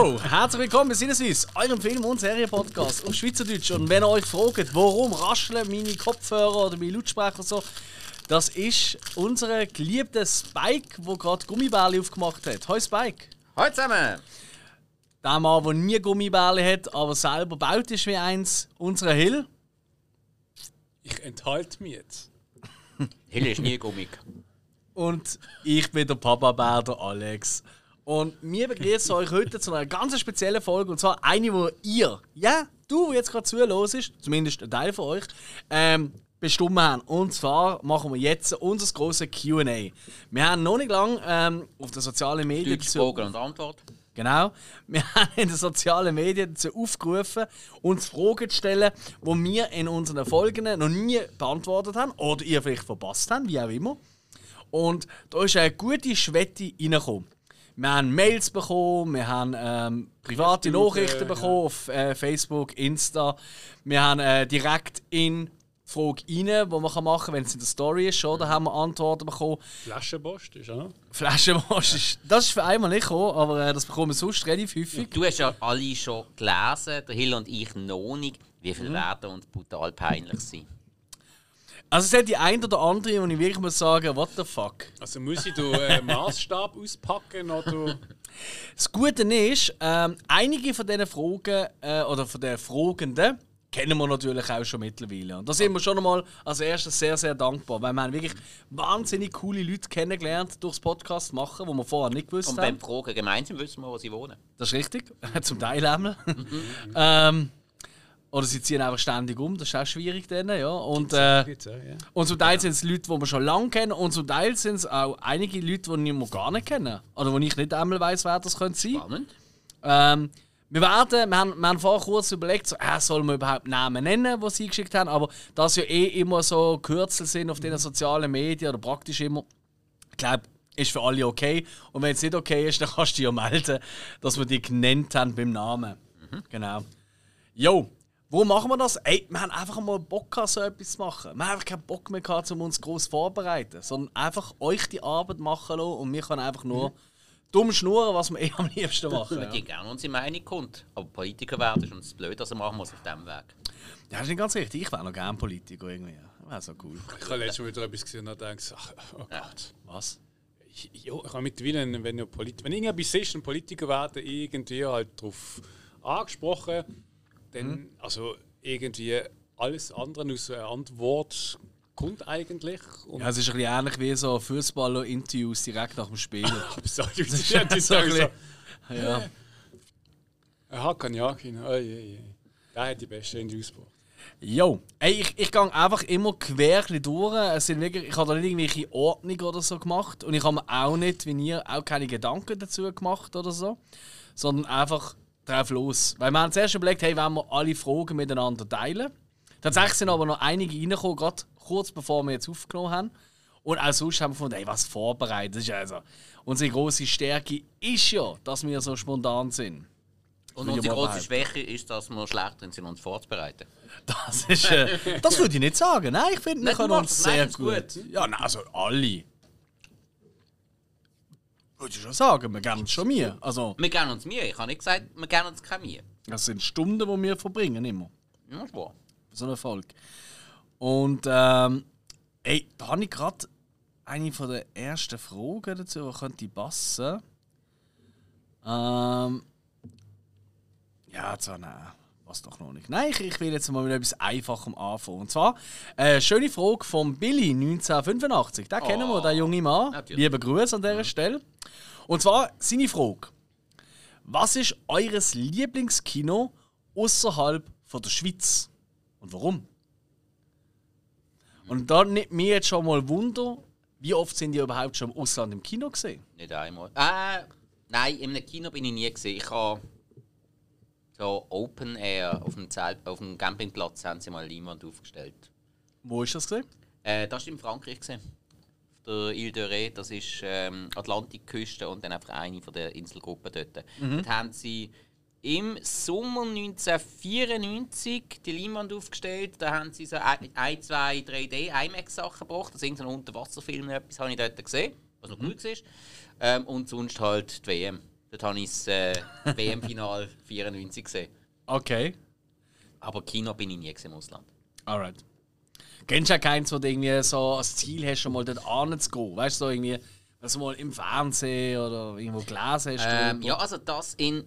Herzlich willkommen bei Sinneswiss, eurem Film- und Serienpodcast auf Schweizerdeutsch. Und wenn ihr euch fragt, warum rascheln meine Kopfhörer oder meine Lautsprecher so, das ist unser geliebter Spike, der gerade Gummibärli aufgemacht hat. Hoi Spike! Hallo zusammen! Der Mann, der nie Gummibärli hat, aber selber baut ist wie eins, unser Hill. Ich enthalte mich jetzt. Hill ist nie gummig. Und ich bin der Papa-Bär, der Alex. Und wir begrüßen euch heute zu einer ganz speziellen Folge. Und zwar eine, wo ihr, ja, du, der jetzt gerade zuhörst, zumindest ein Teil von euch, ähm, bestimmt haben. Und zwar machen wir jetzt unser grosses QA. Wir haben noch nicht lange ähm, auf den sozialen Medien. Deutsch, Frage und Antwort. Genau. Wir haben in den sozialen Medien dazu aufgerufen, uns Fragen zu stellen, die wir in unseren Folgen noch nie beantwortet haben oder ihr vielleicht verpasst habt, wie auch immer. Und da ist eine gute Schwette reingekommen. Wir haben Mails bekommen, wir haben ähm, private Facebook, Nachrichten äh, bekommen auf äh, Facebook, Insta. Wir haben äh, direkt in die Frage rein, die man kann machen kann, wenn es in der Story ist. Schon, da haben wir Antworten bekommen. Flaschenpost ist auch. Flaschenwasch ist. Das ist für einmal nicht gekommen, aber äh, das bekommen wir sonst relativ häufig. Du hast ja alle schon gelesen, der Hill und ich noch nicht. Wie Mhm. viel werden uns brutal peinlich sein? Also es hat die ein oder andere, wo ich wirklich muss sagen, what the fuck. Also muss ich den äh, Maßstab auspacken oder. Das Gute ist, ähm, einige von diesen Fragen äh, oder von den Fragenden kennen wir natürlich auch schon mittlerweile. Und da sind wir schon einmal als erstes sehr, sehr dankbar, weil wir haben wirklich wahnsinnig coole Leute kennengelernt durchs Podcast machen, wo wir vorher nicht gewusst Und beim Fragen gemeinsam wissen wir, wo sie wohnen. Das ist richtig, zum Teil einmal. ähm, oder sie ziehen einfach ständig um, das ist auch schwierig dann, ja. Und, äh, Gibt's auch, ja. und zum Teil sind es Leute, die wir schon lange kennen und zum Teil sind es auch einige Leute, die wir gar nicht kennen. Oder wo ich nicht einmal weiss, wer das könnte sein. Spannend. Ähm, wir werden, wir haben, wir haben vorher kurz überlegt, so, äh, sollen wir überhaupt Namen nennen, die sie geschickt haben, aber das ja eh immer so Kürzel sind auf den sozialen Medien oder praktisch immer, ich glaube, ist für alle okay. Und wenn es nicht okay ist, dann kannst du dich ja melden, dass wir die genannt haben beim Namen. Genau. Jo, wo machen wir das? Ey, wir haben einfach mal Bock gehabt, so etwas zu machen. Wir haben einfach keinen Bock mehr gehabt, um uns groß vorzubereiten, sondern einfach euch die Arbeit machen lassen und wir können einfach nur dumm schnurren, was wir eh am liebsten machen. Ja. Die gerne unsere Meinung kommt. Aber Politiker werden ist uns blöd, also machen wir es auf diesem Weg. Ja, das ist nicht ganz richtig. Ich wäre noch gerne Politiker irgendwie. Wäre so cool. Ich habe letztes Mal wieder etwas gesehen und habe gedacht, ach, oh Ja. Gott. Was? Ich, jo, ich habe mittlerweile, wenn, Polit wenn irgendetwas ist, ein Politiker werden irgendwie halt darauf angesprochen, dann, Mhm. also irgendwie alles andere aus einer Antwort kommt eigentlich. Ja, es ist ein bisschen ähnlich wie so Fußballer-Interviews direkt nach dem Spiel. so, die, die, die sagen so, ja. aha, Kanyakin, oh je, je. Der hat die beste Interviews gebracht. Jo, ey, ich, ich gehe einfach immer quer durch. Es sind wirklich, ich habe da nicht irgendwelche Ordnung oder so gemacht. Und ich habe mir auch nicht, wie ihr, auch keine Gedanken dazu gemacht oder so. Sondern einfach drauf los. Weil wir haben zuerst überlegt, hey, wollen wir alle Fragen miteinander teilen? Tatsächlich sind aber noch einige reingekommen, gerade kurz bevor wir jetzt aufgenommen haben. Und auch sonst haben wir gefunden, hey, was vorbereitet. Ist also, unsere große Stärke ist ja, dass wir so spontan sind. Und unsere große. Schwäche ist, dass wir schlecht drin sind, uns vorzubereiten. Das ist. Äh, das würde ich nicht sagen. Nein, ich finde, wir können uns sehr gut. gut. Ja, nein, also alle. Würde ich schon sagen, wir kennen uns schon mir. Also, Wir kennen uns mir. Ich habe nicht gesagt, wir kennen uns kein mir. das sind Stunden, die wir verbringen, immer. Ja, ist wahr. So ein Erfolg. Und, ähm, ey, da habe ich gerade eine von der ersten Fragen dazu, die könnte passen. Ähm. Ja, zwar nein. Was doch noch nicht. Nein, ich, ich will jetzt mal mit etwas Einfachem anfangen. Und zwar eine schöne Frage von Billy 1985. Den kennen wir, Oh, der junge Mann. natürlich. Liebe Grüße an dieser Stelle. Und zwar seine Frage: Was ist eures Lieblingskino außerhalb von der Schweiz? Und warum? Und da nimmt mir jetzt schon mal Wunder, wie oft sind ihr überhaupt schon im Ausland im Kino gesehen? Nicht einmal. Äh, nein, in einem Kino bin ich nie gesehen. Ich habe so Open Air auf dem, Zelt, auf dem Campingplatz haben sie mal Leinwand aufgestellt. Wo ist das gesehen? Äh, das war in Frankreich. Gewesen. Auf der Ile de Ré, das ist ähm, Atlantikküste und dann einfach eine von der Inselgruppen dort. Dort haben sie im Sommer 1994 die Leinwand aufgestellt. Da haben sie so ein, zwei 3D-IMAX-Sachen gebracht. Das ist irgendein Unterwasserfilm, etwas habe ich dort gesehen, was noch gut ist. Ähm, und sonst halt die WM. Dort habe ich das äh, WM-Final 94 gesehen. Okay. Aber Kino bin ich nie gesehen im Ausland. Alright. Kennst du auch keins, wo du irgendwie so als Ziel hast, schon mal dort anzugehen? Weißt du, so irgendwie, dass du mal im Fernsehen oder irgendwo gelesen hast? Ähm, ja, also das in.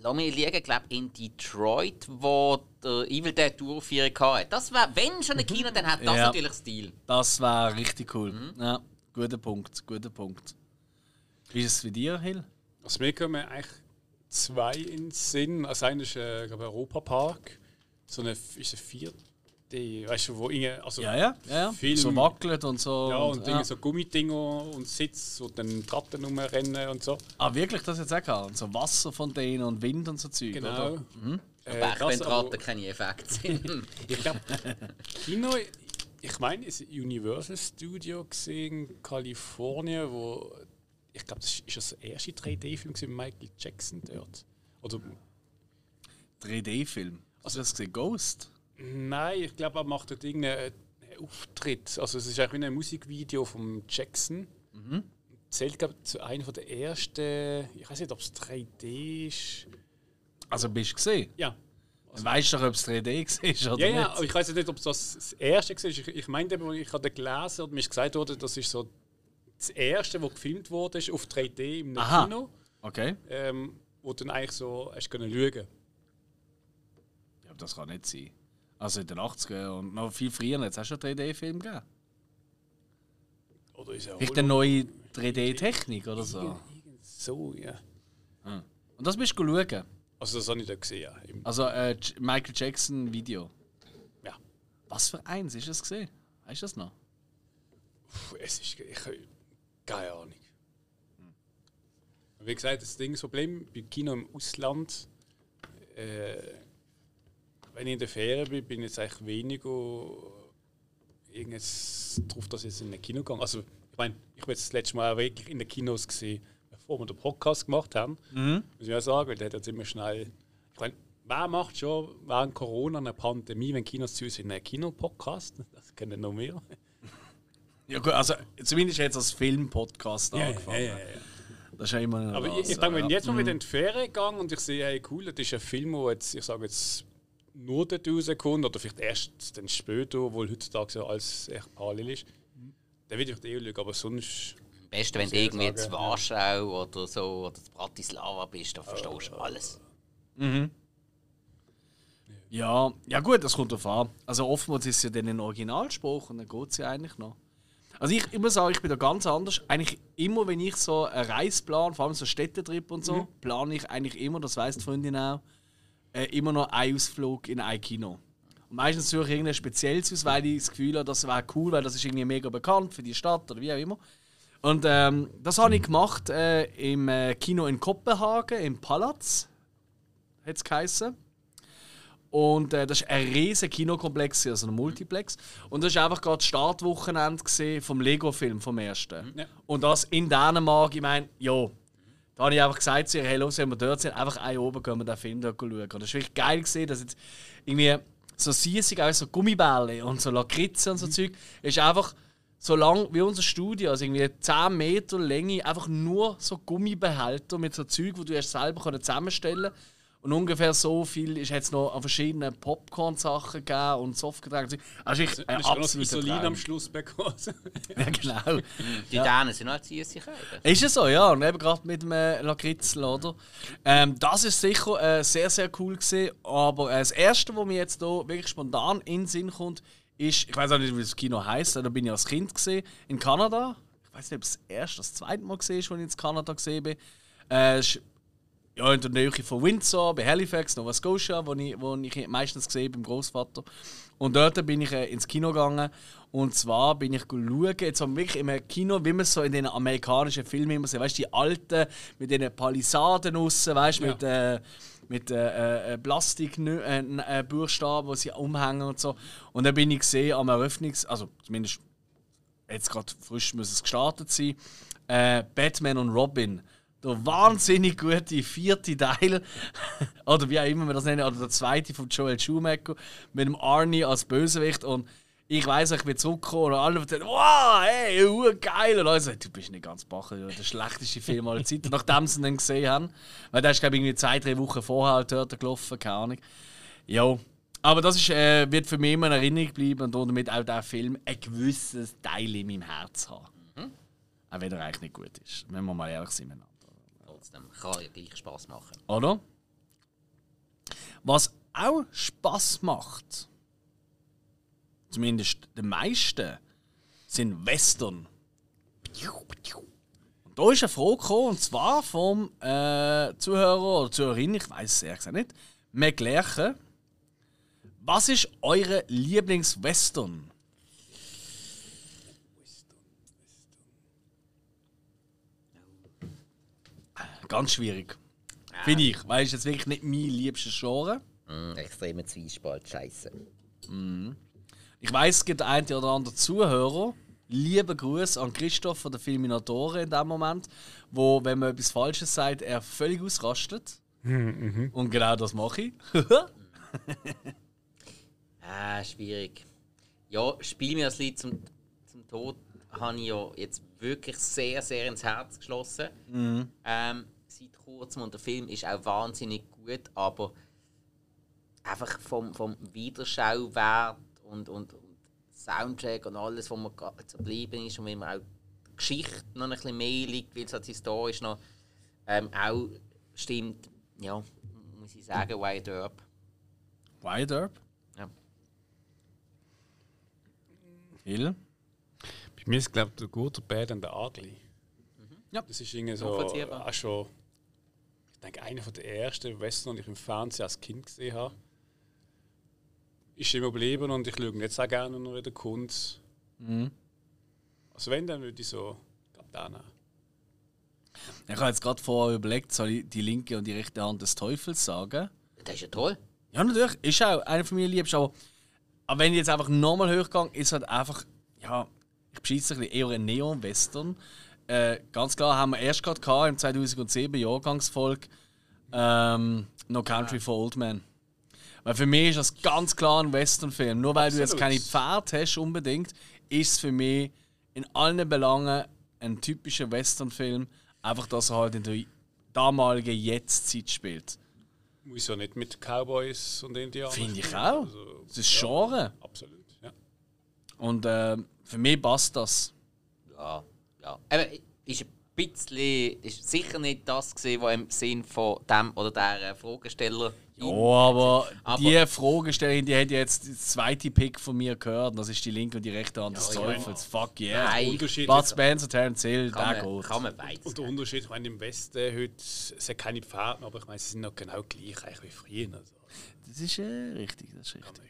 Lass mich liegen, glaube in Detroit, wo der Evil Dead Durchführung hatte. Das war, wenn schon ein Kino, dann hat das Ja. natürlich Stil. Das wäre richtig cool. Ja, guter Punkt, guter Punkt. Wie ist es für dir, Hill? Also mir kommen eigentlich zwei in den Sinn. Also einer ist äh, glaube Europapark. So eine, ist eine 4D, weißt du, wo irgendwie, also Ja, ja, ja. ja. Film- So wackelt und so. ja, und, und, Dinge, so Gummidinger und Sitz und dann die Ratten rumrennen und so. Ah, wirklich, das jetzt auch gehabt? Und so Wasserfontänen und Wind und so Zeug, Genau. oder? Äh, Aber wenn Ratten keine Effekte sind. Ich glaube, Kino, ich meine, es ist Universal Studio gesehen in Kalifornien, wo ich glaube, das ist, das der erste 3D-Film mit Michael Jackson dort. Oder 3D-Film. Hast du das gesehen? Ghost? nein, ich glaube, er macht dort irgendeinen einen Auftritt. Also es ist eigentlich wie ein Musikvideo von Jackson. Zählt glaube ich zu einem der ersten. Ich weiß nicht, ob es 3D ist. Also bist du gesehen? Ja. Dann weißt du doch, ob es 3D war oder Ja, ja, nicht. aber ich weiß nicht, ob das das erste war. Ich, ich meine, ich habe gelesen und mir ist gesagt worden, das ist so das erste, das gefilmt wurde, ist auf 3D im Aha. Kino, Okay. ähm, wo dann eigentlich so hast können schauen. Ja, aber das kann nicht sein. Also in den 80er und noch viel früher, jetzt hast du schon 3D-Film gegeben. Oder ist er Vielleicht eine neue 3D-Technik oder so. So, ja. Und das bist du schauen. Also das habe ich da gesehen, ja. Also äh, Michael Jackson Video. ja. Was für eins ist das gesehen? Weißt du das noch? Puh, es ist. Ich, keine Ahnung. Wie gesagt, das Ding, das Problem bei Kino im Ausland, äh, wenn ich in der Ferien bin, bin ich jetzt eigentlich weniger irgendwas drauf, dass ich jetzt in ein Kino gehe. Also, ich meine, ich bin jetzt das letzte Mal wirklich in den Kinos gesehen, bevor wir den Podcast gemacht haben. Muss ich auch sagen, weil der hat jetzt immer schnell. Ich meine, wer macht schon während Corona, einer Pandemie, wenn Kinos zu sind, einen Kinopodcast? Das kennen noch mehr. Ja gut, also zumindest jetzt als Film-Podcast angefangen. ja, ja. Das ist ja immer Aber ich, ich denke, wenn ich jetzt mal wieder in die Ferien gehe und ich sehe, hey, cool, das ist ein Film, der jetzt, ich sage jetzt, nur dort rauskommt oder vielleicht erst dann später, obwohl heutzutage so alles echt parallel ist, dann würde ich eh schauen, aber sonst... Am besten, wenn du ich irgendwie sagen, zu Warschau oder so oder zu Bratislava bist, dann verstehst du alles. Ja, ja gut, das kommt drauf an. Also oftmals ist es ja dann ein Originalspruch und dann geht es ja eigentlich noch. Also ich, muss sagen, ich bin da ganz anders. Eigentlich immer, wenn ich so eine Reise plane, vor allem so Städtetrip und so, plane ich eigentlich immer, das weiss die Freundin auch, äh, immer noch einen Ausflug in ein Kino. Und meistens suche ich irgendein spezielles aus, weil ich das Gefühl habe, das wäre cool, weil das ist irgendwie mega bekannt für die Stadt oder wie auch immer. Und ähm, das habe ich gemacht äh, im äh, Kino in Kopenhagen, im Palaz, hat es geheißen. Und äh, das ist ein riesiger Kinokomplex, also ein Multiplex. Und das war einfach gerade das Startwochenende vom Lego-Film, vom ersten. Ja. Und das in Dänemark, ich meine, ja. Da habe ich einfach gesagt zu ihr, hey, los, wenn wir dort sind, einfach ein oben gehen wir den Film schauen. Und das ist wirklich geil gesehen, dass jetzt irgendwie so süßig, auch so Gummibälle und so Lakritze und so Zeug, ist einfach so lang wie unser Studio, also irgendwie 10 Meter Länge, einfach nur so Gummibehälter mit so Zeug, wo du erst selber können zusammenstellen Und ungefähr so viel ist jetzt noch an verschiedenen Popcorn-Sachen gegeben und Softgetränke. Also ich, Du ein hast noch absoluter Isolin am Schluss bekommen. Ja, genau. Die Dänen sind halt Süßigkeiten. Ist es so, ja. Und eben gerade mit dem äh, Lakritzel, oder? Ähm, das ist sicher äh, sehr, sehr cool gewesen. Aber äh, das Erste, was mir jetzt hier wirklich spontan in den Sinn kommt, ist, ich weiß auch nicht, wie das Kino heisst, da bin ich als Kind gesehen, in Kanada. Ich weiß nicht, ob es das erste oder das zweite Mal gesehen ist, als ich in Kanada gesehen bin. Äh, ja, in der Nähe von Windsor, bei Halifax, Nova Scotia, wo ich, wo ich meistens gesehen beim Großvater. Und dort bin ich äh, ins Kino gegangen. Und zwar bin ich schauen, jetzt haben wir wirklich im Kino, wie man es so in den amerikanischen Filmen immer sieht, weißt du, die alten mit den Palisaden aussen, weißt du, Ja. mit, äh, mit äh, äh, Plastikbuchstaben, äh, Buchstaben, die sie umhängen und so. Und dann bin ich gesehen am Eröffnungs-, also zumindest jetzt gerade frisch muss es gestartet sein, äh, Batman und Robin. Der wahnsinnig gute vierte Teil, oder wie auch immer wir das nennen, oder der zweite von Joel Schumacher, mit dem Arnie als Bösewicht. Und ich weiß, ich bin zurückgekommen und alle sagen, wow, hey, uh, geil. Und alle sagen, du bist nicht ganz bacher, der schlechteste Film aller Zeiten, nachdem sie ihn dann gesehen haben. Weil der ist, glaube ich, irgendwie zwei, drei Wochen vorher halt dort gelaufen, keine Ahnung. Ja, aber das ist, äh, wird für mich immer in Erinnerung bleiben und damit auch der Film ein gewisses Teil in meinem Herz haben. Mhm. Auch wenn er eigentlich nicht gut ist, wenn wir mal ehrlich sind miteinander. Trotzdem kann ja gleich Spass machen. Oder? Was auch Spaß macht, zumindest den meisten, sind Western. Und da ist eine Frage gekommen, und zwar vom äh, Zuhörer oder Zuhörerin, ich weiß es ehrlich gesagt nicht, McLärchen. Was ist eure Lieblingswestern? Ganz schwierig. Finde ich, weil es jetzt wirklich nicht mein liebstes Genre. Mm, extremer Zwiespalt, scheiße. Mm. Ich weiß, es gibt einen oder anderen Zuhörer. Liebe Gruß an Christoph von der Filminatoren in dem Moment, wo, wenn man etwas Falsches sagt, er völlig ausrastet. Mhm. Und genau das mache ich. ah, schwierig. Ja, Spiel mir das Lied zum, zum Tod habe ich ja jetzt wirklich sehr, sehr ins Herz geschlossen. Mhm. Ähm, seit kurzem und der Film ist auch wahnsinnig gut, aber einfach vom, vom Wiederschauwert und, und, und Soundtrack und alles, was man geblieben ist und wenn man auch die Geschichte noch ein bisschen mehr liegt, weil es halt historisch noch ähm, auch stimmt, ja, muss ich sagen, Wide Earp. Wide Earp? Ja. Hill? Bei mir ist, glaube ich, der Gute, Bad und der Ugly. Ja. Das ist irgendwie so Nachvollziehbar. auch schon, ich denke, einer der ersten Western, die ich im Fernsehen als Kind gesehen habe. Ist immer geblieben und ich schaue ihn jetzt auch gerne noch wieder Kunst. Mhm. Also wenn, dann würde ich so, ich glaube, nehmen. Ich habe jetzt gerade vorher überlegt, soll ich die linke und die rechte Hand des Teufels sagen? Das ist ja toll. Ja, natürlich. Ist auch einer von meinen Liebsten. Aber, aber wenn ich jetzt einfach nochmal hochgehe, ist halt einfach, ja, ich bescheiße ein bisschen eher ein Neon-Western. Äh, ganz klar haben wir erst gerade gehabt, im 2007 Jahrgangsfolge ähm, No Country for Old Men. Weil für mich ist das ganz klar ein Western-Film. Nur weil du jetzt Absolut. keine Pferde hast unbedingt, ist es für mich in allen Belangen ein typischer Western-Film. Einfach, dass er halt in der damaligen Jetztzeit spielt. Muss ja nicht mit Cowboys und Indianern. Finde ich auch. Also, Das ist Genre. absolut, ja. Und äh, für mich passt das. Ja, ja. Aber ist ein bisschen, ist sicher nicht das gesehen, was im Sinn von dem oder der Fragesteller. Oh, aber, Aber- die Fragestellerin, die hat jetzt das zweite Pick von mir gehört. Das ist die linke und die rechte Hand des Ja, Teufels. Fuck yeah. Nein, Unterschied Bud ist- Spencer, Terence Hill, der man, geht. kann man beides. Und der Unterschied, ich meine, im Westen heute, es hat keine Pferde, aber ich meine, sie sind noch genau gleich eigentlich wie früher. Also. Das ist äh, richtig, das ist richtig.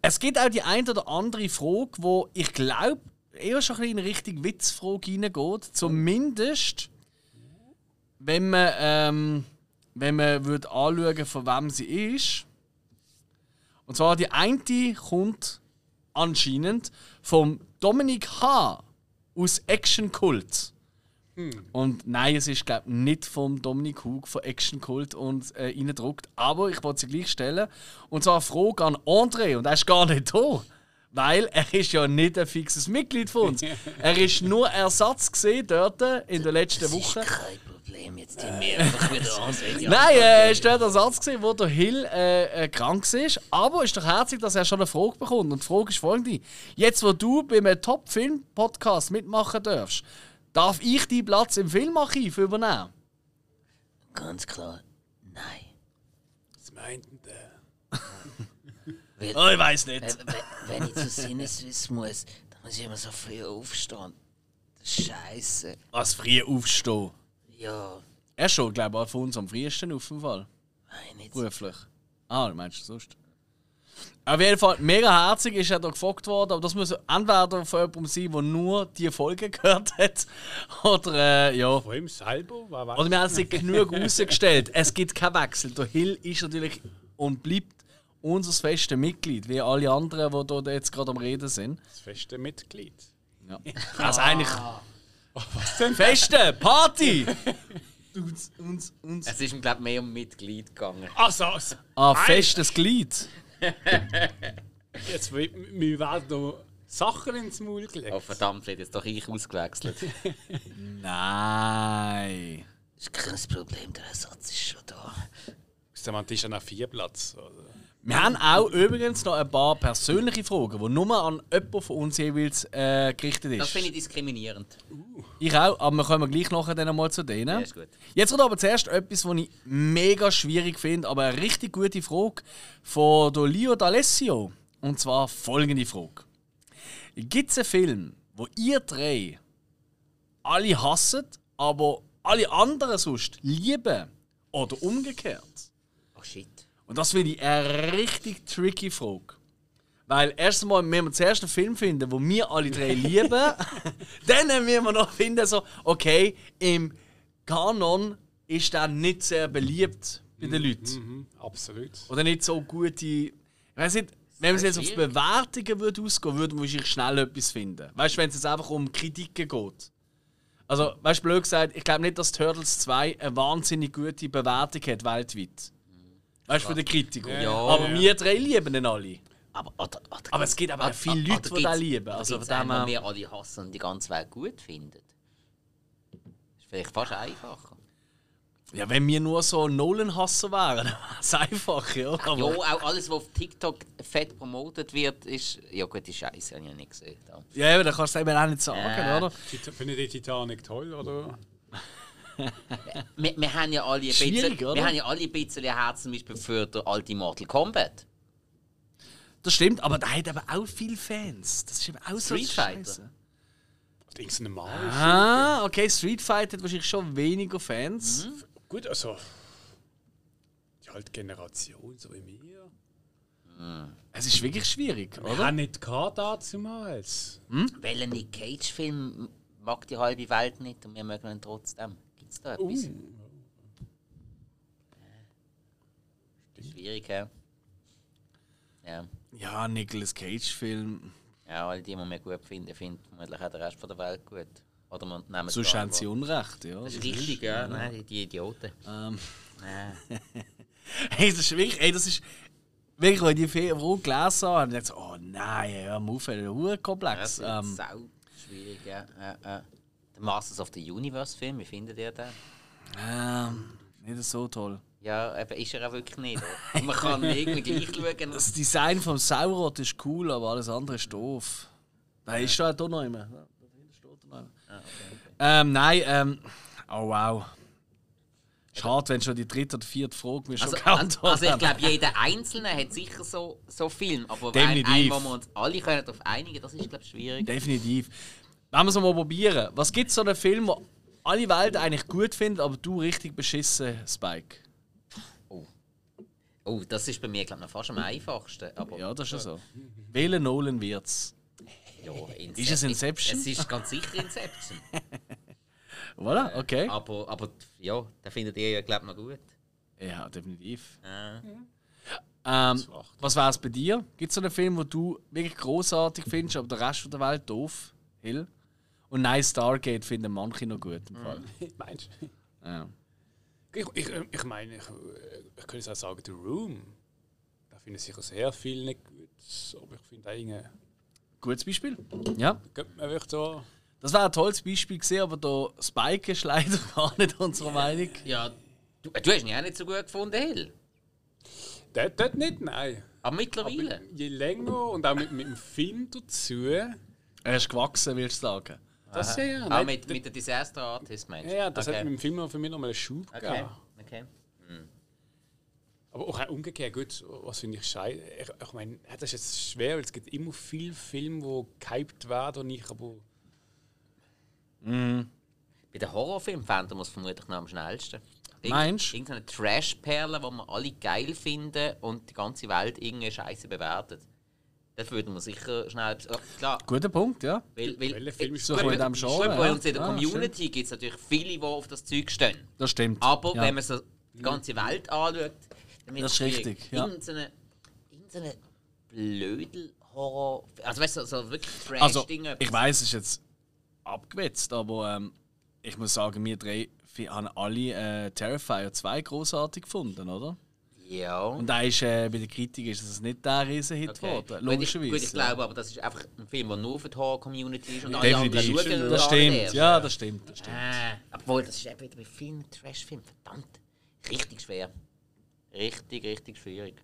Es gibt auch die ein oder andere Frage, wo ich glaube, eher schon ein bisschen in Richtung Witzfrage hineingeht. Zumindest, wenn man, ähm, wenn man würde anschauen, von wem sie ist. Und zwar die eine kommt anscheinend vom Dominik H. aus Action Cult. Und nein, es ist glaube nicht vom Dominik Hug von Action Cult und äh, reingedruckt. Aber ich wollte sie gleich stellen. Und zwar eine Frage an André und er ist gar nicht da. Weil er ist ja nicht ein fixes Mitglied von uns. er ist nur Ersatz gesehen dort in der letzten Woche. Kein Problem, jetzt die mir einfach wieder an. Nein, äh, er ist dort Ersatz gesehen, wo der Hill äh, äh, krank ist. Aber es ist doch herzlich, dass er schon eine Frage bekommt. Und die Frage ist folgende: Jetzt, wo du beim Top-Film-Podcast mitmachen darfst, darf ich deinen Platz im Filmarchiv übernehmen? Ganz klar, nein. Was meint denn der? Weil, Oh, ich weiß nicht. wenn- wenn ich zu Sinneswiss muss, dann muss ich immer so früh aufstehen. Scheiße. Was früh aufstehen. Ja, Er ist schon, glaube ich, von uns am frühesten auf dem Fall. nein, nicht Beruflich. Ah, du meinst du sonst? Auf jeden Fall, mega herzig ist er da gefragt worden, aber das muss entweder von jemandem sein, der nur die Folge gehört hat, oder äh, ja. Von ihm selber? Oder wir haben sich genug herausgestellt. Es gibt keinen Wechsel. Der Hill ist natürlich und bleibt unser festes Mitglied, wie alle anderen, die dort jetzt gerade am Reden sind. das feste Mitglied. Ja. Also eigentlich. Feste! Party! uns, uns, uns. Es ist ihm, glaube ich, mehr um Mitglied gegangen. Also, also Ah, festes Glied. Jetzt, wir, wir werden noch Sachen ins Maul gelegt. Oh verdammt, wird jetzt doch ich ausgewechselt. Nein. Das ist kein Problem, der Ersatz ist schon da. Der Mann ist an vier Platz. Oder? Wir haben auch übrigens noch ein paar persönliche Fragen, die nur an jemanden von uns jeweils äh, gerichtet ist. Das finde ich diskriminierend. Ich auch, aber wir kommen gleich nachher dann mal zu denen. Ja. Jetzt kommt aber zuerst etwas, was ich mega schwierig finde, aber eine richtig gute Frage von Leo D'Alessio. Und zwar folgende Frage. Gibt es einen Film, wo ihr drei alle hassen, aber alle anderen sonst lieben? Oder umgekehrt? Oh shit. Und das finde ich eine richtig tricky Frage. Weil erst einmal müssen wir zuerst einen Film finden, wo wir alle drei lieben. Dann müssen wir noch finden, so, okay, im Kanon ist der nicht sehr beliebt bei den Leuten. Mhm, absolut. Oder nicht so gute. Ich weiß nicht, wenn man jetzt auf. Bewertungen würde ausgehen würde, man wahrscheinlich schnell etwas finden. Weißt du, wenn es jetzt einfach um Kritiken geht. Also, weißt du, blöd gesagt, ich glaube nicht, dass Turtles 2 eine wahnsinnig gute Bewertung hat weltweit. Weißt du, für den Kritiker. Ja. aber wir drei lieben den alle. Aber, oder, oder, Aber es gibt aber auch viele oder Leute, die den lieben. oder Also von dem einen, wir alle hassen und die ganze Welt gut finden. Ist vielleicht fast einfacher. Ja, wenn wir nur so Nolan-Hasser wären, dann wäre es einfach, ja. Aber Ja, auch alles, was auf TikTok fett promotet wird, ist. Ja, gut, die Scheiße habe ich ja nicht gesehen. Da. ja, eben, dann kannst du es eben auch nicht sagen, Ja. oder? Tit- Findet ihr Titanic toll, oder? Wir, wir haben ja alle ein bisschen, oder? wir haben ja alle ein bisschen Herz zum Beispiel für den alten Mortal Kombat. Das stimmt, aber der hat eben auch viele Fans. Das ist eben auch so Street Fighter. Scheisse. Oder irgendein Mal. Ah, okay, Street Fighter hat wahrscheinlich schon weniger Fans. Gut, also. Die alte Generation, so wie mir. Es ist wirklich schwierig, Wir oder? haben nicht gehabt damals. Welchen Nick Cage-Film mag die halbe Welt nicht und wir mögen ihn trotzdem? Es da etwas? Schwierig, ja. Ja. Ja, Nicolas Cage-Film. Ja, all die, die wir gut finden, finden vermutlich auch der Rest von der Welt gut. Oder man nehmen So es scheint wahr. sie Unrecht, ja. Das ist richtig, ja. Nein, die, Idioten. Ähm, Ja. hey, das ist wirklich, ey, das ist wirklich, als ich die Frage gelesen habe, habe ich so, oh nein, hör mal auf, ein Das Hurenkomplex. ist Ähm, schwierig, ja. ja, ja. Der Masters of the Universe-Film, wie findet ihr den? ähm, nicht so toll. Ja, eben ist er auch wirklich nicht. Man kann irgendwie gleich schauen. Das Design vom Saurot ist cool, aber alles andere ist doof. Nein, ist da auch noch immer. Da hinten steht noch immer. Ähm, nein, ähm, oh wow. Schade, wenn schon die dritte oder vierte Frage mir schon Also, geantwortet also ich haben. glaube, jeder Einzelne hat sicher so, so Film, aber ein, Definitiv. ein, wo wir uns alle können darauf einigen das ist, glaube ich, schwierig. Definitiv. Wenn wir es mal probieren. Was gibt es so einen Film, wo alle Welt eigentlich gut findet, aber du richtig beschissen, Spike? Oh, das ist bei mir, glaube ich, noch fast am einfachsten. Aber Ja, das ist ja so. Welcher Nolan wird's? ja, Incep- Ist es Inception? Es ist ganz sicher Inception. Oder? Okay. aber, aber ja, den findet ihr ja, glaube ich, noch gut. Ja, definitiv. Ja. Ähm, was wäre es bei dir? Gibt es so einen Film, wo du wirklich großartig findest, aber der Rest von der Welt doof? Hill? Und nein, Stargate finden manche noch gut im Fall. Meinst du? Ja. Ich, ich, ich meine, ich, ich könnte auch sagen, The Room. Da finde ich sicher sehr viel nicht gut. Aber ich finde eigentlich. Gutes Beispiel. Ja. Könnte man wirklich so. Das wäre ein tolles Beispiel gewesen, aber der Spike ist leider gar nicht unserer Meinung. ja du, du hast ihn auch nicht so gut gefunden, Hill. Dort, dort nicht, nein. Aber mittlerweile. Aber je länger und auch mit, mit dem Film dazu. Er ist gewachsen, willst du sagen? Das ja, ja. Auch mit, mit der Disaster Artist, meinst ja, ja, das okay. hat mit dem Film für mich nochmal einen Schub Okay, gegeben. okay. Aber auch umgekehrt, gut, was finde ich scheiße. Ich, ich meine, das ist jetzt schwer, weil es gibt immer viele Filme, die gehypt werden und ich aber. Bei den Horrorfilmen fänden wir es vermutlich noch am schnellsten. Irgend- Meinst du? Irgendeine Trash-Perle, die wir alle geil finden und die ganze Welt irgendeine Scheiße bewertet. Das würden wir sicher schnell. Oh, klar, Guter Punkt, ja. weil, weil, Film ist So in diesem Genre. Bei ja. uns in der Ah, Community gibt es natürlich viele, die auf das Zeug stehen. Das stimmt. Aber ja. wenn man so die ganze Welt anschaut, dann wird es richtig, ja. Irgendeine, irgendeine Blödel-Horror. Also weißt du, so wirklich Also, Trash-Dinge. ich weiß, es ist jetzt abgewetzt, aber ähm, ich muss sagen, wir drei haben alle äh, Terrifier 2 großartig gefunden, oder? Ja. Und da ist, äh, bei der Kritik ist es nicht der Riesenhit Okay. geworden, Gut, ich, logischerweise. gut, ich glaube aber, das ist einfach ein Film, der nur für die Horror-Community ist und alle Definitiv. anderen schauen Das stimmt, ja, das stimmt. Das stimmt. Äh, obwohl, das ist eben wieder bei vielen Trash-Filmen, verdammt, richtig schwer. Richtig, richtig schwierig.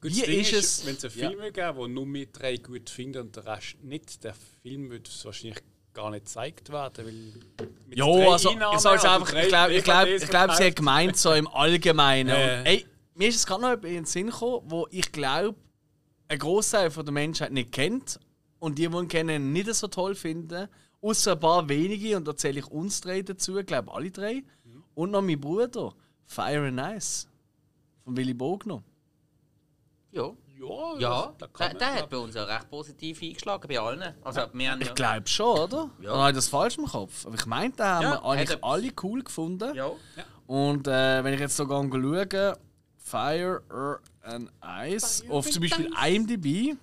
Gut, Wie ist es- Wenn es einen Ja. Film gäbe, wo nur wir drei gut finden und der Rest nicht, der Film würde wahrscheinlich gar nicht gezeigt werden. Weil Ja, also Einnahmen oder einfach, ich glaube, ich glaub, ich glaub, sie hat gemeint so im Allgemeinen. Äh. Und, ey, mir ist es gerade noch in den Sinn gekommen, wo ich glaube, ein Großteil der Menschheit nicht kennt und die, die ihn kennen, nicht so toll finden. Außer ein paar wenige, und da zähle ich uns drei dazu, ich glaube alle drei. Und noch mein Bruder, Fire and Ice. Von Willy Bogner. Ja. Ja, Ja, das- da der, der hat bei uns auch recht positiv eingeschlagen, bei allen. Also, wir haben ja... Ich glaube schon, oder? Ja. Oder habe ich das falsch im Kopf? Aber ich meinte, da haben Ja, wir eigentlich hat alle cool gefunden. Ja. Und äh, wenn ich jetzt sogar schaue, Fire Earth and Ice auf zum Beispiel IMDb.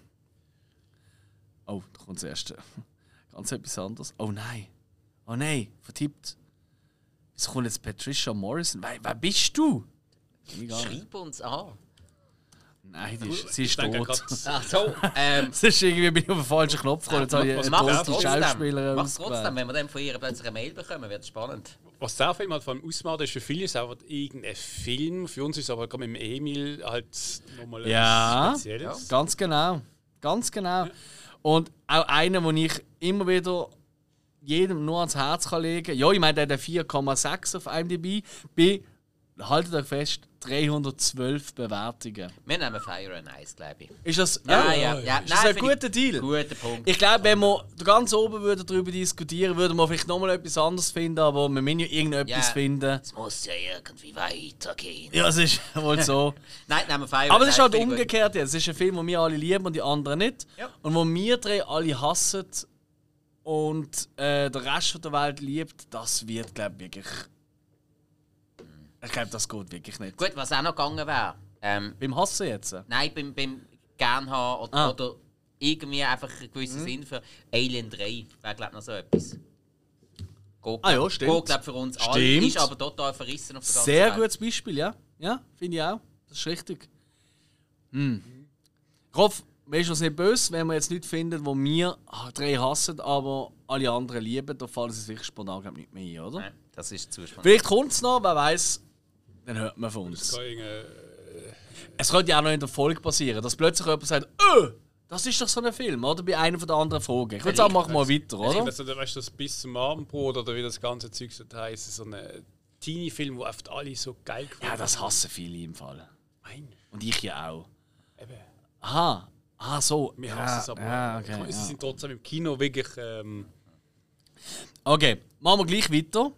Oh, da kommt das erste. Ganz etwas anderes. Oh nein. Oh nein, vertippt. Wieso kommt jetzt Patricia Morrison? Wer, wer bist du? Schreib uns an. Nein, die ist, sie ist tot. Ach so, ähm... Das ist irgendwie bin ich auf den falschen Knopf gekommen. Jetzt habe ich was eine tote trotzdem. Schauspielerin Mach's trotzdem, wenn wir dann von ihr plötzlich eine Mail bekommen, wird es spannend. Was der Film halt vor allem ausmacht, ist für viele ist einfach irgendein Film. Für uns ist es aber gerade mit dem Emil halt nochmal Ja. etwas Spezielles. Ganz genau. Ganz genau. Und auch einer, den ich immer wieder jedem nur ans Herz kann legen kann. Ja, ich meine, der hat eine 4,6 auf IMDb. Bei, haltet euch fest, 312 Bewertungen. Wir nehmen Fire and Ice, glaube ich. Ist das, Ja, ja, ja, ja. Ist das Nein, ein guter Deal? Guter Punkt. Ich glaube, wenn wir ganz oben würden darüber diskutieren würden wir vielleicht nochmal etwas anderes finden, aber wir müssen ja irgendetwas Ja. finden. Es muss ja irgendwie weitergehen. Ja, es ist wohl so. Nein, nehmen wir Fire Aber es ist halt umgekehrt jetzt. Es ist ein Film, den wir alle lieben und die anderen nicht. Ja. Und wo wir drei alle hassen und äh, der Rest der Welt liebt, das wird, glaube ich, wirklich. Ich glaube, das geht wirklich nicht. Gut, was auch noch gegangen wäre. Ähm, Beim Hassen jetzt. nein, beim, beim gern haben oder, Ah. oder irgendwie einfach einen gewissen Sinn für Alien 3 wäre, glaube ich, noch so etwas. Geht, Ah ja, stimmt. Geht, glaube für uns alle. Stimmt. Ist aber total verrissen auf der ganzen Sehr Welt. gutes Beispiel, ja. Ja, finde ich auch. Das ist richtig. Hm. Rolf, weißt du, was nicht böse, wenn wir jetzt nicht finden, wo wir drei hassen, aber alle anderen lieben, da fallen sie sich wirklich spontan glaub ich, nicht mehr ein, oder? Nein, das ist zu spannend. Vielleicht kommt es noch, wer weiß, dann hört man von uns. Irgendein- Es könnte ja auch noch in der Folge passieren, dass plötzlich jemand sagt, öh, das ist doch so ein Film, oder? Bei einer von der anderen Fragen. Ich würde sagen, machen wir weiter, oder? Also, weißt du, das bis zum Abendbrot oder wie das ganze Zeug so heisst, so ein Teenie-Film, wo oft alle so geil gefunden Ja, das hassen viele im Fall. Nein, Und ich ja auch. eben. Aha, ah, so. Wir ja, hassen es aber. Ja, okay, sie ja. sind trotzdem im Kino wirklich. Ähm, Okay, machen wir gleich weiter.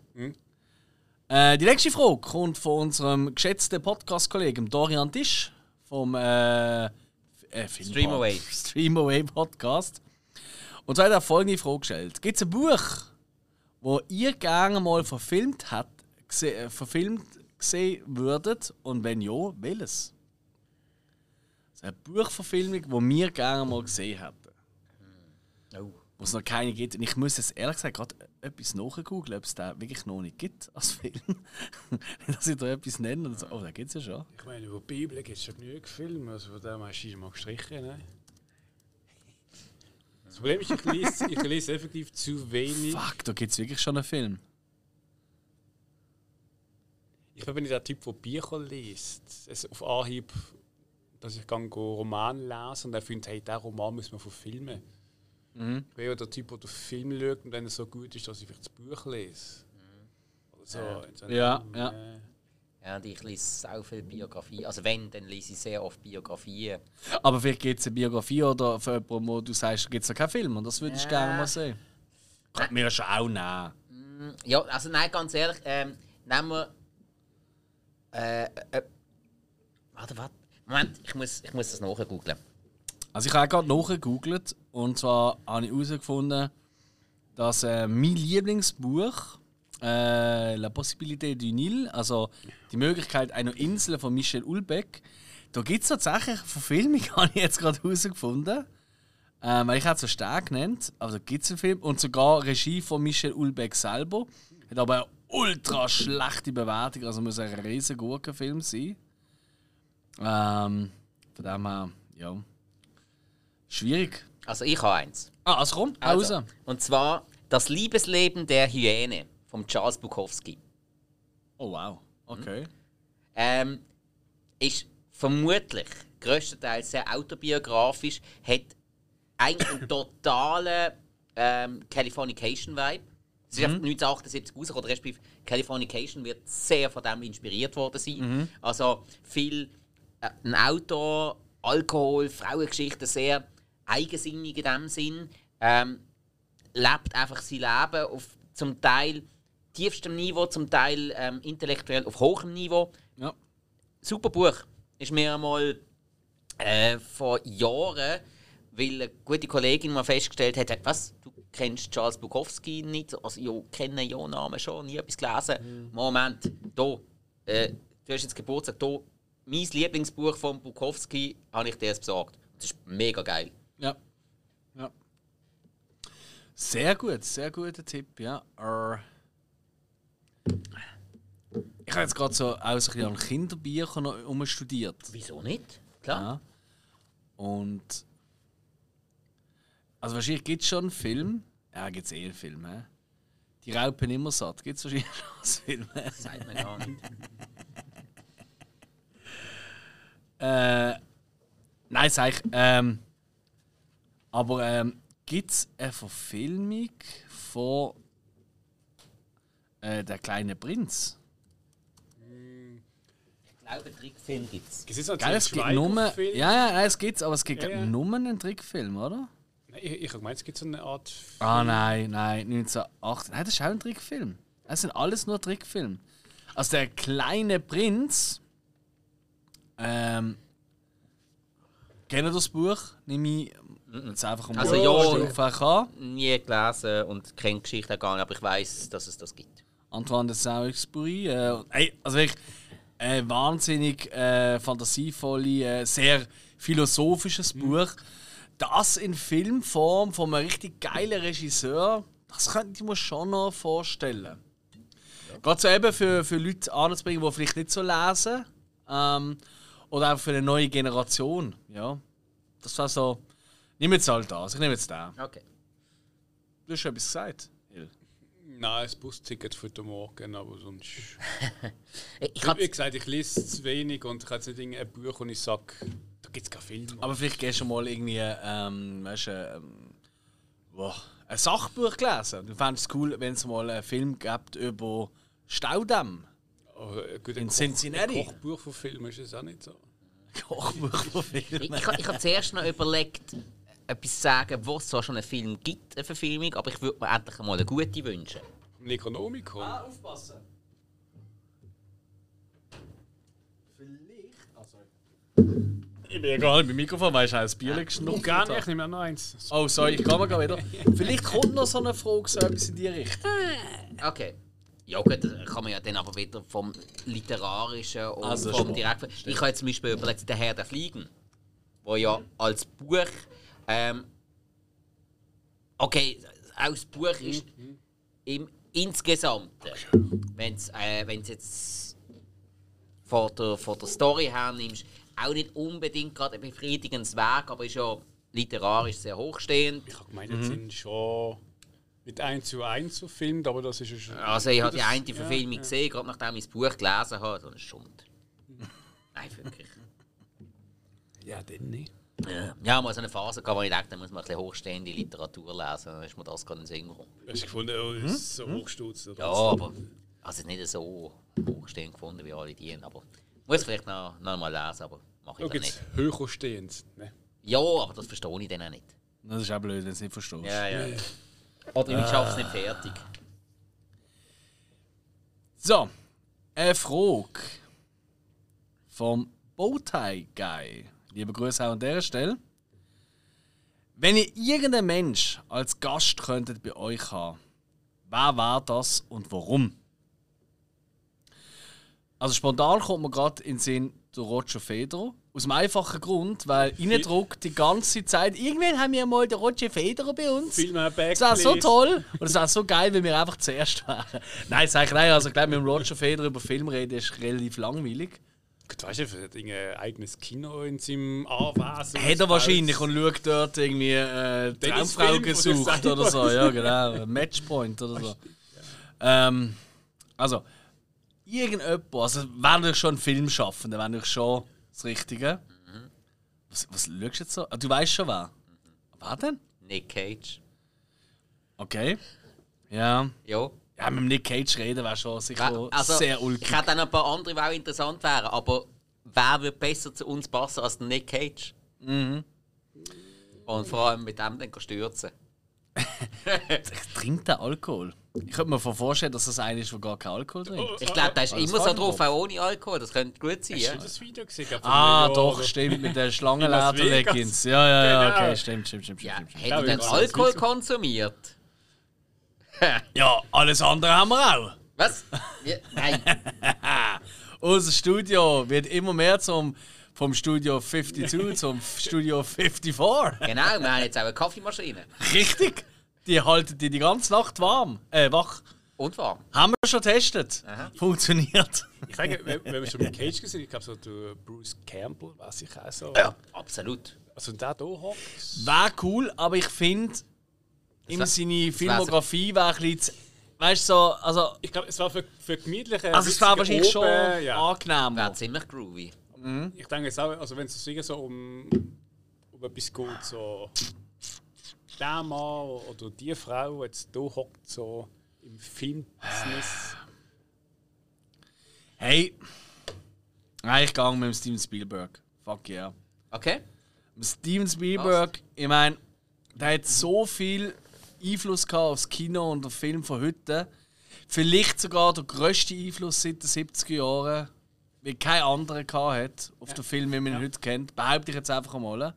Äh, die nächste Frage kommt von unserem geschätzten Podcast-Kollegen Dorian Tisch vom äh, äh, Streamaway. Streamaway Podcast. Und zwar hat er folgende Frage gestellt: Gibt es ein Buch, wo ihr gerne mal verfilmt, hat, gese äh, verfilmt gesehen würdet? Und wenn ja, welches? Also eine Buchverfilmung, die wir gerne mal gesehen hätten. Wo es noch keine gibt. Und ich muss jetzt ehrlich gesagt gerade etwas nachgoogeln, ob es da wirklich noch nicht gibt als Film. Dass ich da etwas nenne und so. Oh, da gibt es ja schon. ich meine, über die Bibel gibt es schon genug Filme, also von dem hast du mal gestrichen. Ne? Das Problem ist, ich lese, ich lese effektiv zu wenig. Fuck, da gibt es wirklich schon einen Film. Ich bin nicht der Typ, der Bücher liest. Es auf Anhieb, dass ich go Roman lese und er findet, hey, diesen Roman muss man verfilmen. Mhm. Ich bin ja der Typ, der den Film schaut und wenn er so gut ist, dass ich vielleicht das Buch lese. Oder so, in so einem- Ja, ja. äh, Ja, und ich lese so viel Biografie. Also wenn, dann lese ich sehr oft Biografien. Aber vielleicht gibt es eine Biografie oder für jemanden, wo du sagst, gibt es noch keinen Film und das würde ich Ja. gerne mal sehen. Könnte mir ja schon auch nehmen. Ja, also nein, ganz ehrlich, ähm, nehmen wir. Äh, äh, warte, warte. Moment, ich muss, ich muss das nachgoogeln. Also ich habe gerade nachgegoogelt und zwar habe ich herausgefunden, dass äh, mein Lieblingsbuch äh, La Possibilité du Nil, also die Möglichkeit einer Insel von Michel Ulbeck, da gibt es tatsächlich eine Verfilmung, habe ich jetzt gerade herausgefunden. Ähm, weil ich habe es so stark genannt, aber da gibt es einen Film und sogar Regie von Michel Ulbeck selber. Hat aber ultra schlechte Bewertung, also muss ein riesen Gurkenfilm sein. Ähm, von dem her, ja. Schwierig. Also ich habe eins. Ah, also komm, Also, Pause. und zwar Das Liebesleben der Hyäne von Charles Bukowski. Oh wow, okay. Ähm, ist vermutlich größtenteils sehr autobiografisch, hat eigentlich einen totalen ähm, Californication-Vibe. Es ist einfach 1978 rausgekommen, respektive Californication wird sehr von dem inspiriert worden sein. Also viel äh, ein Auto, Alkohol, Frauengeschichte, sehr eigensinnig in dem Sinn. Ähm, lebt einfach sein Leben auf zum Teil tiefstem Niveau, zum Teil ähm, intellektuell auf hohem Niveau Ja. super Buch. Ist mir einmal äh, vor Jahren, weil eine gute Kollegin mal festgestellt hat, was, du kennst Charles Bukowski nicht? Also, ja, kenne ja Namen schon, nie etwas gelesen. Moment, da, äh, du hast jetzt Geburtstag, da, mein Lieblingsbuch von Bukowski habe ich dir besorgt. Das ist mega geil. Ja. ja. Sehr gut, sehr guter Tipp, ja. Ich habe jetzt gerade so auch so ein bisschen an Kinderbüchern noch umstudiert. Wieso nicht? Klar. Ja. Und. Also wahrscheinlich gibt es schon einen Film. Ja, gibt es eh einen Film, hä? Die Raupen immer satt. Gibt es wahrscheinlich schon einen Film. hä? Sagt mir gar nicht. Äh, nein, sag ich. Ähm, aber ähm, gibt es eine Verfilmung von äh, Der kleine Prinz? Ich glaube, einen Trickfilm gibt es. Es ist halt Geil, es gibt nur. Ja, ja, nein, es gibt's, aber es gibt Ja, ja. nur einen Trickfilm, oder? Nein, Ich, ich habe gemeint, es gibt so eine Art. Ah, nein, nein, 1908. Nein, das ist auch ein Trickfilm. Das sind alles nur Trickfilme. Also der kleine Prinz. Ähm. Kennt ihr das Buch? Nehme ich jetzt einfach um Also ja. Stufe an. Nie gelesen und kenne die Geschichte gar nicht, aber ich weiß, dass es das gibt. Antoine de Saint-Exupéry. Äh, ey, also wirklich äh, wahnsinnig äh, fantasievolle, äh, sehr philosophisches Buch. Das in Filmform von einem richtig geilen Regisseur, das könnte ich mir schon noch vorstellen. Gerade so eben für, für Leute anzubringen, die vielleicht nicht so lesen. Ähm, oder auch für eine neue Generation. Ja. Das war so. Nimm jetzt halt das. Ich nehme jetzt den. Okay. Du hast schon etwas gesagt. Hill. Nein, das Busticket für den Morgen, aber sonst. Ich Wie hatte gesagt, ich lese zu wenig und ich habe jetzt nicht irgendein Buch und ich sage, da gibt es keinen Film. Aber vielleicht gehst du mal irgendwie, ähm, weißt du, ähm, boah, ein Sachbuch gelesen. Du fändest es cool, wenn es mal einen Film gibt über Staudamm. Aber, äh, gut, in ein Cincinnati. Ein Kochbuch von Filmen ist es auch nicht so. Kochbuch von Ich, Filmen. ich, ich habe zuerst noch überlegt, etwas sagen, wo es zwar schon einen Film gibt, eine Verfilmung, aber ich würde mir endlich mal eine gute wünschen. Necronomicon. aufpassen. Vielleicht. Also. Ich bin ja gar nicht beim Mikrofon, weil ich ein Bier geschnuppert Gar nicht, ich nehme auch noch eins. Oh, sorry, ich komme mal wieder. Vielleicht kommt noch so eine Frage, so etwas in die Richtung. Okay. Ja gut, da kann man ja dann aber wieder vom Literarischen und Also vom. Direkten... Ich habe jetzt zum Beispiel überlegt, «Der Herr der Fliegen», wo ja als Buch... Ähm, okay, auch das Buch ist im Insgesamten, wenn es äh, wenn's jetzt von der, von der Story her nimmst, auch nicht unbedingt gerade ein befriedigendes Werk, aber ist ja literarisch sehr hochstehend. Ich habe gemeint, jetzt sind schon nicht eins zu eins verfilmt, aber das ist ja schon. Also ich habe die das- eine Verfilmung ja. gesehen, gerade nachdem ich das Buch gelesen habe. So eine Schund. Nein, wirklich. Ja, dann nicht. Ja, ja mal so eine Phase gehabt, wo ich dachte, da muss man ein bisschen hochstehende Literatur lesen. Dann ist mir das gerade in den Sinn gekommen. Hast du gefunden, oh, das ist so hochstutz? Ja, aber also nicht so hochstehend gefunden wie alle die. Aber muss vielleicht noch, noch mal lesen, aber mache ich jetzt, nicht. höher stehend. Ne? Ja, aber das verstehe ich dann auch nicht. Das ist auch blöd, wenn du es nicht verstehst. Ja, ja. Oder ich schaffe es nicht fertig. So, eine Frage vom Bowtie Guy. Liebe Grüße auch an dieser Stelle. Wenn ihr irgendeinen Mensch als Gast könntet bei euch haben, wer war das und warum? Also spontan kommt mir gerade in den Sinn der Roger Federer Aus dem einfachen Grund, weil reindruckt die ganze Zeit. Irgendwann haben wir mal den Roger Federer bei uns. Das wäre so toll und es wäre so geil, wenn wir einfach zuerst wären. Nein, sag ich nein. Also, ich glaube, mit dem Roger Federer über Film reden ist relativ langweilig. Gut, weißt du, er hat ein eigenes Kino in seinem Anwesen. Hat er wahrscheinlich und schaut dort irgendwie äh, Traumfrau gesucht oder so. Ja, genau. Matchpoint oder so. Ähm, also, irgendjemand, also wenn natürlich schon ein Film schaffen, dann wäre natürlich schon das Richtige. Was, was schaust du jetzt so? Ah, Du weißt schon wer. Wer denn? Nick Cage. Okay. Ja. Ja. Ja, mit dem Nick Cage reden wäre schon sicher sehr ulkig. Ich hätte auch noch ein paar andere, die auch interessant wären, aber wer wird besser zu uns passen als der Nick Cage? Mhm. Und vor allem mit dem dann stürzen. Trinkt der Alkohol? Ich könnte mir vorstellen, dass das einer ist, der gar keinen Alkohol trinkt. Ich glaube, der ist immer so drauf, auch ohne Alkohol. Das könnte gut sein. Hast Ja? du das Video gesehen? Ich Ah, doch, stimmt, mit den In Schlangenleder-Leggings. Ja, ja, ja, Genau. okay, stimmt, stimmt, stimmt. Ja, stimmt, stimmt. hat Ja, er denn Alkohol konsumiert? Ja, alles andere haben wir auch. Was? Ja, nein. Unser Studio wird immer mehr zum, vom Studio 52 zum Studio 54. Genau, wir haben jetzt auch eine Kaffeemaschine. Richtig. Die halten die die ganze Nacht warm. Äh, wach. Und warm. Haben wir schon getestet. Funktioniert. Ich denke, wenn, wenn wir schon mit Cage gesehen ich glaube, so der Bruce Campbell, weiß ich auch so. Absolut. Also, und der da hockt. Wäre cool, aber ich finde, ihm seine Filmografie wäre ein bisschen. Weißt du, so, also. Ich glaube, es war für, für gemütliche. Also, es wäre wahrscheinlich schon Ja. angenehmer. Wäre ziemlich groovy. Ich denke jetzt auch, also wenn es so um, um etwas geht, so der Mann oder die Frau jetzt da hockt, so im Filmbusiness. Hey. Nein, ich gehe mit dem Steven Spielberg. Fuck yeah. Okay? Steven Spielberg, ich meine, der hat so viel Einfluss gehabt aufs Kino und den Film von heute. Vielleicht sogar der grösste Einfluss seit den 70er Jahren, wie kein anderer hat auf den Film, wie man ihn heute kennt. Behaupte ich jetzt einfach einmal.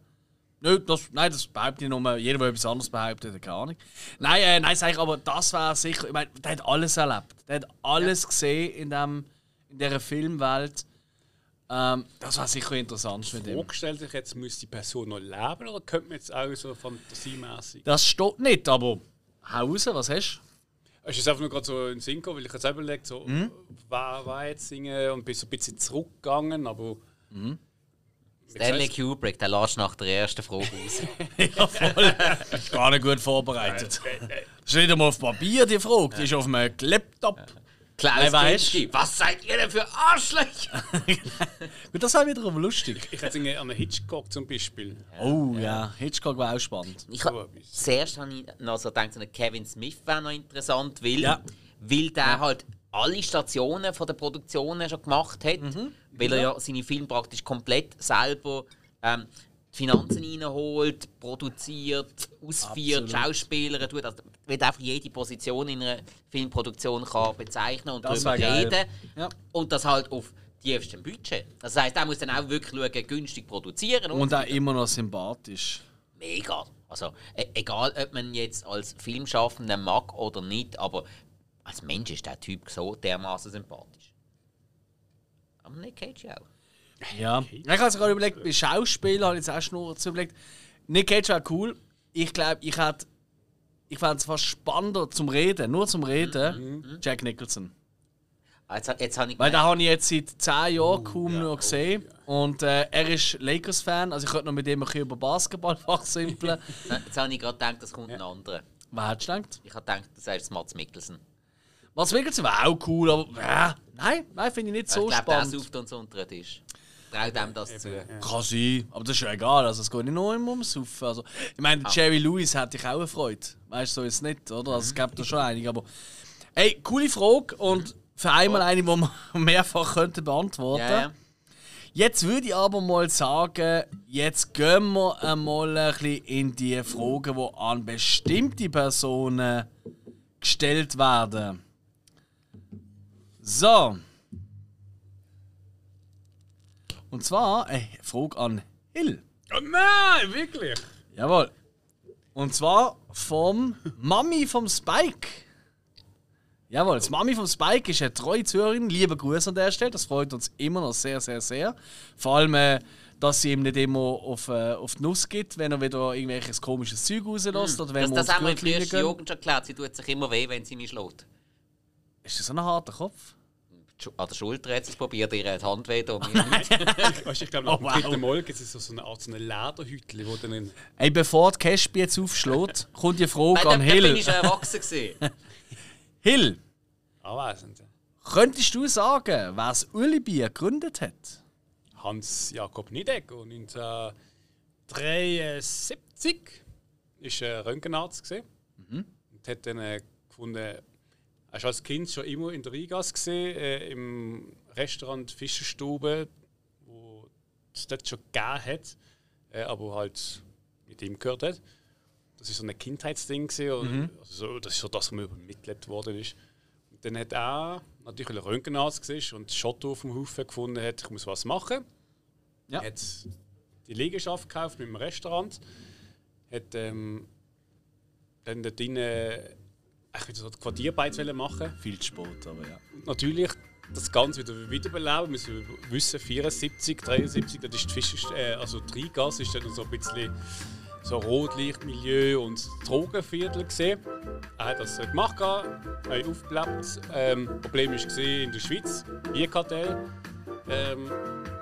Nö, das, nein, das behaupte ich nur. Jeder, der etwas anderes behauptet, hat keine Ahnung. Nein, äh, nein, sag ich, aber das wäre sicher. Ich meine, der hat alles erlebt. Der hat alles gesehen in, dem, in dieser Filmwelt. Ähm, das war sicher interessant mit ihm. Vorgestellt sich jetzt, müsste die Person noch leben oder könnte man jetzt auch so fantasiemäßig? Das steht nicht, aber hau raus, was hast Es ist einfach nur gerade so in den Sinn gekommen, weil ich jetzt selber überlegt so, Mhm. wer, wer jetzt singen und bin so ein bisschen zurückgegangen, aber. Stanley Kubrick, der lässt nach der ersten Frage raus. du? ja, voll. Gar nicht gut vorbereitet. Das ist nicht einmal auf Papier, die Frage. Die ist auf einem Laptop. Klaus Wer weiß? Kinski, was seid ihr denn für Arschlöcher? Gut, das wäre wiederum lustig. Ich hätte irgendwie an einen Hitchcock zum Beispiel. Oh ja, Hitchcock war auch spannend. Ich So hab, zuerst habe ich noch so gedacht, so Kevin Smith wäre noch interessant, weil, Ja. weil der halt alle Stationen von der Produktionen schon gemacht hat, Mhm. weil er ja seine Filme praktisch komplett selber ähm, Finanzen reinholt, produziert, ausführt, Absolut. Schauspieler tut, also er einfach jede Position in einer Filmproduktion kann bezeichnen und Das darüber reden Ja. und das halt auf tiefstem Budget. Das heißt, er muss dann auch wirklich schauen, günstig produzieren Und auch immer noch sympathisch. Mega. Also, e egal, ob man jetzt als Filmschaffender mag oder nicht, aber als Mensch ist der Typ so dermaßen sympathisch. Aber Nick Cage auch. Ja. Ich habe gerade überlegt, bei Schauspielern habe ich jetzt auch schon überlegt. Nick Cage wäre cool. Ich glaube, ich hätte. Ich fände es fast spannender zum Reden, nur zum Reden, Jack Nicholson. Ah, Jetzt, jetzt habe ich Weil den habe ich jetzt seit 10 Jahren kaum noch gesehen. Und äh, er ist Lakers-Fan, also ich könnte noch mit ihm ein bisschen über Basketball fachsimpeln. jetzt habe ich gerade gedacht, das kommt ein anderer. Was hättest du gedacht? Ich habe gedacht, das heißt Mats Mikkelsen. Was Mikkelsen wäre auch cool, aber ja, nein, nein finde ich nicht so ich glaube, der spannend. sauft uns unter den Tisch. Traut dem das zu. Kann sein, aber das ist ja egal, also es geht nicht nur immer ums Saufen. Also, ich meine, Jerry Lewis hätte ich auch eine Freude. Weißt du, so ist es nicht, oder? Also, es gibt da schon einige, aber... Hey, coole Frage und für einmal eine, die wir mehrfach könnten beantworten Ja, ja. Jetzt würde ich aber mal sagen, jetzt gehen wir einmal ein bisschen in die Fragen, die an bestimmte Personen gestellt werden. So. Und zwar eine Frage an Hill. Oh nein, wirklich? Jawohl. Und zwar vom Mami vom Spike. Jawohl, das Mami vom Spike ist eine treue Zuhörerin. Liebe Grüße an der Stelle, das freut uns immer noch sehr, sehr, sehr. Vor allem äh, dass sie ihm nicht immer auf, äh, auf die Nuss gibt, wenn er wieder irgendwelches komisches Zeug rauslässt. Oder wenn Das, das haben wir in gehen. Jugend schon erklärt. Sie tut sich immer weh, wenn sie mich schlägt. Ist das so ein harter Kopf? An der Schulter es probiert, ihr hat die Hand weh. da. Mir nicht. Weißt, ich glaube, nach Oh, dem wow. dritten Mal gibt es so so eine Art so eine Lederhütchen, wo dann Ey, bevor die Caspi jetzt aufschlägt, kommt die Frage Nein, an Hill. ich schon erwachsen. Hill, Anwesend. könntest du sagen, wer das Ulibier gegründet hat? Hans Jakob Niedecker, 1973, ist ein Röntgenarzt gesehen und hat dann äh, gefunden, er war als Kind schon immer in der Rigas gesehen, äh, im Restaurant Fischerstube, wo es dort schon gegeben hat, äh, aber halt mit ihm gehört hat. Das ist so ein Kindheitsding gewesen, und also so, das ist so das, was mir übermittelt worden ist. Und dann hat er natürlich weil er Röntgenarzt war und Schotto auf dem Haufen gefunden hat, ich muss was machen. Ja. Hat die Liegenschaft gekauft mit dem Restaurant, hat ähm, dann dort drinnen echt wieder so wollen machen Viel zu spät, aber ja. natürlich das Ganze wieder wiederbeleben. Wir müssen wissen, 74, 73, das ist die Fischer, äh, also Rheingasse ist dann so ein bisschen so Rotlichtmilieu und Drogenviertel gesehen. Er hat das gemacht, hat aufgelebt. Ähm, Problem war in der Schweiz, Bierkartell. Ähm,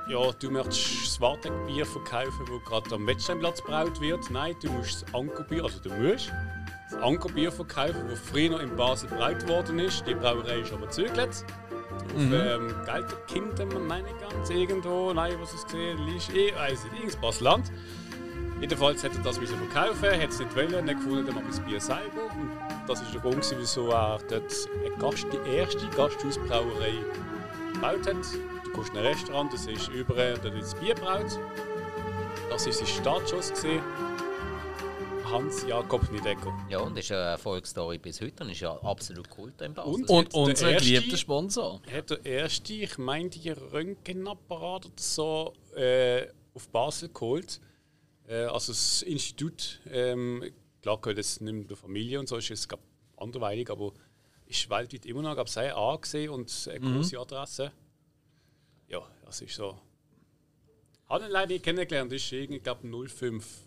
ja, du möchtest das Wartegbier verkaufen, das gerade am Wettsteinplatz braut wird. Nein, du musst das Ankerbier, also du musst Ankerbier verkaufen, das früher noch in Basel braut worden ist. Die Brauerei ist aber gezögert. Auf ähm, Gelterkinden, meine ich ganz irgendwo. Nein, was es gesehen ist, ich weiß nicht, irgendein Basel-Land. Jedenfalls hätte er das müssen verkaufen, hätte es nicht wollen, dann gefunden, dann mache ich das Bier selber. Und das ist der Grund, wieso er dort Gast, die erste Gasthausbrauerei gebaut hat. Du kommst in ein Restaurant, das ist über, dort das Bier braut. Das war sein Startschuss. Gewesen. Hans Jakob Niedecker. Ja, und das ist eine Erfolgsstory bis heute und ist ja absolut Kult in Basel. Und- Und Der unser geliebter Sponsor. Hat der erste, ich meine, die Röntgenapparat oder so äh, auf Basel geholt. Äh, also das Institut, ähm, klar gehört es nicht mehr der Familie und so, ist es gab anderweitig, aber ist weltweit immer noch, gab sehr angesehen und eine große Adresse. Ja, das ist so. Habe ihn leider nicht kennengelernt, das ist irgendwie, ich glaube, 05.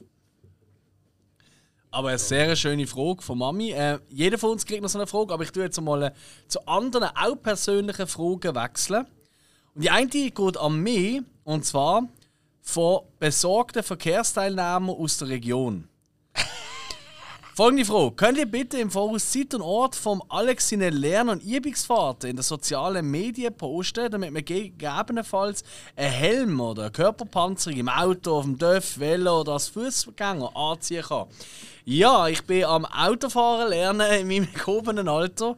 Aber eine sehr schöne Frage von Mami. Äh, jeder von uns kriegt noch so eine Frage, aber ich tue jetzt mal äh, zu anderen, auch persönlichen Fragen wechseln. Und die eine geht an mich, und zwar von besorgten Verkehrsteilnehmern aus der Region. Folgende Frage. Könnt ihr bitte im Voraus Zeit und Ort vom Alex seine Lern- und Übungsfahrten in den sozialen Medien posten, damit man gegebenenfalls einen Helm oder eine Körperpanzerung im Auto, auf dem Dörf, Velo oder als Fußgänger anziehen kann? Ja, ich bin am Autofahren lernen in meinem gehobenen Alter.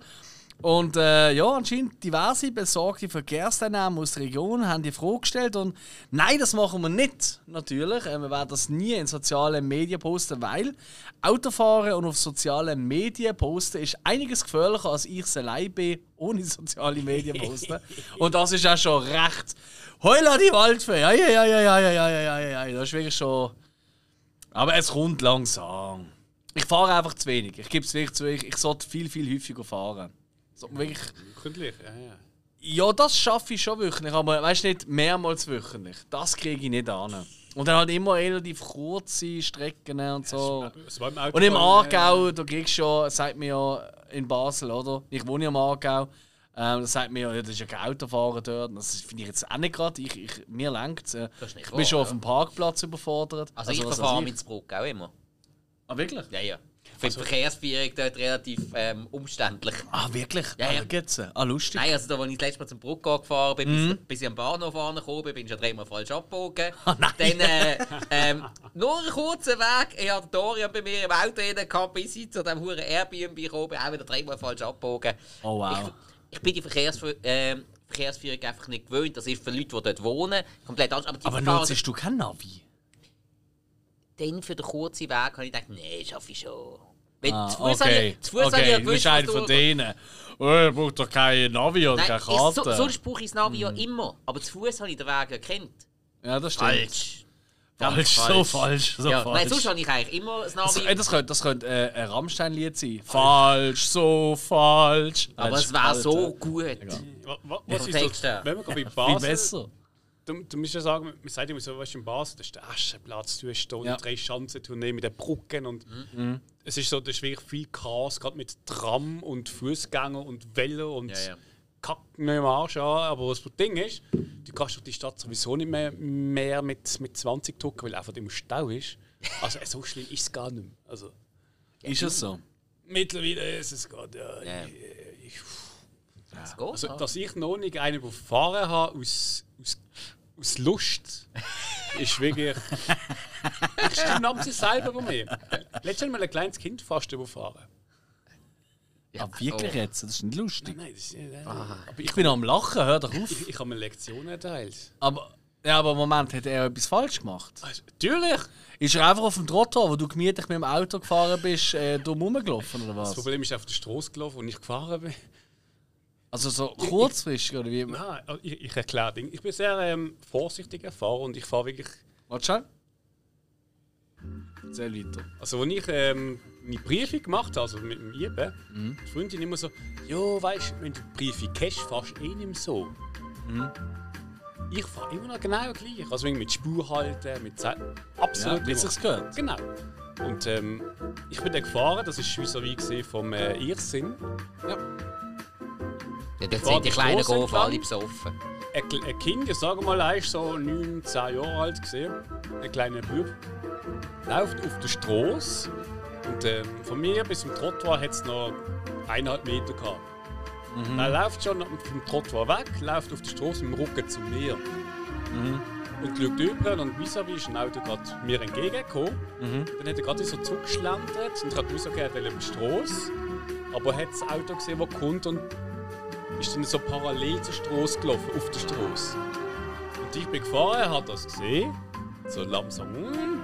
Und äh, ja, anscheinend diverse besorgte Verkehrsteilnehmer aus der Region haben die Frage gestellt. Und nein, das machen wir nicht, natürlich. Äh, wir werden das nie in sozialen Medien posten, weil Autofahren und auf sozialen Medien posten ist einiges gefährlicher, als ich es allein bin, ohne soziale Medien posten. und das ist auch schon recht. Heula die Waldfee! Ja, ja, ja, ja, ja, ja, ja, ja, ja, ja. Das ist wirklich schon. Aber es kommt langsam. Ich fahre einfach zu wenig. Ich gebe es wirklich zu. Ich, ich sollte viel, viel häufiger fahren. So, wirklich, Wöchentlich, ja, ja. ja, das schaffe ich schon wöchentlich, aber weißt nicht mehrmals wöchentlich. Das kriege ich nicht an. Und dann halt immer relativ kurze Strecken und so. Es war im Und im äh, Aargau, da kriegst du ja, sagt mir ja in Basel, oder? Ich wohne ja im Aargau. Ähm, da sagt mir ja, das ist ja kein Autofahren dort. Das finde ich jetzt auch nicht gerade. Ich, ich, mir lenkt es. Das ist nicht Ich bin schon ja. auf dem Parkplatz überfordert. Also, ich was verfahre mit Bruck auch immer. Ah, wirklich? Ja, ja. Für die Verkehrsführung dort relativ ähm, umständlich. Ah, wirklich? Ja, ja. Ah, da geht's. Ah, lustig. Nein, also da, als ich das letzte Mal zum Bruck gefahren bin, Mhm. bis, ich am Bahnhof angekommen bin, bin ich schon dreimal falsch abgebogen. Ah, nein. Dann äh, ähm, nur einen kurzen Weg. Ich hatte Dorian bei mir im Auto gehabt, bis ich zu diesem huren Airbnb gekommen bin, auch wieder dreimal falsch abgebogen. Oh, wow. Ich, ich bin die Verkehrsfü ähm, Verkehrsführung einfach nicht gewöhnt. Das ist für Leute, die dort wohnen, komplett anders. Aber, Aber nutzt du kein Navi? dann für den kurzen Weg habe ich gedacht, nee, schaffe ich schon. Wenn, Ah, okay. ich, zu Fuß habe ich okay. ja du bist gewusst, was einer von du- denen. Oh, ich brauche doch kein Navi oder Nein, keine ich, Karte. so, sonst brauche ich das Navi ja immer. Aber zu Fuß habe ich den Weg erkannt. ja, das stimmt. Falsch. Ganz Falsch, so falsch, so ja, falsch. Nein, sonst habe ich eigentlich immer das das, Navi. ey, das könnte, das könnte äh, ein Rammstein-Lied sein. Falsch, so falsch. aber Das es ist wäre so gut. Ja, Was ist Text, das? ja. Wenn wir gerade bei Viel Basel, besser. du, du musst ja sagen, man sagt immer so, weißt du, in Basel, das ist der Aschenplatz, du hast hier Ja. drei Schanzentournee mit den Brücken und es ist so, das ist wirklich viel Chaos, gerade mit Tram und Fußgänger und Velo und Ja, ja. kacken im Arsch an. Aber das Ding ist, du kannst durch die Stadt sowieso nicht mehr, mehr mit, mit 20 tucken, weil einfach immer Stau ist. Also so schlimm ist es gar nicht mehr. Also, Ist es so? mittlerweile ist es gerade, ja, Ja. ich, ich, Das geht. also, halt. dass ich noch nicht einen gefahren habe aus, aus, aus Lust, ist wirklich. Ich ab sich selber bei mir. Letztes Mal ein kleines Kind fast überfahren. Ja, Ah, wirklich oh. jetzt? Das ist nicht lustig. Nein, das ist nicht. Ah. Aber ich, Ich bin am Lachen, hör doch auf. ich, ich habe mir Lektionen erteilt. Aber, ja, aber Moment, hat er etwas falsch gemacht? Also, natürlich! Ist er einfach auf dem Trottoir, wo du gemütlich mit dem Auto gefahren bist, äh, dumm rumgelaufen oder Das was? Problem ist auf der Straße gelaufen, wo ich gefahren bin. Also so kurzfristig oder wie? Nein, also ich, ich erkläre Dinge. Ich bin sehr ähm, vorsichtiger Fahrer und ich fahre wirklich. Warte schon. Sehr weiter. Also, als ich ähm, meine Briefe gemacht habe, also mit dem IBE, Mhm. die Freundin immer so: Jo, weißt du, wenn du Briefe kennst, fährst du eh nicht mehr so. Mhm. Ich fahre immer noch genau gleich. Also mit Spur halten, mit Zeit. Absolut. Ja, wie es gehört. Genau. Und ähm, ich bin dann gefahren, das war vis-à-vis vom äh, Irrsinn. Ja, dort War sind die kleinen Golf alle besoffen. Ein, ein Kind, ich sage mal, er ist so 9, 10 Jahre alt gesehen, ein kleiner Bub, läuft auf der Straße und ähm, von mir bis zum Trottoir hat es noch eineinhalb Meter gehabt. Er läuft schon vom Trottoir weg, läuft auf der Straße mit dem Rücken zu mir. Und schaut über und vis-à-vis ist ein Auto gerade mir entgegengekommen. Dann hat er gerade so zugeschlendert und hat will über die Straße. Aber er hat das Auto gesehen, das kommt und ist dann so parallel zur Straße gelaufen, auf der Straße. Und ich bin gefahren, hat das gesehen, so langsam. mm.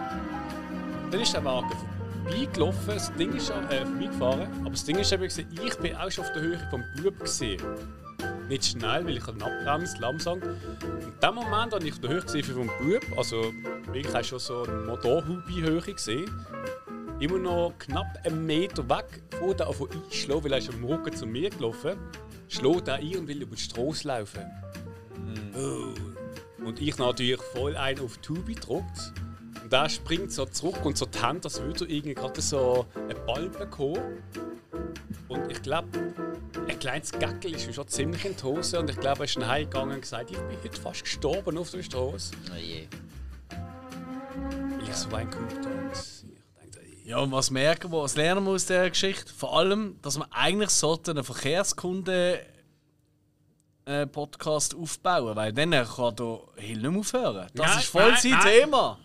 Dann ist der Wagen vorbeigelaufen, das Ding ist äh, vorbeigefahren, aber das Ding ist eben, ich bin auch schon auf der Höhe vom Bub gesehen. Nicht schnell, weil ich habe abbremst, langsam. In dem Moment, als ich auf der Höhe war vom Bub, also wirklich hast schon so eine Motorhubi-Höhe gesehen, immer noch knapp einen Meter weg, vor der einschlagen, weil er ist am Rücken zu mir gelaufen, schlägt er ein und will über die Straße laufen. Oh. Und ich natürlich voll einen auf Tube gedruckt. Und er springt so zurück und so die Hände, als würde er irgendwie gerade so einen Ball bekommen. Und ich glaube, ein kleines Gackel ist mir schon ziemlich in die Hose. Und ich glaube, er ist dann heimgegangen und gesagt, ich bin heute fast gestorben auf der Straße. Oh je. Ich so einen gehört Ja, und was merken wir, was lernen wir aus dieser Geschichte? Vor allem, dass wir eigentlich sollten einen Verkehrskunde äh, Podcast aufbauen, weil dann kann der Hill nicht mehr aufhören. Das Nein, ist voll nein, sein nein. Thema.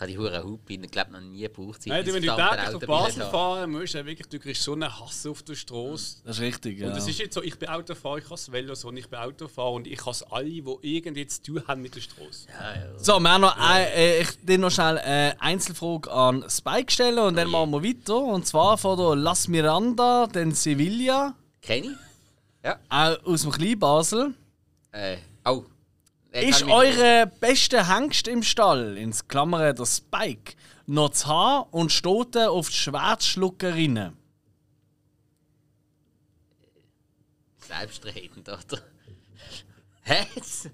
Ich habe die hure Hupe, ich glaube noch nie gebraucht. Nein, ich wenn du das täglich durch Auto Basel fahren musst, dann wirklich, du kriegst so einen Hass auf der Straße. Das ist richtig, ja. Und es ist jetzt so, ich bin Autofahrer, ich hasse Velos und ich bin Autofahrer und ich hasse alle, die irgendwie zu tun haben mit der Straße. So, wir haben noch ein, äh, ich will noch schnell eine Einzelfrage an Spike stellen und dann machen wir weiter. Und zwar von der Las Miranda, den Sevilla, Kenn ich? Ja. auch aus dem Kleinbasel. Äh, oh. Jetzt Ist eure beste Hengst im Stall, ins Klammern der Spike, noch zu haben und steht auf die Schwertschluckerinnen? Selbstredend, oder? Hä? Das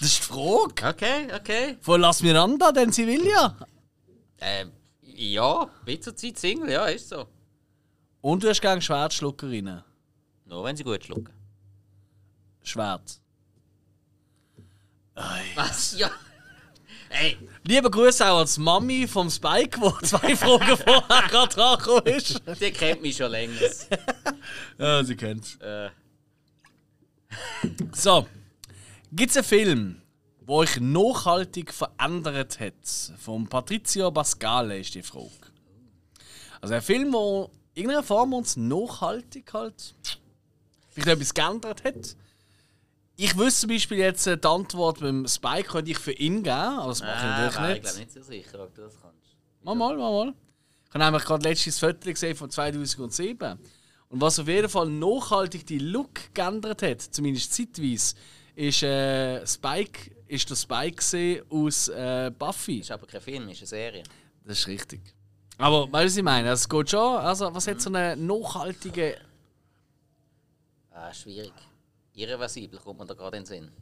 ist die Frage. Okay, okay. Von Las Miranda, den Sevilla. Ähm, ja, bin zurzeit Single, ja, ist so. Und du hast gegen Schwertschluckerinnen. Nur wenn sie gut schlucken. Schwert. Was? Ja. Ey, Liebe Grüße auch als Mami vom Spike, wo zwei Fragen vorher gerade dran ist. die kennt mich schon länger. Ja, sie kennt's. äh, So, gibt es einen Film, der euch nachhaltig verändert hat? Von Patrizio Pascale ist die Frage. Also ein Film, der in irgendeiner Form uns nachhaltig halt vielleicht etwas geändert hat. Ich wüsste zum Beispiel jetzt äh, die Antwort beim Spike könnte ich für ihn geben, aber das mache ich ah, natürlich ich nicht. glaube nicht so sicher, ob du das kannst. Mal, mal, mal, mal. Ich habe nämlich gerade letztes Foto gesehen von 2007. Und was auf jeden Fall nachhaltig die Look geändert hat, zumindest zeitweise, ist, äh, Spike, ist der Spike aus äh, Buffy. Ist aber kein Film, ist eine Serie. Das ist richtig. Aber weißt du, was ich meine? Also, es geht schon. Also, was hat so eine nachhaltige. Ah, schwierig. Irreversibel kommt man da gerade in den Sinn.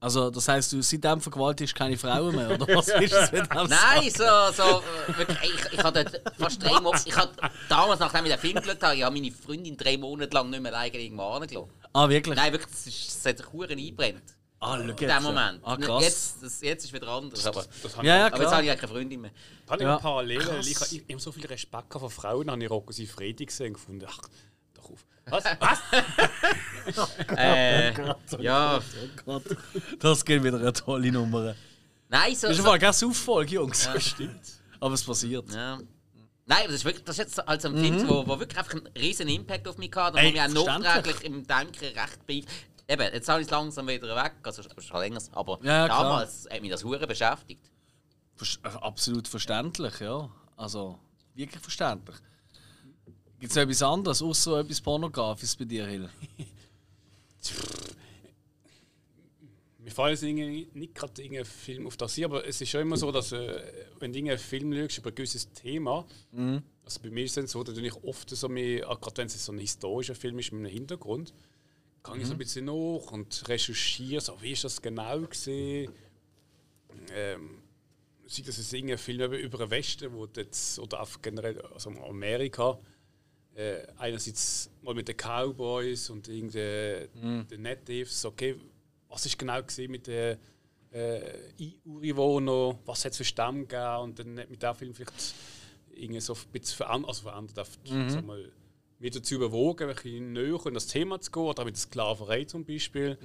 Also, das heisst, du seitdem vergewaltigst keine Frauen mehr, oder was ist das mit dem Nein, so, so äh, wirklich, ich, ich hatte dort fast drei Monate, ich hatte damals, nachdem ich den Film geschaut habe, ich habe meine Freundin drei Monate lang nicht mehr alleine irgendwo angelassen. Ah, wirklich? Nein, wirklich, es, ist, es hat sich Huren eingebrennt. Ah, schau In jetzt. dem Moment. Ah, krass. Jetzt, das, jetzt ist wieder anders. Aber, Das habe Ja, ja, aber jetzt habe ich ja keine Freundin mehr. ich, habe ich Ja. parallel. Ich habe so viel Respekt vor Frauen, habe ich Rocco Sifredi gesehen und gefunden, ach. Was? Was? Äh, ja, Das geht wieder eine tolle Nummer. nein, so. Das ist so aber keine Sauffolge, Jungs. Stimmt. Aber es passiert. ja. Nein, aber das ist, wirklich, das ist jetzt also ein Film, wo, wo wirklich einfach einen riesen Impact auf mich hatte und Ey, wo mich auch nachträglich im Denken recht beif. Eben, jetzt habe ich es langsam wieder weg, also schon länger, aber Ja, ja, klar. damals hat mich das Hure beschäftigt. Ver- äh, Absolut verständlich, ja. Also, wirklich verständlich. Gibt es noch etwas anderes, außer etwas Pornografisches bei dir, Hill? Mir fallen jetzt nicht gerade irgendein Film auf das hier, aber es ist schon immer so, dass äh, wenn du irgendeinen Film schaust über ein gewisses Thema, also bei mir ist es so, dass ich oft so auch gerade wenn es so ein historischer Film ist mit einem Hintergrund, kann ich so ein bisschen nach und recherchiere, so, wie ist das genau gesehen. Ähm, sei das jetzt irgendein Film über, über den Westen, wo jetzt, oder generell also Amerika, äh, einerseits mal mit den Cowboys und irgendwie den Natives, okay, was ist genau gesehen mit den äh, Ureinwohnern, was hat es für Stamm gegeben? Und dann mit dem Film vielleicht irgendwie so ein bisschen verändert, also verändert auf, sag mal, wieder zu überwogen, ein bisschen näher in das Thema zu gehen, oder mit der Sklaverei zum Beispiel,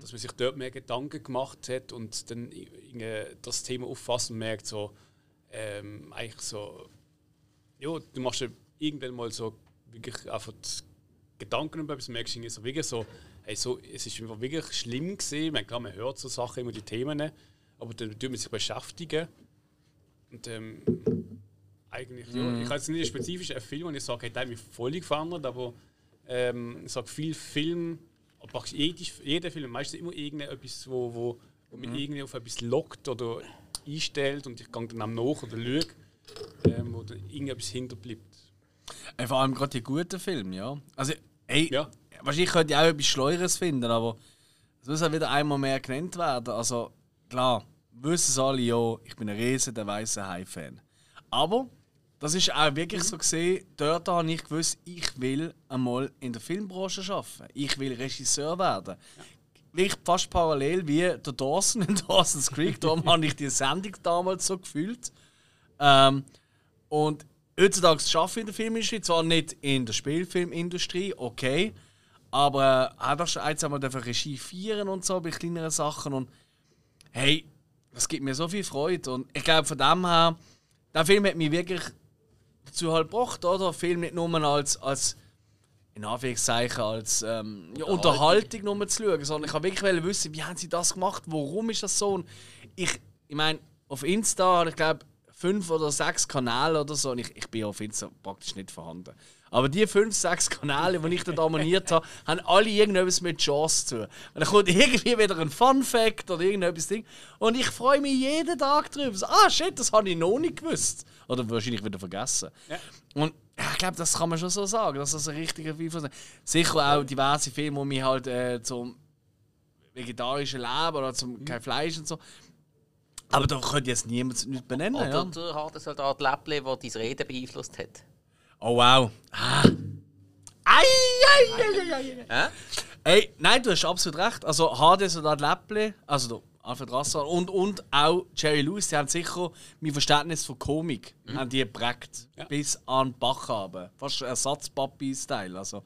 dass man sich dort mehr Gedanken gemacht hat und dann das Thema auffasst und merkt so, ähm, eigentlich so, ja, du machst irgendwann mal so wirklich einfach Gedanken über etwas, merkst so wirklich so, hey, so, es ist einfach wirklich schlimm gesehen. Man, klar, man hört so Sachen immer die Themen, aber dann tut man sich beschäftigen und ähm, eigentlich, ja, ich habe jetzt nicht spezifisch einen Film, und ich sage, hey, der hat mich völlig verändert, aber ähm, ich sage, viel Film, aber jeder, jeder Film, meistens immer irgendetwas, wo, wo, wo mich irgendwie auf etwas lockt oder einstellt und ich gehe dann am nach oder schaue, ähm, wo dann irgendetwas hinterbleibt. Äh, Vor allem gerade die guten Filme, ja. Also, ey, Ja. wahrscheinlich könnte ich auch etwas Schleueres finden, aber es muss auch wieder einmal mehr genannt werden. Also, klar, wissen es alle, ja, ich bin ein riesen der weiße Hai-Fan. Aber das ist auch wirklich so gesehen, dort habe ich gewusst, ich will einmal in der Filmbranche arbeiten. Ich will Regisseur werden. Wirklich fast parallel wie der Dawson in Dawson's Creek. Darum habe ich die Sendung damals so gefühlt. Ähm, und heutzutage arbeite ich in der Filmindustrie, zwar nicht in der Spielfilmindustrie, okay, aber äh, auch schon jetzt einmal Regie feiern und so bei kleineren Sachen und hey, das gibt mir so viel Freude und ich glaube von dem her, der Film hat mich wirklich dazu halt gebracht, oder? Film nicht nur als, als in Anführungszeichen als ähm, ja, Unterhaltung nur zu schauen, sondern ich wollte wirklich wissen, wie haben sie das gemacht, warum ist das so? Und ich, ich meine, auf Insta habe ich glaube fünf oder sechs Kanäle oder so und ich, ich bin auf Insta praktisch nicht vorhanden. Aber die fünf, sechs Kanäle, die ich dort abonniert habe, haben alle irgendetwas mit Jaws zu tun. Und dann kommt irgendwie wieder ein Fun Fact oder irgendetwas Ding. Und ich freue mich jeden Tag drüber. So, ah, shit, das habe ich noch nicht gewusst. Oder wahrscheinlich wieder vergessen. Und ja, ich glaube, das kann man schon so sagen, dass das ein richtiger Film ist. Sicher auch diverse Filme, die mich halt äh, zum vegetarischen Leben oder zum kein Fleisch und so. Aber da könnte jetzt niemand nicht benennen. Oder Ja. der harte Soldat Läpple, der dein Reden beeinflusst hat. Oh wow. Ah. Ei, ei, ei, ei, ei. Ey, nein, du hast absolut recht. Also HD Soldat Läpple, also der Alfred Rassar und, und auch Jerry Lewis, die haben sicher mein Verständnis von Komik haben die geprägt. Bis an den Bach haben. Fast Ersatzpapi-Style. Also,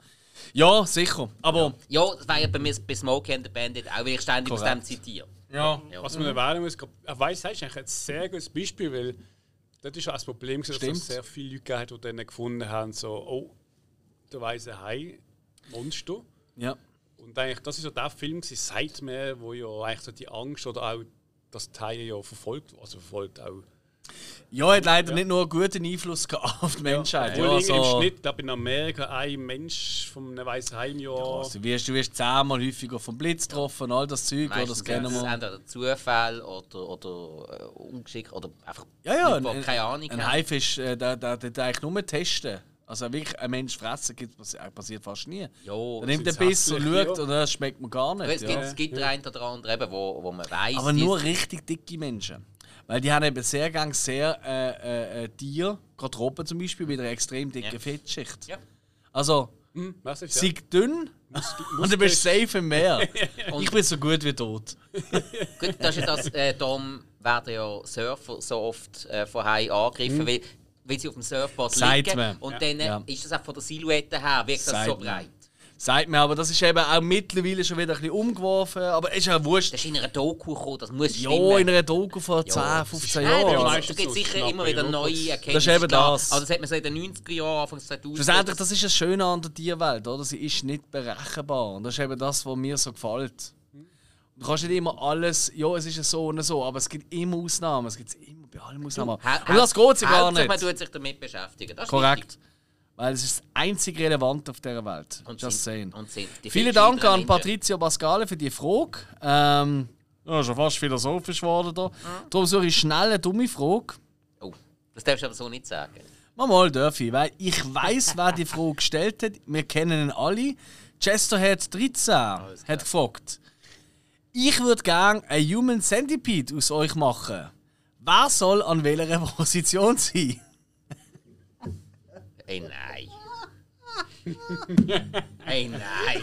ja, sicher. Aber Ja, das wäre ja bei mir bei Smokey and the Bandit auch, weil ich ständig aus dem zitiere. Ja. Ja. Was man erwähnen muss, ich weiß, das ist eigentlich ein sehr gutes Beispiel, weil das ist auch das Problem, dass es sehr viele Leute gegeben hat, die dann gefunden haben, so, oh, der weiße Hai, Monster. ja. Und eigentlich, das ist so der Film seit mir, wo ja eigentlich so die Angst oder auch das Teil ja verfolgt, also verfolgt auch. Ja, hat leider nicht nur einen guten Einfluss gehabt auf die Menschheit. Obwohl Ja, irgendwie im also, Schnitt, da in Amerika ein Mensch von einem weißen Hai im Jahr. also, du, wirst, du wirst zehnmal häufiger vom Blitz getroffen, all das Zeug, ja, das Meistens kennen ist es wir. entweder Zufall oder, oder äh, Ungeschick oder einfach Ja, ja, die keine Ahnung ein haben. Haifisch, äh, der, der, der, der eigentlich nur testen. Also wirklich ein Mensch fressen gibt, passi- passiert fast nie. Ja, Dann nimmt er jetzt Biss und schaut ja. und das schmeckt man gar es nicht. gibt, Ja. es gibt den einen oder anderen, eben, wo, wo man weiß. Aber nur richtig dicke Menschen. Weil die haben eben sehr gern sehr äh, äh, äh, Tiere, gerade Robben zum Beispiel, mit einer extrem dicken Ja. Fettschicht. Ja. Also, Hm, was ist sei dünn und du bist safe im Meer. Und- ich bin so gut wie tot. Gut, das ist das, äh, darum werden ja Surfer so oft äh, von Haien angegriffen, weil, weil sie auf dem Surfboard Sagt liegen. man. Und dann äh, ist das auch von der Silhouette her, wirkt das Sagt so man. Sagt mir aber, das ist eben auch mittlerweile schon wieder ein bisschen umgeworfen. Aber ist ja wurscht. Das ist in einer Doku gekommen, das muss Ja, stimmen. in einer Doku vor 10, das 15 Nein, Jahren. da ja, Also, meistens gibt es so sicher immer wieder neue Erkenntnisse. Das ist eben das. Aber das hat man so in den 90er Jahren, Anfang 2000 Schlussendlich, das ist das Schöne an der Tierwelt, oder? Sie ist nicht berechenbar. Und das ist eben das, was mir so gefällt. Du kannst nicht immer alles, ja, es ist ja so und so, aber es gibt immer Ausnahmen. Es gibt immer bei allem Ausnahmen. Ha- Und das geht sie gar nicht. man tut sich damit beschäftigen. Das ist Korrekt. wichtig. Weil es ist das einzig Relevante auf dieser Welt. Und Just sind- saying. und sind die Vielen viel Dank an. Patrizia Pascale für die Frage. Ähm, ja, schon fast philosophisch geworden da. Darum suche ich schnell eine dumme Frage. Oh, das darfst du aber so nicht sagen. Mal darf ich, weil ich weiß, wer die Frage gestellt hat. Wir kennen ihn alle. Chesterhead 13 hat gefragt: Ich würde gerne ein Human Centipede aus euch machen. Wer soll an welcher Position sein? Ey, nein. Ey, nein.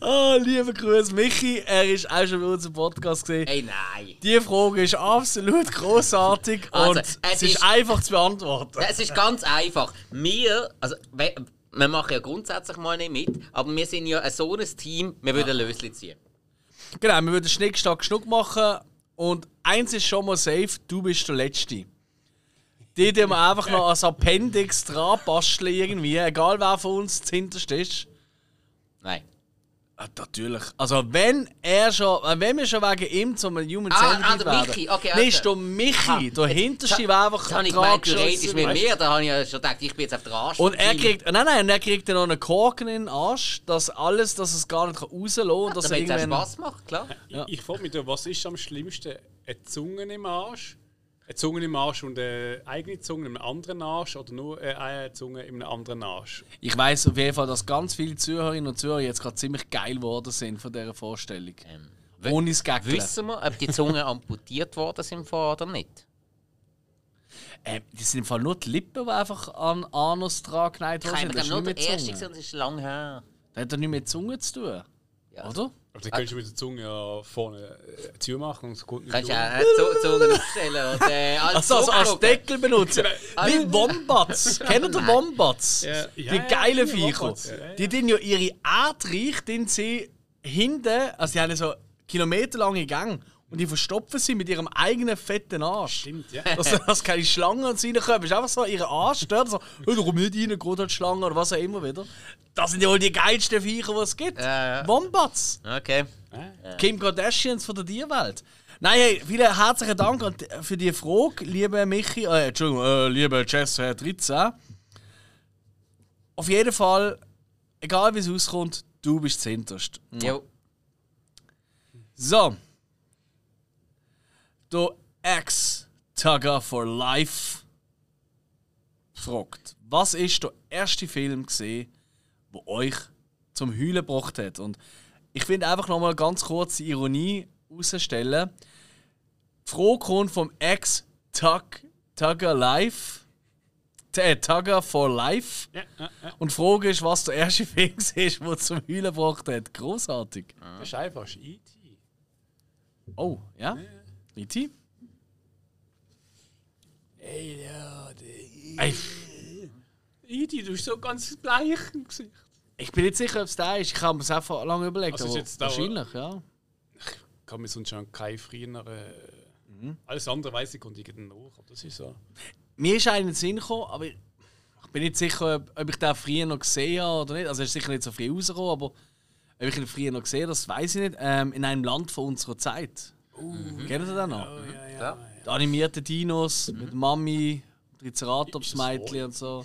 Oh, lieber Grüß, Michi. Er ist auch schon bei unserem Podcast gesehen. Ey, nein. Die Frage ist absolut großartig Also, und es ist ist- einfach zu beantworten. Es ist ganz einfach. Wir, also, wir machen ja grundsätzlich mal nicht mit, aber wir sind ja ein so ein Team, wir würden Lösli ziehen. Genau, wir würden Schnick, Schnack, Schnuck machen und eins ist schon mal safe: du bist der Letzte. Die, die wir einfach noch als Appendix dran basteln, irgendwie, egal wer von uns zuhinterst ist. Nein. Ah, natürlich. Also, wenn er schon, wenn wir schon wegen ihm zum Human Ah, Centipede ah, der werden, Michi, okay, also. ist der Michi, Aha. der hinterste, der einfach Jetzt habe ich dran gemeint, du redest mit mir, da habe ich ja schon gedacht, ich bin jetzt auf der Arsch. Und er kriegt, nein, nein, und er kriegt dann noch einen Korken in den Arsch, dass alles, dass es gar nicht rauslassen kann. dass er Damit es Spass macht, klar. Ja. Ich, ich frage mich, was ist am schlimmsten? Eine Zunge im Arsch? Eine Zunge im Arsch und eine eigene Zunge in einem anderen Arsch oder nur eine Zunge in einem anderen Arsch? Ich weiß auf jeden Fall, dass ganz viele Zuhörerinnen und Zuhörer jetzt gerade ziemlich geil geworden sind von dieser Vorstellung. Ähm, Ohne das Gaggeln. Wissen wir, ob die Zungen amputiert worden sind vorher oder nicht? Äh, das sind im Fall nur die Lippen, die einfach an Anus dran geneigt Ich worden habe sind. Das nur der nicht erste das ist lang her. Das hat doch nicht mit Zunge zu tun, Ja. oder? Aber dann könntest du mit der Zunge ja vorne äh, zumachen und es kommt nicht Kannst du durch. auch äh, Zu- Zungen aufstellen und äh, als Also, also als. Deckel benutzen. Wie Wombats. Kennt ihr Wombats? Ja, Die ja, ja, geilen die Viecher. Ja, ja. Die tun ja ihre Erdreich, den sie hinten, also die haben so kilometerlange Gang und die verstopfen sie mit ihrem eigenen fetten Arsch. Stimmt, ja. Dass, dass keine Schlangen reinkommen. ist einfach so ihre Arsch dort, so, oh, da kommt nicht rein, geht halt Schlange oder was auch immer wieder. Das sind ja wohl die geilsten Viecher, die es gibt. Ja, ja. Wombats. Okay. Kim Kardashians von der Tierwelt. Nein, hey, vielen herzlichen Dank an- für die Frage, liebe Michi, äh, Entschuldigung, äh, liebe Jess Herr 13. Auf jeden Fall, egal wie es auskommt, du bist zuhinterst. Jo. So. Der Ex-Tugger for Life fragt, was ist der erste Film gesehen, der euch zum Heulen gebracht hat? Und ich finde einfach nochmal ganz kurz die Ironie herausstellen. Frage kommt vom Ex-Tugger Life. Äh, Tugger for Life. Ja, ja, ja. Und die Frage ist, was der erste Film ist, der zum Heulen gebracht hat. Großartig. Das ist einfach E.T. Oh, ja? E.T.? Ey, ja, Ey, E.T., du bist so ganz bleich im Gesicht. ich bin nicht sicher, ob es der ist. Ich habe mir es einfach lange überlegt. Also ist aber wahrscheinlich, ja. Ich kann mir sonst schon keine früher. Äh, Mhm. Alles andere weiß ich, kommt irgendwie nach. aber Das ist so. Mir ist einer in den Sinn gekommen, aber ich bin nicht sicher, ob, ob ich den früher noch gesehen habe oder nicht. Also, er ist sicher nicht so früh rausgekommen, aber ob ich ihn früher noch gesehen habe, das weiß ich nicht. Ähm, in einem Land von unserer Zeit. Kennt ihr den noch? Ja. Die animierten Dinos mit Mami, Triceratops-Mädchen und so.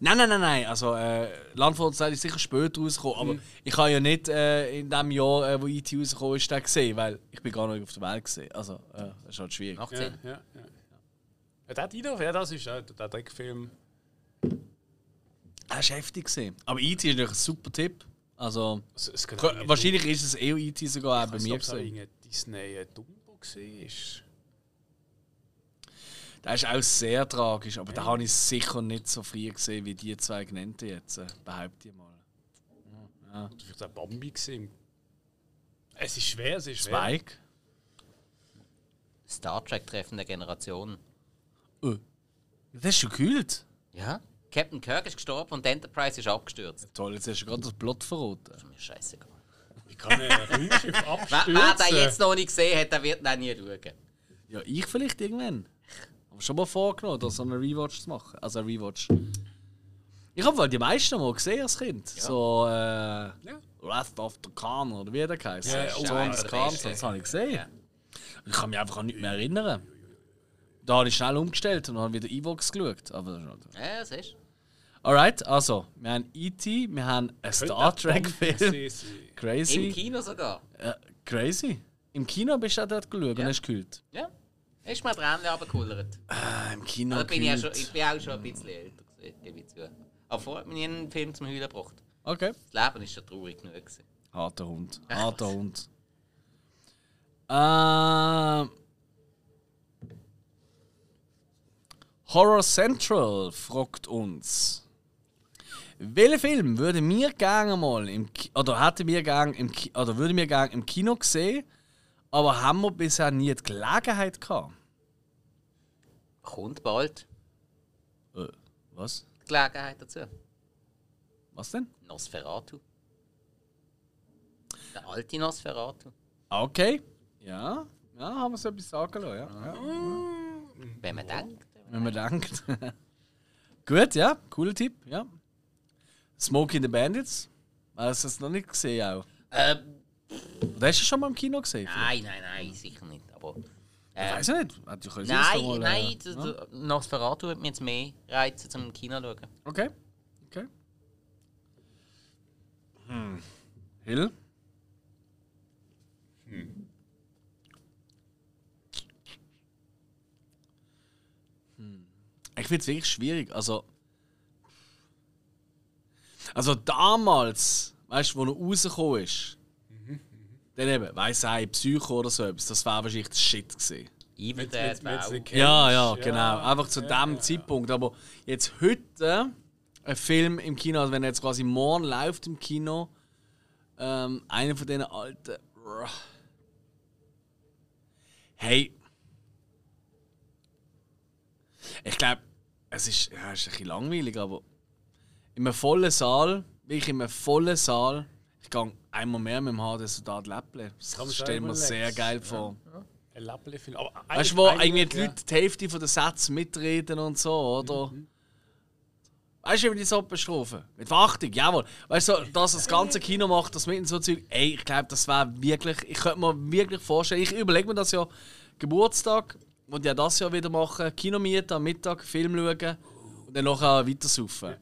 Nein, nein, nein, nein. Also, äh, Land von unserer Zeit ist sicher später rausgekommen, aber ich habe ja nicht äh, in dem Jahr, äh, wo IT rausgekommen ist, den gesehen, weil ich bin gar nicht auf der Welt gesehen. Also, äh, das ist halt schwierig. 18. Ja, ja, ja. ja der Dino, ja, das ist äh, der Dreckfilm. Das war heftig. Gewesen. Aber E.T. ist natürlich ein super Tipp. Also, Also, wahrscheinlich ist es eher E.T. sogar auch bei mir. Ich es Disney Dumbo war. Das ist auch sehr tragisch, aber da habe ich sicher nicht so früh gesehen wie die zwei genannten jetzt. äh, Behaupte ich mal. Oder vielleicht auch Bambi. Gewesen. Es ist schwer, es ist schwer. Spike? Star Trek Treffen der Generation. Oh. Das ist schon gekühlt. Ja. Captain Kirk ist gestorben und die Enterprise ist abgestürzt. Toll, jetzt hast du gerade das Plot verraten. Ist mir scheißegal. Ich kann ein Raumschiff Wer, abstürzen. wer den jetzt noch nicht gesehen hat, der wird den nie schauen. Ja, ich vielleicht irgendwann. Aber schon mal vorgenommen, da so einen Rewatch zu machen. Also einen Rewatch. Ich habe wohl die meisten mal gesehen als Kind. So, äh. Wrath of the Khan oder wie der heißt. Ja, Ja, oh, des der Khans, besten. das habe ich gesehen. Ja. Ich kann mich einfach an nichts mehr erinnern. Da habe ich schnell umgestellt und habe wieder Evox geschaut. Aber Ja, das ist. Alright, also, wir haben E.T., wir haben einen Star Trek-Film. Crazy. Im Kino sogar. Äh, crazy. Im Kino bist du auch dort geschaut und hast gekühlt. Ja. Ist mir Tränchen runtergekullert. Ah, Im Kino Also bin ich, ja schon, ich bin auch schon ein bisschen älter, gebe ich zu. Aber vorher hat mir nie einen Film zum Heulen gebracht. Okay. Das Leben ist schon traurig genug. Gewesen. Harter Hund. Harter Hund. Ähm. Horror Central fragt uns. Welchen Film würden wir gerne mal im Ki oder hätten wir gerne im Ki oder würden wir gerne im Kino gesehen, aber haben wir bisher nie die Gelegenheit gehabt? Kommt bald Äh, was? die Gelegenheit dazu. Was denn? Nosferatu. Der alte Nosferatu. Ah, Okay. Ja. Ja, haben wir so etwas sagen lassen, ja. ja. Wenn man denkt. Wenn man denkt. Gut, ja, cooler Tipp, ja. Smoking the Bandits. Hast du das noch nicht gesehen auch? Ähm, Oder hast du schon mal im Kino gesehen? nein, nein, nein, sicher nicht. Aber, Ich ähm, weiß nicht. Ich sonst nein, mal, nein, äh, ja? Nosferatu hat mir jetzt mehr reizen zum Kino schauen. Okay. Okay. Hm. Hill? Hm. Ich finde es wirklich schwierig. Also. Also damals, weißt du, wo er rausgekommen ist, dann eben, weiss ich, Psycho oder so etwas, das wäre wahrscheinlich das Shit gewesen. Evil Mit- Dead war ja, ja. genau. Einfach zu Ja, dem ja. Zeitpunkt. Aber jetzt heute ein Film im Kino, also wenn er jetzt quasi morgen läuft im Kino, ähm, einer von diesen alten. Hey. Ich glaube, es ist, ja, es ist ein bisschen langweilig, aber in einem vollen Saal, wirklich in einem vollen Saal, ich gehe einmal mehr mit dem HD-Soldat Läpple. Das man stelle ich mir sehr geil vor. Ein Lappeli-Film. Aber Weißt du, wo eigentlich- irgendwie die ja. Leute die Hälfte von der Sätze mitreden und so, oder? Weißt du, wie die so bestrafen? Mit Verachtung, jawohl. Weißt du, so, dass das ganze Kino macht, das mit so Zeug. Ey, ich glaube, das wäre wirklich. Ich könnte mir wirklich vorstellen, ich überlege mir das ja Geburtstag, und ja das Jahr wieder machen, Kino mieten, am Mittag Film schauen und dann nachher weiter saufen.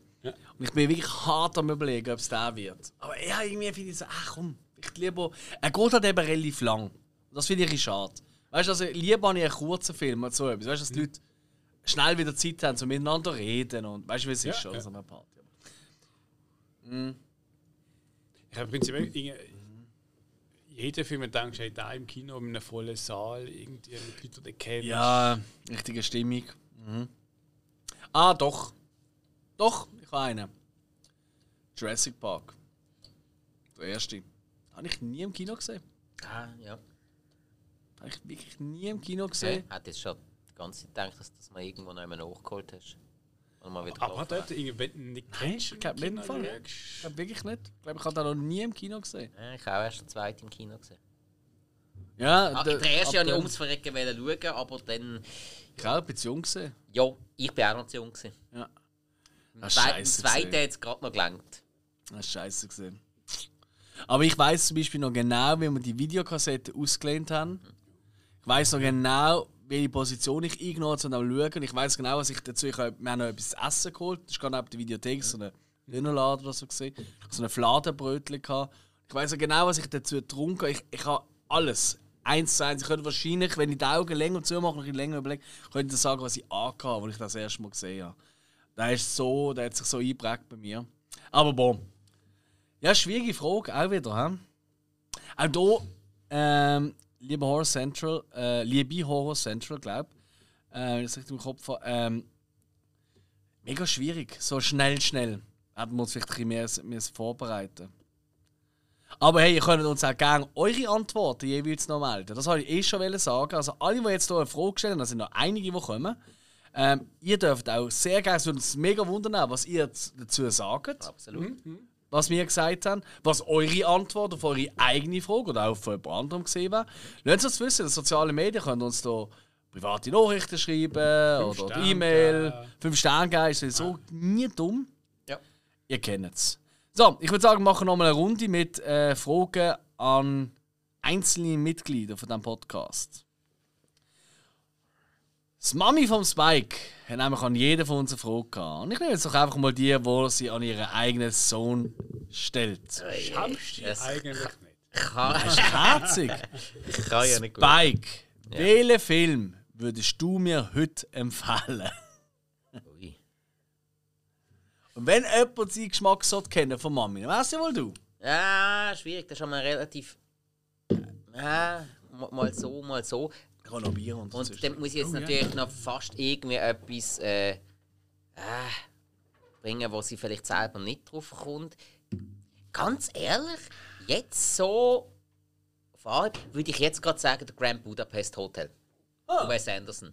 Und ich bin wirklich hart am überlegen, ob es der wird. Aber ja, irgendwie finde ich so, ach komm, ich lieber. Er geht halt eben relativ lang. Das finde ich schade. Weißt du, also lieber habe ich einen kurzen Film als so etwas. Weißt du, dass die Leute schnell wieder Zeit haben, um miteinander reden und weißt du, wie es ist, Ja, oder ja. so eine Party. Ich habe prinzipiell irgendwie- jeder Film, den du denkst, hey, da im Kino in einem vollen Saal, irgendwie mit Leuten, die kennst. Ja, richtige Stimmung. Mhm. Ah, doch. Doch, ich habe einen. Jurassic Park. Der erste. Habe ich nie im Kino gesehen. Ah, ja. Habe ich wirklich nie im Kino Okay. gesehen. Hat jetzt schon die ganze Zeit gedacht, dass du das mal irgendwo noch einmal nachgeholt hast. Und mal wieder Aber dort, irgendwie, wenn du nicht kennst, ich glaube nicht Ich glaube wirklich nicht. Ich glaube, ich habe den noch nie im Kino gesehen. Ja, ich habe auch erst den zweiten im Kino gesehen. Ja, Ah, der erste wollte ich ums Verrecken wollen schauen, aber dann. Ich habe auch ein bisschen jung gesehen. Ja, ich bin auch noch zu jung. Gewesen. Ja. Das zweite hat es gerade noch gelangt. Das ist scheiße gesehen. Aber ich weiß zum Beispiel noch genau, wie wir die Videokassette ausgelehnt haben. Ich weiß noch genau, welche Position ich eingenommen habe, um zu schauen. Und ich weiß genau, was ich dazu. Ich hab, wir haben noch etwas zu essen geholt. Das ist gerade neben der Videothek, so eine Dönerladen oder so gesehen. So ein Fladenbrötchen gehabt. Ich weiß noch genau, was ich dazu getrunken habe. Ich, ich habe alles. Eins zu eins. Ich könnte wahrscheinlich, wenn ich die Augen länger zumache bisschen länger überlege, könnte ich sagen, was ich angehabt habe, als ich das erste Mal gesehen habe. Der ist so, der hat sich so eingeprägt bei mir. Aber boah. Ja, schwierige Frage, auch wieder. He? Auch hier, ähm, liebe Horror Central, äh, liebe Horror Central, glaube ich, äh, das richtig im Kopf ähm, mega schwierig, so schnell, schnell. Hätten wir uns vielleicht ein bisschen mehr vorbereiten aber hey, ihr könnt uns auch gerne eure Antworten jeweils noch melden. Das wollte ich eh schon sagen. Also alle, die jetzt hier eine Frage stellen, da sind noch einige, die kommen. Ähm, ihr dürft auch sehr gerne, es würde uns mega wundern, was ihr dazu sagt. Absolut. Mhm. Was wir gesagt haben, was eure Antwort auf eure eigene Frage oder auch von jemand anderem gesehen wäre. Lasst uns wissen, in sozialen Medien könnt ihr uns da private Nachrichten schreiben Fünf oder E-Mail. Fünf Sterne ist so nie dumm. Ja. Ihr kennt es. So, ich würde sagen, wir machen nochmal eine Runde mit äh, Fragen an einzelne Mitglieder von diesem Podcast. Das Mami vom Spike hat nämlich an jeden von uns eine Frage gehabt. Und ich nehme jetzt doch einfach mal die, wo sie an ihren eigenen Sohn stellt. Schamst du eigentlich nicht? Kann, Das ist herzig. kann ja nicht gut. Spike, welchen Film würdest du mir heute empfehlen? Ui. Und wenn jemand seinen Geschmack sollte kennen von Mami, dann wär's ja wohl du. Ja, schwierig. Das ist einmal relativ. Ja, mal mal so, mal so. Ich kann noch Bier Und dann muss ich jetzt natürlich noch fast irgendwie etwas äh, äh, bringen, wo sie vielleicht selber nicht drauf kommt. Ganz ehrlich, jetzt so fahren, würde ich jetzt gerade sagen, der Grand Budapest Hotel. Von Wes Anderson.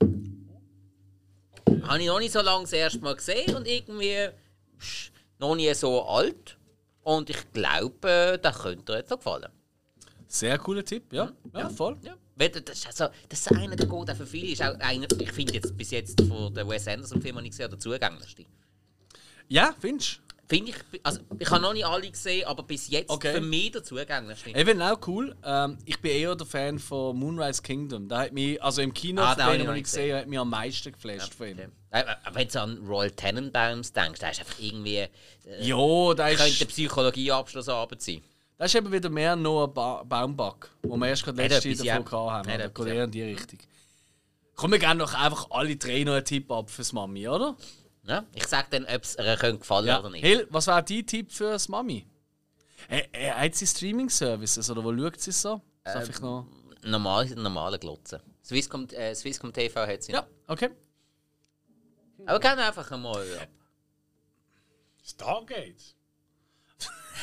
Habe ich noch nicht so lange das erste Mal gesehen und irgendwie psch, noch nie so alt. Und ich glaube, das könnte dir jetzt auch gefallen. Sehr cooler Tipp, ja. Ja, voll. Ja. Das ist, also, das ist einer der Guten für viele. Ist auch einer, ich finde jetzt bis jetzt von der Wes Anderson-Film, den ich gesehen der zugänglichste. Ja, findest du? Finde ich, also ich habe noch nicht alle gesehen, aber bis jetzt Okay. für mich der zugänglichste. Ich finde auch cool. Ähm, ich bin eher der Fan von Moonrise Kingdom. Da hat mich, also im Kino, Ah, den habe ich nicht gesehen habe, hat mich am meisten geflasht von ihm. Okay. Wenn du an Royal Tenenbaums denkst, da ist einfach irgendwie. Äh, Ja, da könnte ist, ein Psychologieabschlussarbeit sein. Das ist eben wieder mehr nur ein ba Baumback, wo wir erst gerade Hat letzte etwas, davon ja. gehabt haben. Hat Oder geht eher ja. in die Richtung. Komm, wir geben doch einfach alle drei noch einen Tipp ab fürs Mami, oder? Ja? Ich sage dann, ob es ihr gefallen oder nicht. Hill, was wäre dein Tipp fürs Mami? Äh, äh, hat sie Streaming-Services oder wo schaut sie so? Ähm, Darf ich noch? Normal, normale Glotze. Swisscom, äh, Swisscom TV hat sie. Ja, okay. Aber gerne einfach einmal. Ja. Stargate.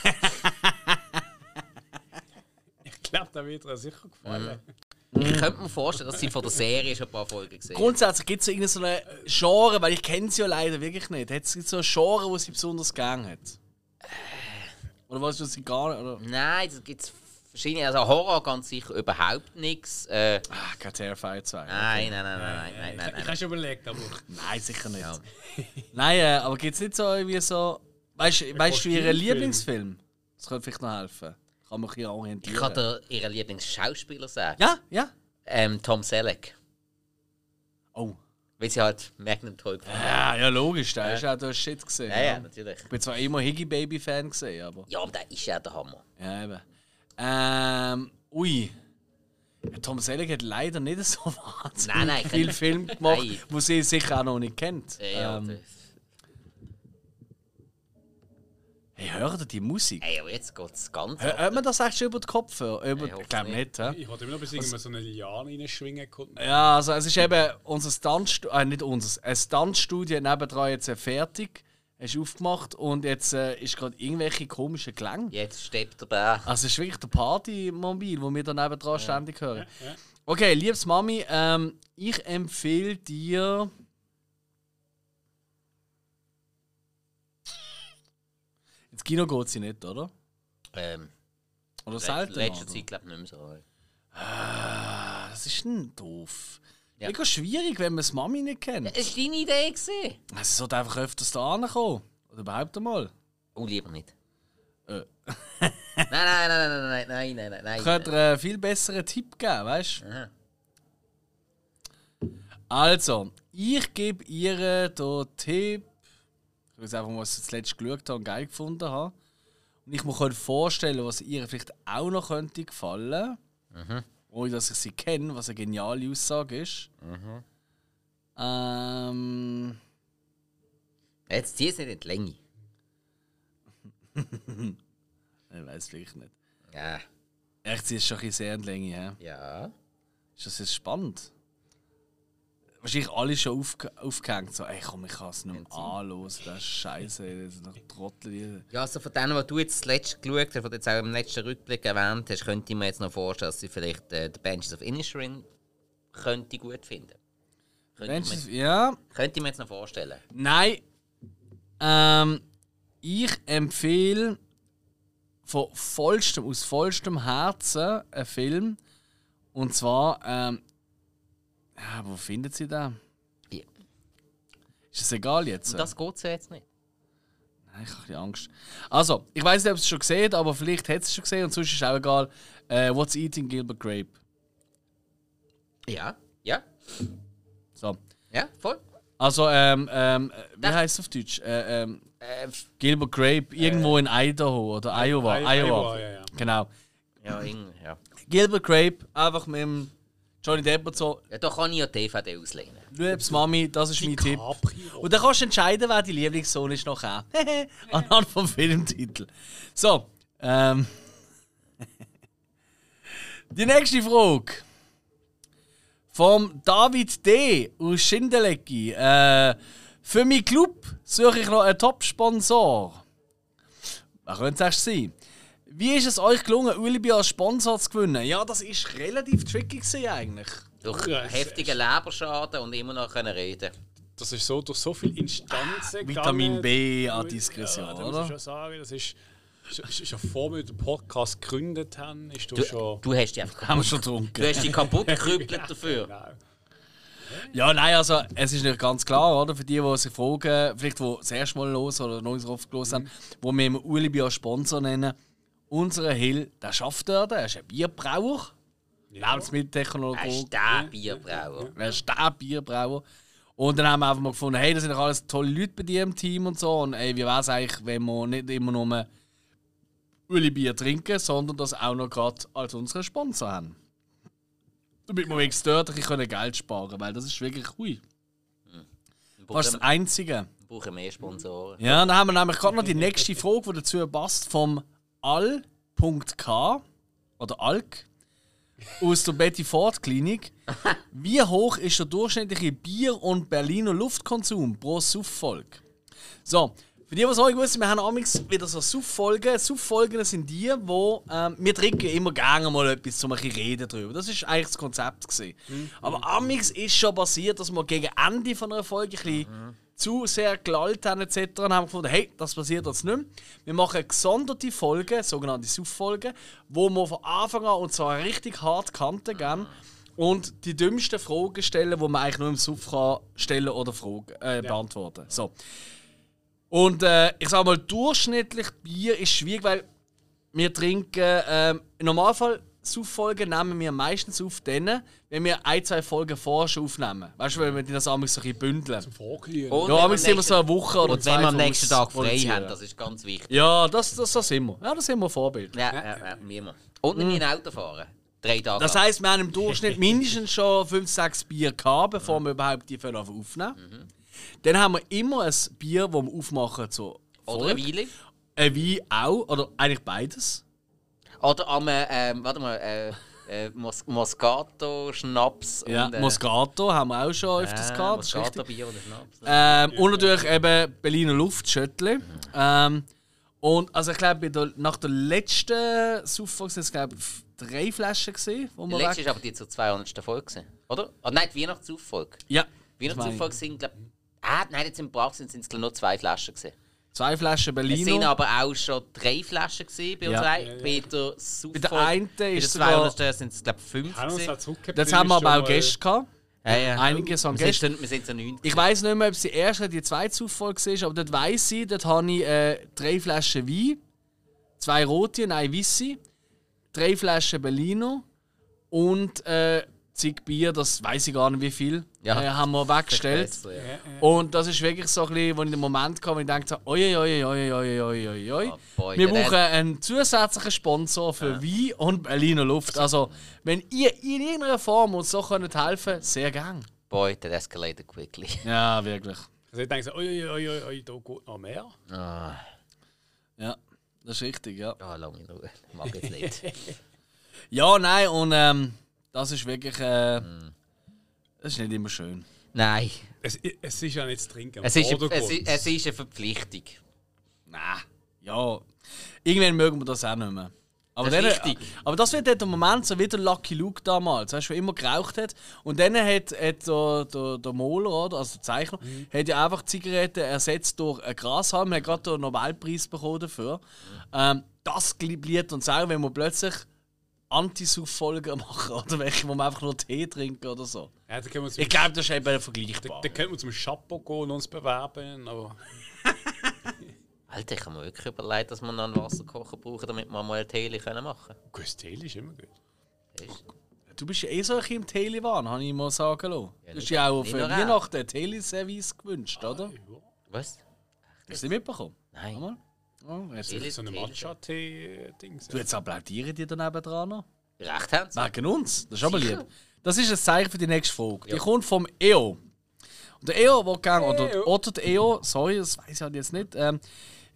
ich glaube, da wird dir sicher gefallen. Ich könnte mir vorstellen, dass sie von der Serie schon ein paar Folgen gesehen haben. Grundsätzlich gibt es so irgendeine so eine Genre, weil ich kenne sie ja leider wirklich nicht. Hat es so ein Genre, wo sie besonders gern hat? Oder was, was sie gar nicht? Oder? Nein, es gibt verschiedene. Also Horror ganz sicher überhaupt nichts. Äh, Ah, kein Terrifier 2. nein, nein, nein, nein, nein, nein, ich nein, ich nein. habe schon überlegt, aber Nein, sicher nicht. Ja. Nein, äh, aber gibt es nicht so irgendwie so. Weißt du, weißt du ihren. Lieblingsfilm? Das könnte vielleicht noch helfen. Kann man hier orientieren. Ich kann dir ihren Lieblingsschauspieler sagen. Ja, ja. Ähm, Tom Selleck. Oh. Weil sie halt Magnum toll gefunden Ja, ja, logisch, da ist auch der Shit gesehen. Ja, ja, natürlich. Ich bin zwar immer Higgy Baby Fan gesehen, aber. Ja, aber der ist ja der Hammer. Ja, eben. Ähm, ui. Ja, Tom Selleck hat leider nicht so wahnsinnig Nein, nein, viel Film gemacht, Nein. wo sie sicher auch noch nicht kennt. Ja, ähm, das- hey, hört ihr die Musik? Ey, aber jetzt geht es ganz Hör- Hört man das echt schon über den Kopf? Über, ich ich glaube nicht. nicht. hä? ich wollte immer noch bis irgendwann so eine Liane reinschwingen konnte. Ja, also es ist eben unser Stuntstudio, äh, nicht unser, ein Stuntstudio nebendran jetzt äh, fertig. Hast aufgemacht und jetzt äh, ist gerade irgendwelche komischen Klänge. Jetzt steppt der Bär. Also es ist wirklich der Partymobil, wo wir da nebendran ständig hören. Okay, liebes Mami, ähm, ich empfehle dir. Kino geht sie nicht, oder? Ähm, Oder selten? letzte oder? Zeit glaube ich nicht mehr so. Ah, das ist ein doof. Ja. Mega schwierig, wenn man das Mami nicht kennt. Es war deine Idee. Gewesen. Es sollte einfach öfters da ankommen. Oder überhaupt einmal. Oh, lieber nicht. Äh. nein, nein, nein, nein, nein, nein, nein, nein, nein. Ich könnte einen viel besseren Tipp geben, weißt du? Also, ich gebe ihr den Tipp. Ich weiß einfach, was ich zuletzt geschaut habe und geil gefunden habe. Und ich mir könnte vorstellen, was ihr vielleicht auch noch könnte gefallen. Ohne dass ich sie kenne, was eine geniale Aussage ist. Ähm. Jetzt zieh es nicht in die Länge. Ich weiß vielleicht nicht. Ja. Echt, sie ist schon ein bisschen sehr in die Länge, hä? Ja. Ist das jetzt spannend? Wahrscheinlich alle schon aufge aufgehängt. So, ey komm, ich kann es nicht mehr anhören. Das ist scheiße, das sind noch Trottel. die- Ja, also von denen, was du jetzt zuletzt geschaut hast, was du jetzt auch im letzten Rückblick erwähnt hast, könnte ich mir jetzt noch vorstellen, dass sie vielleicht äh, The Benches of Inisherin könnte gut finden. Könnte, mir, ja, könnte ich mir jetzt noch vorstellen. nein. Ähm, ich empfehle von vollstem, aus vollstem Herzen einen Film. Und zwar, ähm, ja, wo findet sie den? Wie? Ist das egal jetzt? Und das geht ja jetzt nicht. Nein, ich habe ein bisschen Angst. Also, ich weiß nicht, ob sie es schon gesehen hat, aber vielleicht hat sie es schon gesehen und sonst ist es auch egal. Äh, What's Eating Gilbert Grape? Ja, ja, So. ja, voll. Also, ähm, ähm, wie Da- heißt es auf Deutsch? Äh, ähm, Äh, Gilbert Grape, irgendwo in Idaho oder Iowa. I- Iowa. Iowa, ja, ja. Genau. ja, irgendwie, ja. Gilbert Grape, einfach mit dem Johnny Depp und so. ja. Da kann ich ja DVD auslehnen. Liebes Mami, das ist mein Tipp. Und dann kannst du entscheiden, wer dein Lieblingssohn ist nachher. Anhand vom Filmtitel. So, ähm. Die nächste Frage. Vom David D. aus Schindelecki. Äh, für meinen Club suche ich noch einen Top-Sponsor. Wer könnte es sein? Wie ist es euch gelungen, Ulibi als Sponsor zu gewinnen? Ja, das ist relativ tricky gewesen eigentlich. Durch Ja, heftigen Leberschaden und immer noch können reden. Das ist so durch so viele Instanzen Vitamin gegangen. B an Ja, Diskretion, muss oder? ich schon sagen, das ist, schon vor wir den Podcast gegründet haben, ist du, Du, schon... du hast dich einfach Haben wir kaputt, schon getrunken. du hast dich kaputt gerübelt dafür. Genau. Ja, nein, also es ist nicht ganz klar, oder? Für die, die sich fragen, vielleicht die das erste Mal los oder noch nicht so oft los haben, wo wir immer Ulibi als Sponsor nennen. Unser Hill, der schafft dort, er ist ein Bierbrauer, Er Lebensmitteltechnologe, ist der Bierbrauer. er ist der Bierbrauer. Und dann haben wir einfach mal gefunden, hey, das sind doch alles tolle Leute bei dir im Team und so. Und ey, wie wäre es eigentlich, wenn wir nicht immer nur Uli Bier trinken, sondern das auch noch gerade als unseren Sponsor haben. Damit wir wenigstens dort ein bisschen Geld sparen können, weil das ist wirklich hui. Fast das Einzige. wir brauchen mehr Sponsoren. Ja, dann haben wir nämlich gerade noch die nächste Frage, die dazu passt, vom Al.K. oder Alk aus der Betty Ford Klinik. Wie hoch ist der durchschnittliche Bier- und Berliner Luftkonsum pro Suff-Folge? So, für die, es auch gewusst wir haben amigs wieder so Suff-Folgen. Suff-Folgen sind die, wo ähm, wir trinken immer gerne mal etwas, um ein bisschen reden drüber. Das ist eigentlich das Konzept gewesen. Aber amix ist schon passiert, dass wir gegen Ende von einer Folge ein bisschen zu sehr gelallt haben etc. und haben gefunden, hey, das passiert jetzt nicht mehr. Wir machen gesonderte Folgen, sogenannte Suff-Folgen, wo wir von Anfang an und zwar richtig hart Kanten geben und die dümmsten Fragen stellen, die man eigentlich nur im Suff kann stellen oder Fragen, äh, beantworten. So. Und äh, ich sag mal, durchschnittlich Bier ist schwierig, weil wir trinken, ähm, im Normalfall Suff-Folgen nehmen wir meistens auf, dann, wenn wir ein, zwei Folgen vorher schon aufnehmen. Weißt du, weil wir die das amigs so ein bisschen bündeln. Vorglühen. Und Ja, wenn aber wir sind wir so eine Woche oder Und zwei wenn wir am nächsten Tag frei produzieren. haben, das ist ganz wichtig. Ja, das, das, das sind wir. Ja, das sind wir Vorbild. Ja, ja, ja, wie immer. Und nicht ein Auto fahren. Drei Tage. Das heisst, wir haben im Durchschnitt mindestens schon 5, 6 Bier gehabt, bevor wir überhaupt die Fälle aufnehmen. Dann haben wir immer ein Bier, das wir aufmachen zur Oder eine Folge. Weile. Ein Wein auch, oder eigentlich beides. Oder am, ähm, warte mal, äh, äh, Mos Moscato, Schnaps Ja, und... Äh, Moscato haben wir auch schon öfters äh, gehabt. Moscato. Bier oder Schnaps. Ähm, und natürlich eben Berliner Luftschöttli. Ähm, und also ich glaube, nach der letzten Suffix sind es glaube drei Flaschen gesehen, wo Die letzte weg. war aber die zur 200. Folge, gewesen, oder? Ah, nein, die Weihnachtsauffolge. Ja. Weihnachtsauffolge sind, glaube Ah, nein, jetzt im Brach sind es nur zwei Flaschen. Gewesen. Zwei Flaschen Es sind Berliner. aber auch schon drei Flaschen gewesen bei uns Ja. Bei der Sufffolge. Bei der einen bei ist der sogar- 200. sind es, glaube ich, fünf. Jetzt haben wir aber auch mal- Gäste gehabt. Ja, ja. Einige sind Wir Gäste. sind, wir sind so neun. Ich weiß nicht mehr, ob es die erste oder die zweite Zufall war, aber dort weiss ich, dort habe ich äh, drei Flaschen Wein, zwei rote eine weisse, drei Flaschen Berliner und äh, zig Bier, das weiß ich gar nicht wie viel, ja. äh, haben wir weggestellt. Ja. Und das ist wirklich so ein bisschen, wo ich den Moment kam, wo ich dachte, oi, oi, oi, oi, oi, oi, oi. Oh wir brauchen einen zusätzlichen Sponsor für ja. Wein und Berliner Luft. Also, wenn ihr in irgendeiner Form uns so könnt helfen könnt, sehr gerne. Boy, that escalated quickly. Ja, wirklich. Also ich denke so, oi, oi, oi, oi, da geht noch mehr. Ah. Ja, das ist richtig, ja. Ja, lange in Ruhe. Mag jetzt nicht. ja, nein, und ähm, das ist wirklich... Äh, mm. Das ist nicht immer schön. Nein, Es, es ist ja nicht zu trinken. es ist, Oder es, ist- es ist eine Verpflichtung. Nein. Ja. Irgendwann mögen wir das auch nicht mehr. Aber, Das dann, richtig. aber das wird der Moment so wie der Lucky Luke damals, weißt du, immer geraucht hat. Und dann hat, hat der, der, der Moler, oder, also der Zeichner, hat ja einfach Zigaretten ersetzt durch einen Grashalm. Er hat gerade den Nobelpreis bekommen dafür. Ähm, das blieb uns auch, wenn wir plötzlich Anti-Suff-Folgen machen, oder welche, wo wir einfach nur Tee trinken oder so. Ja, da können wir zum, Ich glaube, das ist eben vergleichbar. da können wir zum Chapeau gehen und uns bewerben. Aber Alter, ich habe mir wirklich überlegt, dass wir noch einen Wasserkocher brauchen, damit wir mal einen Tee können machen können. Gustel ist immer gut. Du bist ja eh so ein bisschen im Tele-Wahn, habe ich mal sagen lassen. Ja, du hast ja auch für. Weihnachten ein Tele-Service gewünscht, oder? Was? Hast du nicht mitbekommen? Nein. Oh, jetzt. Tele- So eine Matcha-Tee-Dings. Du, jetzt applaudieren die daneben dran noch. Recht haben sie. Wegen uns. Das ist aber lieb. Das ist ein Zeichen für die nächste Folge. Die Ja. kommt vom EO. Und der EO, der gerne, oder, EO. oder der EO, sorry, das weiß ich halt jetzt nicht. Ähm,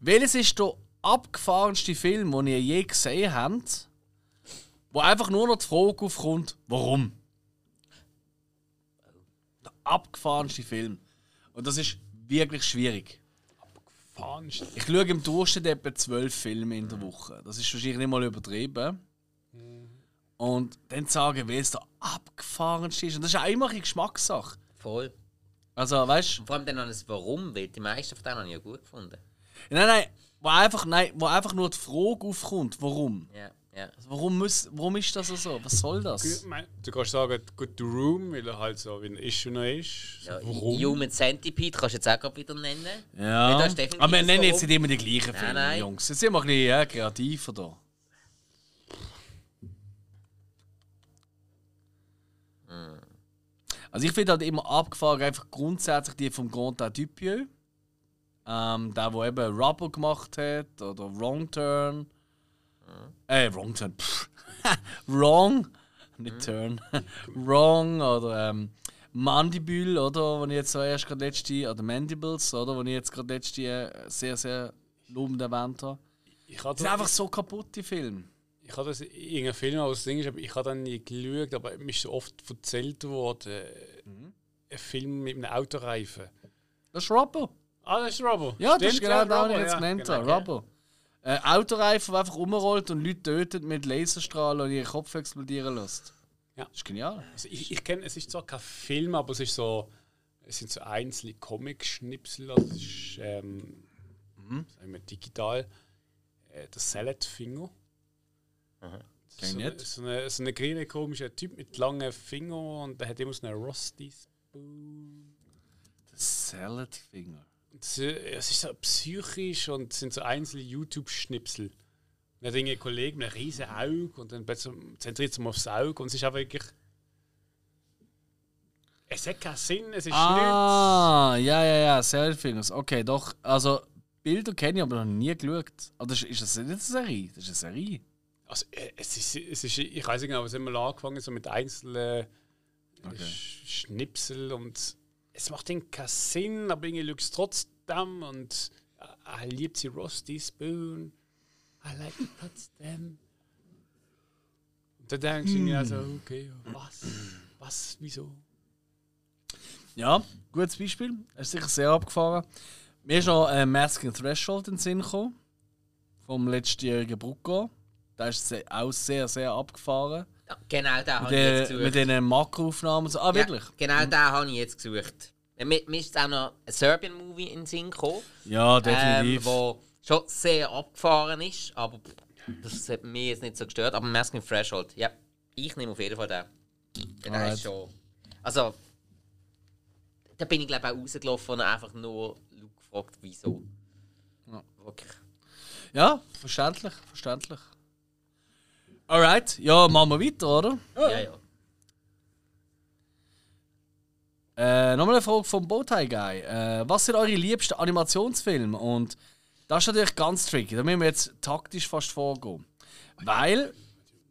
welches ist der abgefahrenste Film, den ihr je gesehen habt, wo einfach nur noch die Frage aufkommt, warum? Der abgefahrenste Film. Und das ist wirklich schwierig. Ich schaue im Durchschnitt etwa zwölf Filme in der Woche. Das ist wahrscheinlich nicht mal übertrieben. Und dann sagen, wer es der abgefahrenste ist. Und das ist auch immer eine Geschmackssache. Voll. Also, weißt du, Vor allem dann noch das Warum, weil die meisten von denen habe ich ja gut gefunden. nein, nein, wo einfach, nein, wo einfach nur die Frage aufkommt, warum? Ja, ja. Also, warum, muss, warum ist das so? Was soll das? Du kannst sagen, gut, The Room, weil er halt so wie ein und er ist. So, ja warum? Human Centipede kannst du jetzt auch gerade wieder nennen. Ja, aber wir nennen jetzt nicht immer die gleichen Nein, Filme, nein. Jungs. Jetzt sind wir ein bisschen ja, kreativer da. Also ich finde halt immer abgefahren, einfach grundsätzlich die vom Grand Dupieux. Ähm, der, der eben Rubber gemacht hat, oder Wrong Turn. Äh, Wrong Turn. Wrong. Nicht Turn. Wrong oder ähm, Mandibule, oder? Wo ich jetzt so erst gerade letzte, oder Mandibles, oder? Wo ich jetzt gerade letzte äh, sehr, sehr lobend erwähnt habe. Ich Das sind einfach so kaputte Filme. Ich habe das in irgendeinem Film aus Ding, aber ich habe dann nie geschaut, aber mir ist so oft erzählt worden, Mhm. ein Film mit einem Autoreifen. Das ist Rubber. Ah, das ist Rubber. Ja, das ist Stimmt, genau das, was Rubber, ich jetzt ja, genannt genau, habe. ja. Äh, Autoreifen, der einfach rumrollt und Leute tötet mit Laserstrahlen und ihren Kopf explodieren lässt. Ja. Das ist genial. Also ich, ich kenne, es ist zwar kein Film, aber es ist so, es sind so einzelne Comic-Schnipsel, also es ist ähm, Mhm. sagen wir, digital. Äh, der Salad Finger. Das Kenn ist ich so, nicht. so, eine, so ein grüner komischer Typ mit langen Fingern und der hat immer so eine Rusty Spoon. Salad Finger. Es, es ist so psychisch und es sind so einzelne YouTube-Schnipsel. Dann hat ein Kollege mit einem riesen Auge und dann zentriert es aufs Auge und es ist auch wirklich. Es hat keinen Sinn, es ist Ah, ja, ja, ja, Salad Fingers. Okay, doch. Also, Bilder kenne ich aber noch nie geschaut. Aber das ist, ist das nicht eine Serie? Das ist eine Serie. Also, äh, es ist, es ist, ich weiß nicht genau, was haben wir angefangen so mit einzelnen Okay. Sch- Schnipsel und es macht irgendwie keinen Sinn, aber irgendwie schaut es trotzdem und äh, er liebt sie Rusty Spoon. I like it trotzdem. Und dann denkst du irgendwie also, okay, was? Was? Wieso? Ja, gutes Beispiel. Er ist sicher sehr abgefahren. Mir ist noch äh, Masking Threshold in den Sinn gekommen. Vom letztjährigen Brucko. Der ist auch sehr, sehr abgefahren. Ja, genau den Mit, habe ich jetzt den- gesucht. mit diesen Makroaufnahmen. und So. Ah, wirklich? Ja, genau den habe ich jetzt gesucht. Mir, ist auch noch ein Serbian-Movie in den Sinn gekommen. Ja, Ähm, definitiv. wo schon sehr abgefahren ist, aber das hat mich jetzt nicht so gestört. Aber Masking Threshold, ja, ich nehme auf jeden Fall den. Der Alright. ist schon. Also, da bin ich glaube ich auch rausgelaufen und einfach nur gefragt, wieso. Ja. Wirklich. ja, verständlich, verständlich. Alright, ja, machen wir weiter, oder? Ja, ja. Äh, nochmal eine Frage vom Bowtie Guy. Äh, was sind eure liebsten Animationsfilme? Und das ist natürlich ganz tricky. Da müssen wir jetzt taktisch fast vorgehen. Weil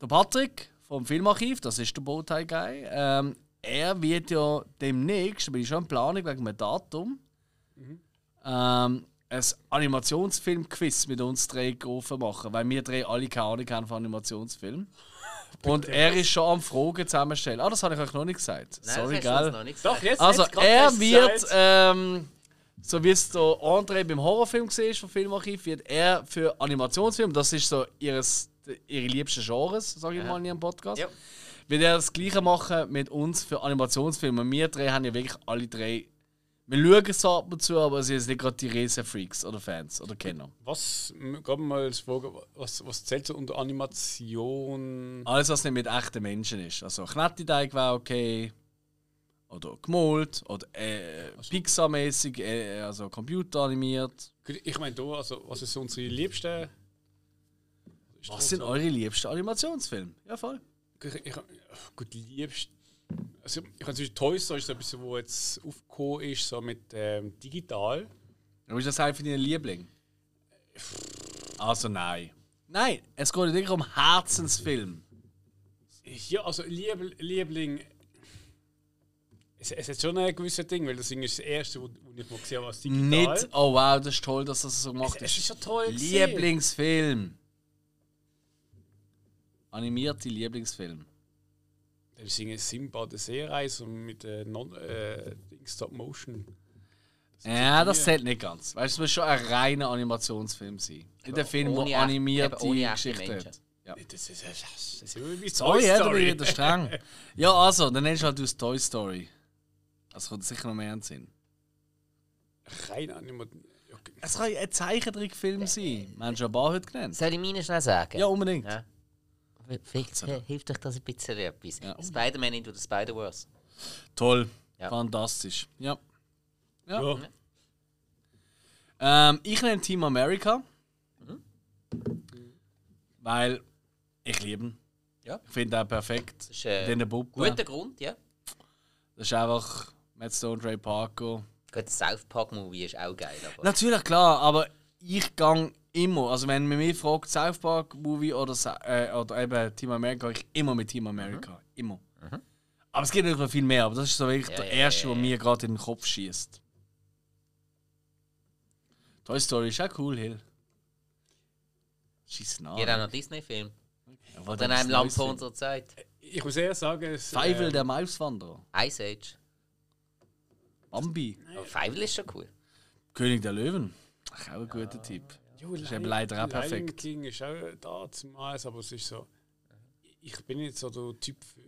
der Patrick vom Filmarchiv, das ist der Bowtie Guy, ähm, er wird ja demnächst, da bin ich schon in Planung wegen einem Datum, ähm, ein Animationsfilm-Quiz mit uns drei gerufen machen, weil wir drei alle keine Ahnung haben von Animationsfilmen. Und er ist schon am Fragen zusammenstellen. Ah, das habe ich euch noch nicht gesagt. Nein, Sorry, gell? noch nicht gesagt. Doch, jetzt, Also jetzt er wird, ähm, so wie es der André beim Horrorfilm war vom Filmarchiv, wird er für Animationsfilm, das ist so ihres, ihre liebsten Genres, sage ich mal in ihrem Podcast, Ja. wird er das gleiche machen mit uns für Animationsfilme. Wir drei haben ja wirklich alle drei, wir schauen es ab und zu, aber sie sind nicht gerade die Riesen-Freaks oder Fans oder Kenner. Was, mal als Frage, was, was zählt so unter Animation? Alles, was nicht mit echten Menschen ist. Also Knetteteig wäre okay. Oder gemalt. Oder äh, Pixar-mäßig, äh, also computeranimiert. Ich meine, da, also, was ist so unsere liebsten? Ist Was sind eure liebsten Animationsfilme? Ja, voll. Ich, ich, gut, liebst. Also, ich habe zwischen Toy Story ist so etwas, wo jetzt aufgekommen ist, so mit ähm, digital. Aber ist das halt für deinen Liebling? Also nein. Nein, es geht nicht um Herzensfilm. Ja, also Lieb, Liebling. Es, es hat schon ein gewisses Ding, weil das Ding ist das erste, wo, wo ich mal gesehen habe, was digital. Nicht, oh wow, das ist toll, dass das so gemacht Es, es ist ist. schon toll. Lieblingsfilm. Animierte Lieblingsfilm. Wir singen Simba der Seereise und mit äh, non, äh, Stop Motion. Ja, das zählt nicht ganz. Weißt du, es muss schon ein reiner Animationsfilm sein. Nicht ein Film, der animierte ohne echte Geschichte hat. Ja. Das ist, das ist, das ist irgendwie Sorry, Toy ja, da bin Story. ich wieder streng. Ja, also, dann nennst du halt aus Toy Story. Das kommt sicher noch mehr in den Sinn. Rein Animation. Okay. Es kann ein Zeichentrickfilm sein. Wir haben schon ein paar heute genannt. Soll ich meine schnell sagen? Ja, unbedingt. Ja. Vielleicht äh, hilft euch das ein bisschen etwas. Ja. Spider-Man into the Spider-Verse. Toll. Ja. Fantastisch. Ja. Ja. Ähm, ich nenne Team America. Weil ich liebe ihn. Ja. Ich finde ihn perfekt. Das ist äh, den guter Grund, ja. Das ist einfach Matt Stone, Trey Parker. Gut, das South Park-Movie ist auch geil. Aber Natürlich, klar, aber ich gang immer, also wenn man mich fragt, South Park Movie oder, äh, oder eben Team America, ich immer mit Team America. Immer. Aber es gibt natürlich noch viel mehr, aber das ist so wirklich Ja, der ja, erste, ja, der ja. mir gerade in den Kopf schießt. Toy Story ist auch cool, Hill. Schieß nach. Geht auch noch Disney-Film. Ja, Oder dann in einem Land vor unserer Zeit. Ich muss eher sagen, es, Feivel äh, der Mauswanderer. Ice Age. Bambi. Oh, Feivel ist schon cool. König der Löwen. Ach, auch ein guter Tipp. Jo, ist eben leider auch Lion perfekt. King ist auch da zumeist, aber es ist so. Ich bin nicht so der Typ für,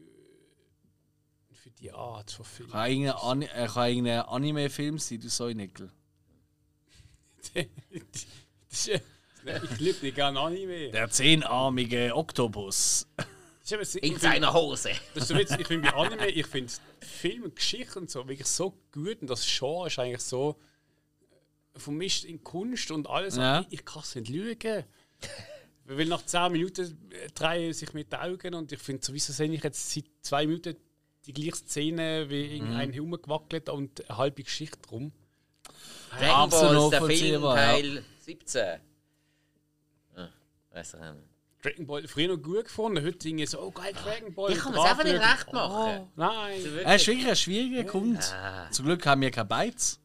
für die Art von Film. Kann irgendein, äh, kann irgendein Anime-Film sein, du Säunikel. das ist, ich liebe nicht gerne Anime. Der zehnarmige Oktopus. So- In seiner Hose. Das ist so ich finde bei Anime, ich finde Film, Geschichten und so wirklich so gut und das Genre ist eigentlich so vermischt in Kunst und alles. Ja. Ich, ich kann es nicht lügen. Weil nach 10 Minuten äh, drehen sich mit den Augen und ich finde, sowieso sehe ich jetzt seit zwei Minuten die gleiche Szene, wie irgendein Mhm. herumgewackelt und eine halbe Geschichte drum. Dragon Absolut Balls, der Film, nachvollziehbar, ja. Teil 17. Ah, weiss ich nicht. Dragon Ball früher noch gut gefunden, heute irgendwie so, oh geil, Dragon Ball. Ich kann mir es einfach nicht recht machen. Nein. Er ist wirklich ein schwieriger Kunde. Ah, Zum Glück haben wir keine Beiz.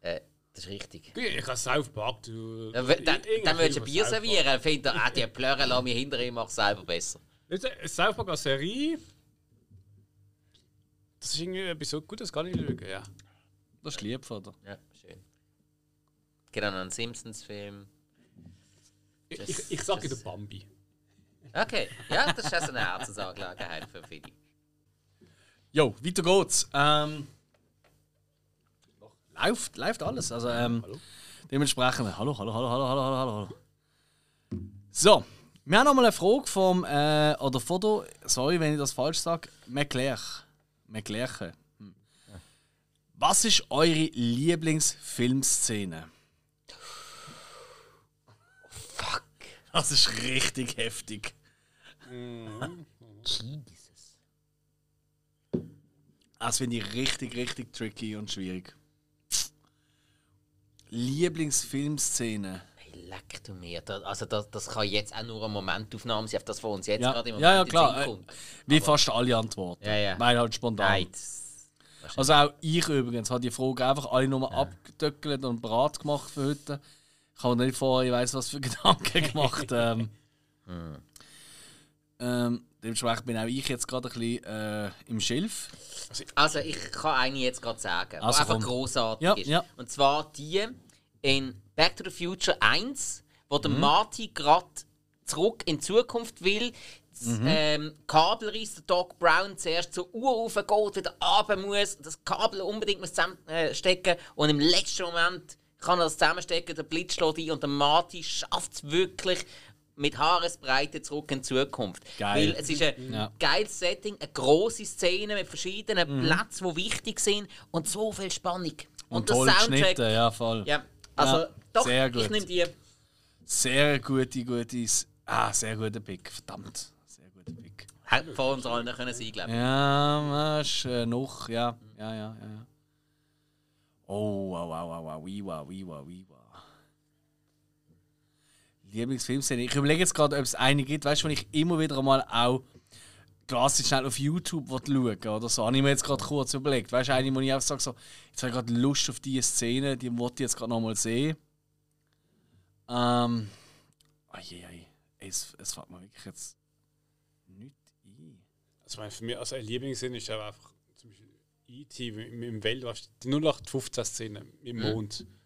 äh, das ist richtig. Ich habe South Park. Du, Ja, Dann, dann willst du ein Bier servieren, findet er, ah, die Plörre lass mich hinter ihm, mach selber besser. South Park als Serie. Das ist irgendwie etwas so gut, das kann ich lügen, ja. Das ist lieb von dir. Ja, schön. Gibt auch noch einen Simpsons-Film. Ich, ich, ich sage das- der Bambi. Okay, ja, das ist also eine Herzensangelegenheit für viele. Jo, weiter geht's. Ähm, läuft, läuft alles. Also, ähm, dementsprechend. Hallo, hallo, hallo, hallo, hallo, hallo, hallo. So, wir haben noch mal eine Frage vom, äh, oder Foto, sorry, wenn ich das falsch sage, McLeach. McLeach. Hm. Was ist eure Lieblingsfilmszene? Fuck. Das ist richtig heftig. Jesus. Das finde ich richtig, richtig tricky und schwierig. Lieblingsfilmszene. Hey, leck du mir. Also das, das kann jetzt auch nur eine Momentaufnahme sein, auf das von uns jetzt Ja, gerade im ja, ja, Moment in den klar. Äh. Wie fast alle Antworten. Ja, ja. Weil halt spontan. Nein, Also auch ich übrigens habe die Frage einfach alle nochmal ja. abgedöckelt und bereit gemacht für heute. Ich habe nicht vorher, ich weiß was für Gedanken gemacht. ähm, hm. ähm, dementsprechend bin auch ich jetzt gerade ein bisschen äh, im Schilf. Also ich kann eine jetzt gerade sagen, also, die einfach großartig ja, ist. Ja. Und zwar die in Back to the Future 1, wo der mhm. Marty gerade zurück in die Zukunft will, mhm. ähm, Kabel reißt, der Doc Brown zuerst zur Uhr raufgeht, wieder runter muss, das Kabel unbedingt muss zusammenstecken und im letzten Moment kann er das zusammenstecken, der Blitz schlägt ein und der Marty schafft es wirklich mit Haaresbreite zurück in die Zukunft. Geil. Weil es ist ein ja. geiles Setting, eine große Szene mit verschiedenen mhm. Plätzen, die wichtig sind und so viel Spannung. Und, und der Soundtrack. Ja, voll. Ja, also ja, doch, sehr gut. ich nehme die. Sehr gute, gute. Ah, sehr guter Pick, verdammt. Sehr guter Pick. Hätte vor uns allen können sein, glaube ich. Ja, ist, äh, noch, ja. Ja, ja, ja. Oh, wow, wow, wow, wow, wow, wow, wow, wow. Lieblingsfilmszene. Ich überlege jetzt gerade, ob es eine gibt, weißt du, wenn ich immer wieder einmal auch klassisch schnell auf YouTube schauen oder so. Habe ich mir jetzt gerade kurz überlegt. Weißt du, eine, wo ich einfach sage, so, jetzt habe ich gerade Lust auf diese Szene, die wollte ich jetzt gerade nochmal sehen. Ähm. Oh je, je. Es, es fällt mir wirklich jetzt nicht ein. Also für mich also ein Lieblingsszene ist einfach zum Beispiel E.T. im Welt, die 0815-Szene im Mond. Mhm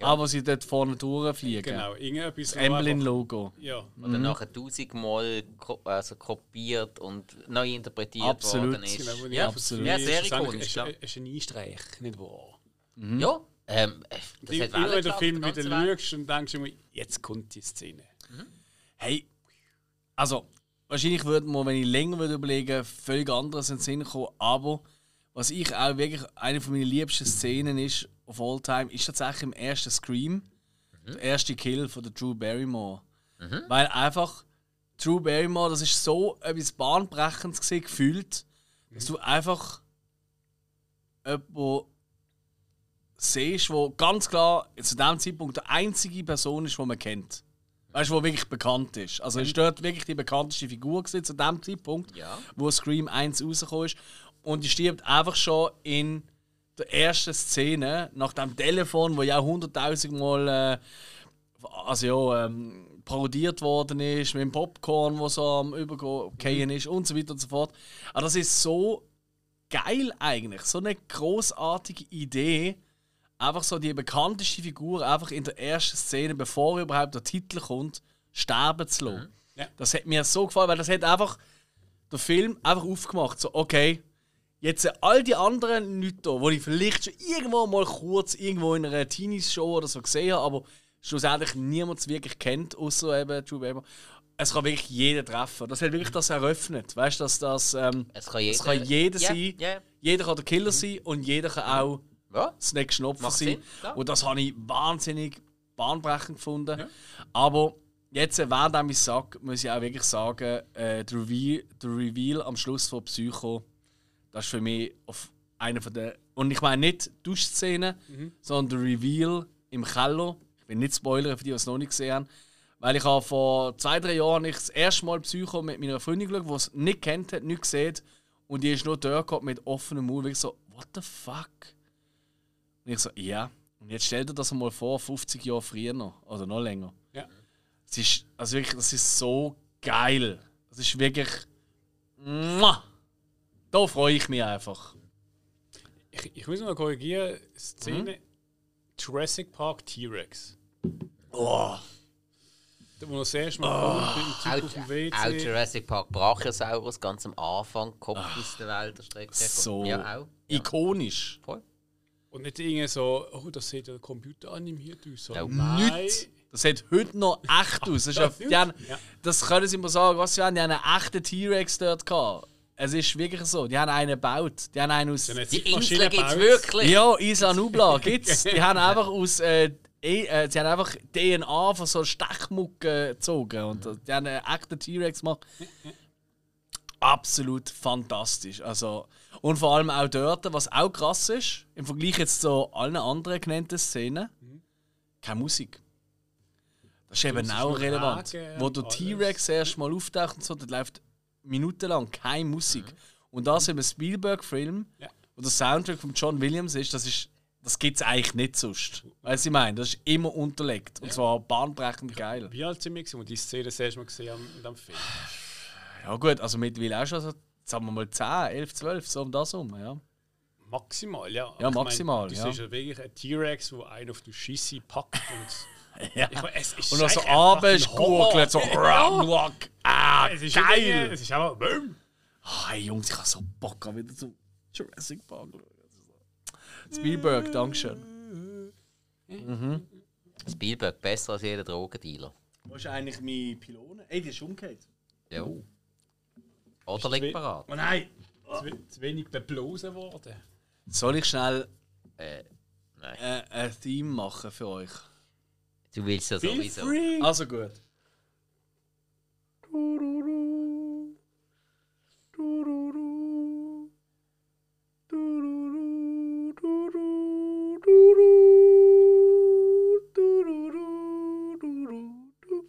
ja. Ah, wo sie dort vorne durchfliegen. Genau, irgendetwas. Das Emblem-Logo. Ja. Oder mhm. nachher tausendmal also kopiert und neu interpretiert absolut. worden ist. Genau, ja, absolut. Ja, sehr ikonisch. Es ist, ein Einstreich, nicht wahr? Mhm. Ja. Ähm, äh, das die, hat immer wenn du den Film wieder schaust und denkst immer, jetzt kommt die Szene. Mhm. Hey, also wahrscheinlich würde man, wenn ich länger würde überlegen, völlig anderes in den Sinn kommen, aber was ich auch wirklich eine von meinen liebsten Szenen ist, of all time ist tatsächlich im ersten Scream mhm. der erste Kill von der Drew Barrymore. Mhm. Weil einfach Drew Barrymore, das ist so etwas Bahnbrechendes gesehen, gefühlt, mhm. dass du einfach jemanden siehst, wo ganz klar zu dem Zeitpunkt der einzige Person ist, die man kennt. Weißt du, wo wirklich bekannt ist. Also, ist dort wirklich die bekannteste Figur gewesen, zu dem Zeitpunkt, ja. wo Scream 1 rausgekommen ist. Und die stirbt einfach schon in der ersten Szene, nach dem Telefon, wo ja auch hunderttausend Mal äh, also ja, ähm, parodiert worden ist, mit dem Popcorn, wo so am Übergehen mhm. ist und so weiter und so fort. Aber das ist so geil eigentlich, so eine großartige Idee, einfach so die bekannteste Figur einfach in der ersten Szene, bevor überhaupt der Titel kommt, sterben zu lassen. Mhm. Ja. Das hat mir so gefallen, weil das hat einfach der Film einfach aufgemacht, so okay, Jetzt all die anderen Leute, die ich vielleicht schon irgendwo mal kurz irgendwo in einer Teenies-Show oder so gesehen habe, aber schlussendlich niemand wirklich kennt, außer eben Drew Barrymore. Es kann wirklich jeder treffen. Das hat wirklich das eröffnet. Weißt du, dass das. Ähm, es kann jeder, es kann jeder yeah, sein. Yeah. Jeder kann der Killer mhm. sein und jeder kann auch ja. das nächste Opfer sein. Sinn, und das habe ich wahnsinnig bahnbrechend gefunden. Ja. Aber jetzt, äh, während ich sage, muss ich auch wirklich sagen, äh, der, Reveal, der Reveal am Schluss von Psycho das ist für mich auf einer von der. Und ich meine nicht die Duschszene, mhm. sondern der Reveal im Keller. Ich will nicht spoilern für die, die es noch nicht gesehen haben. Weil ich habe vor zwei, drei Jahren ich das erste Mal Psycho mit meiner Freundin geschaut, die es nicht kennt hat, nicht gesehen Und die ist nur gehabt mit offenem Mund. Ich so, what the fuck? Und ich so, ja. Yeah. Und jetzt stell dir das mal vor, 50 Jahre früher noch. Oder noch länger. Ja. Es ist, also wirklich, das ist so geil. Das ist wirklich. Muah! Da freue ich mich einfach. Ich, ich muss mal korrigieren: Szene mhm. Jurassic Park T-Rex. Oh. Da wo das erste Mal oh. kommt, mit dem Typ auf dem WC. Auch Jurassic Park Brachiosaurus ganz am Anfang, Kopf oh. aus der Welt der Strecke. So ja, auch. ikonisch. Voll. Und nicht irgendwie so, oh, das sieht ja der Computer animiert aus. So, ja, nein. Das sieht heute noch echt aus. Das, das, ja, haben, ja. das können sie mir sagen, was sie haben, die haben einen echten T-Rex dort gehabt. Es ist wirklich so. Die haben einen gebaut. Die haben einen aus. Die Insel gibt es wirklich. Ja, Isa Nubla gibt es. Die haben einfach aus. Äh, e, äh, sie haben einfach DNA von so Stechmuck gezogen. Und die haben einen echten T-Rex gemacht. Absolut fantastisch. Also, und vor allem auch dort, was auch krass ist, im Vergleich jetzt zu allen anderen genannten Szenen, keine Musik. Das ist eben auch relevant. Wo der T-Rex erst mal auftaucht und so, dort läuft minutenlang keine Musik. Mhm. Und das in einem Spielberg-Film, ja. wo der Soundtrack von John Williams ist, das ist das gibt es eigentlich nicht sonst. Weißt du, ich meine, das ist immer unterlegt. Und zwar bahnbrechend geil. Wie alt sind wir, wo die Szene das erste Mal gesehen haben in diesem Film? Ja, gut, also mittlerweile auch schon so, sagen wir mal 10, 11, 12, so um das herum, ja. Maximal, ja. Ja, Ich maximal, Mein, ja. du siehst ja wirklich ein T-Rex, wo einen auf die Schisse packt und. ja. Ich Und noch so runtergurkelt, so. Rock. Ah, Es ist geil! Es ist einfach. Boom. Ah, hey Jungs, ich habe so Bock auf wieder zum Jurassic Park. Spielberg, Dankeschön. Spielberg besser als jeder Drogendealer. Wo ist eigentlich meine Pylone? Ey, die ist umgekehrt. Ja. Oder liegt parat. Oh nein! Zu, zu wenig beblosen worden. Soll ich schnell Äh, nein. äh, ein Theme machen für euch? Du willst ja Feel sowieso. free! Also gut.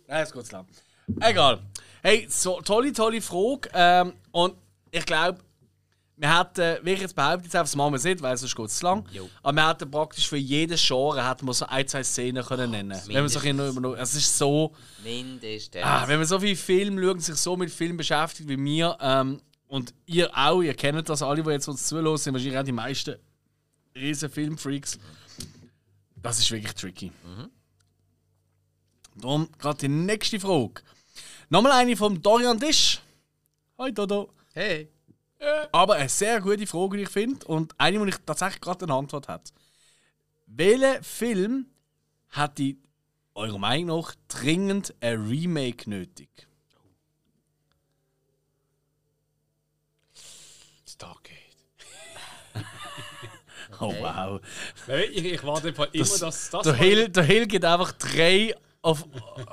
Nein, es geht zu lang. Egal. Hey, so, tolle, tolle Frage. Ähm, und ich glaube, wir hätten, wie ich jetzt behaupte, jetzt einfach, das machen wir nicht, weil sonst geht es zu lang. Jo. Aber wir hätten praktisch für jedes Genre hätten wir so ein, zwei Szenen können nennen Wenn wir so ein über- Es ist so. Mindestens. Ah, wenn man so viel Film schaut sich so mit Film beschäftigt wie mir ähm, und ihr auch, ihr kennt das, alle, die jetzt uns zuhören, sind wahrscheinlich auch die meisten riesen Filmfreaks. Das ist wirklich tricky. Darum gerade die nächste Frage. Nochmal eine vom Dorian Disch. Hi Dodo. Hey. Aber eine sehr gute Frage, die ich finde. Und eine, die ich tatsächlich gerade eine Antwort habe. Welcher Film hätte eurer Meinung nach dringend ein Remake nötig? Stargate. Oh wow. Nein, Ich, ich warte einfach immer, Das, dass das. der, Hill, der Hill gibt einfach drei auf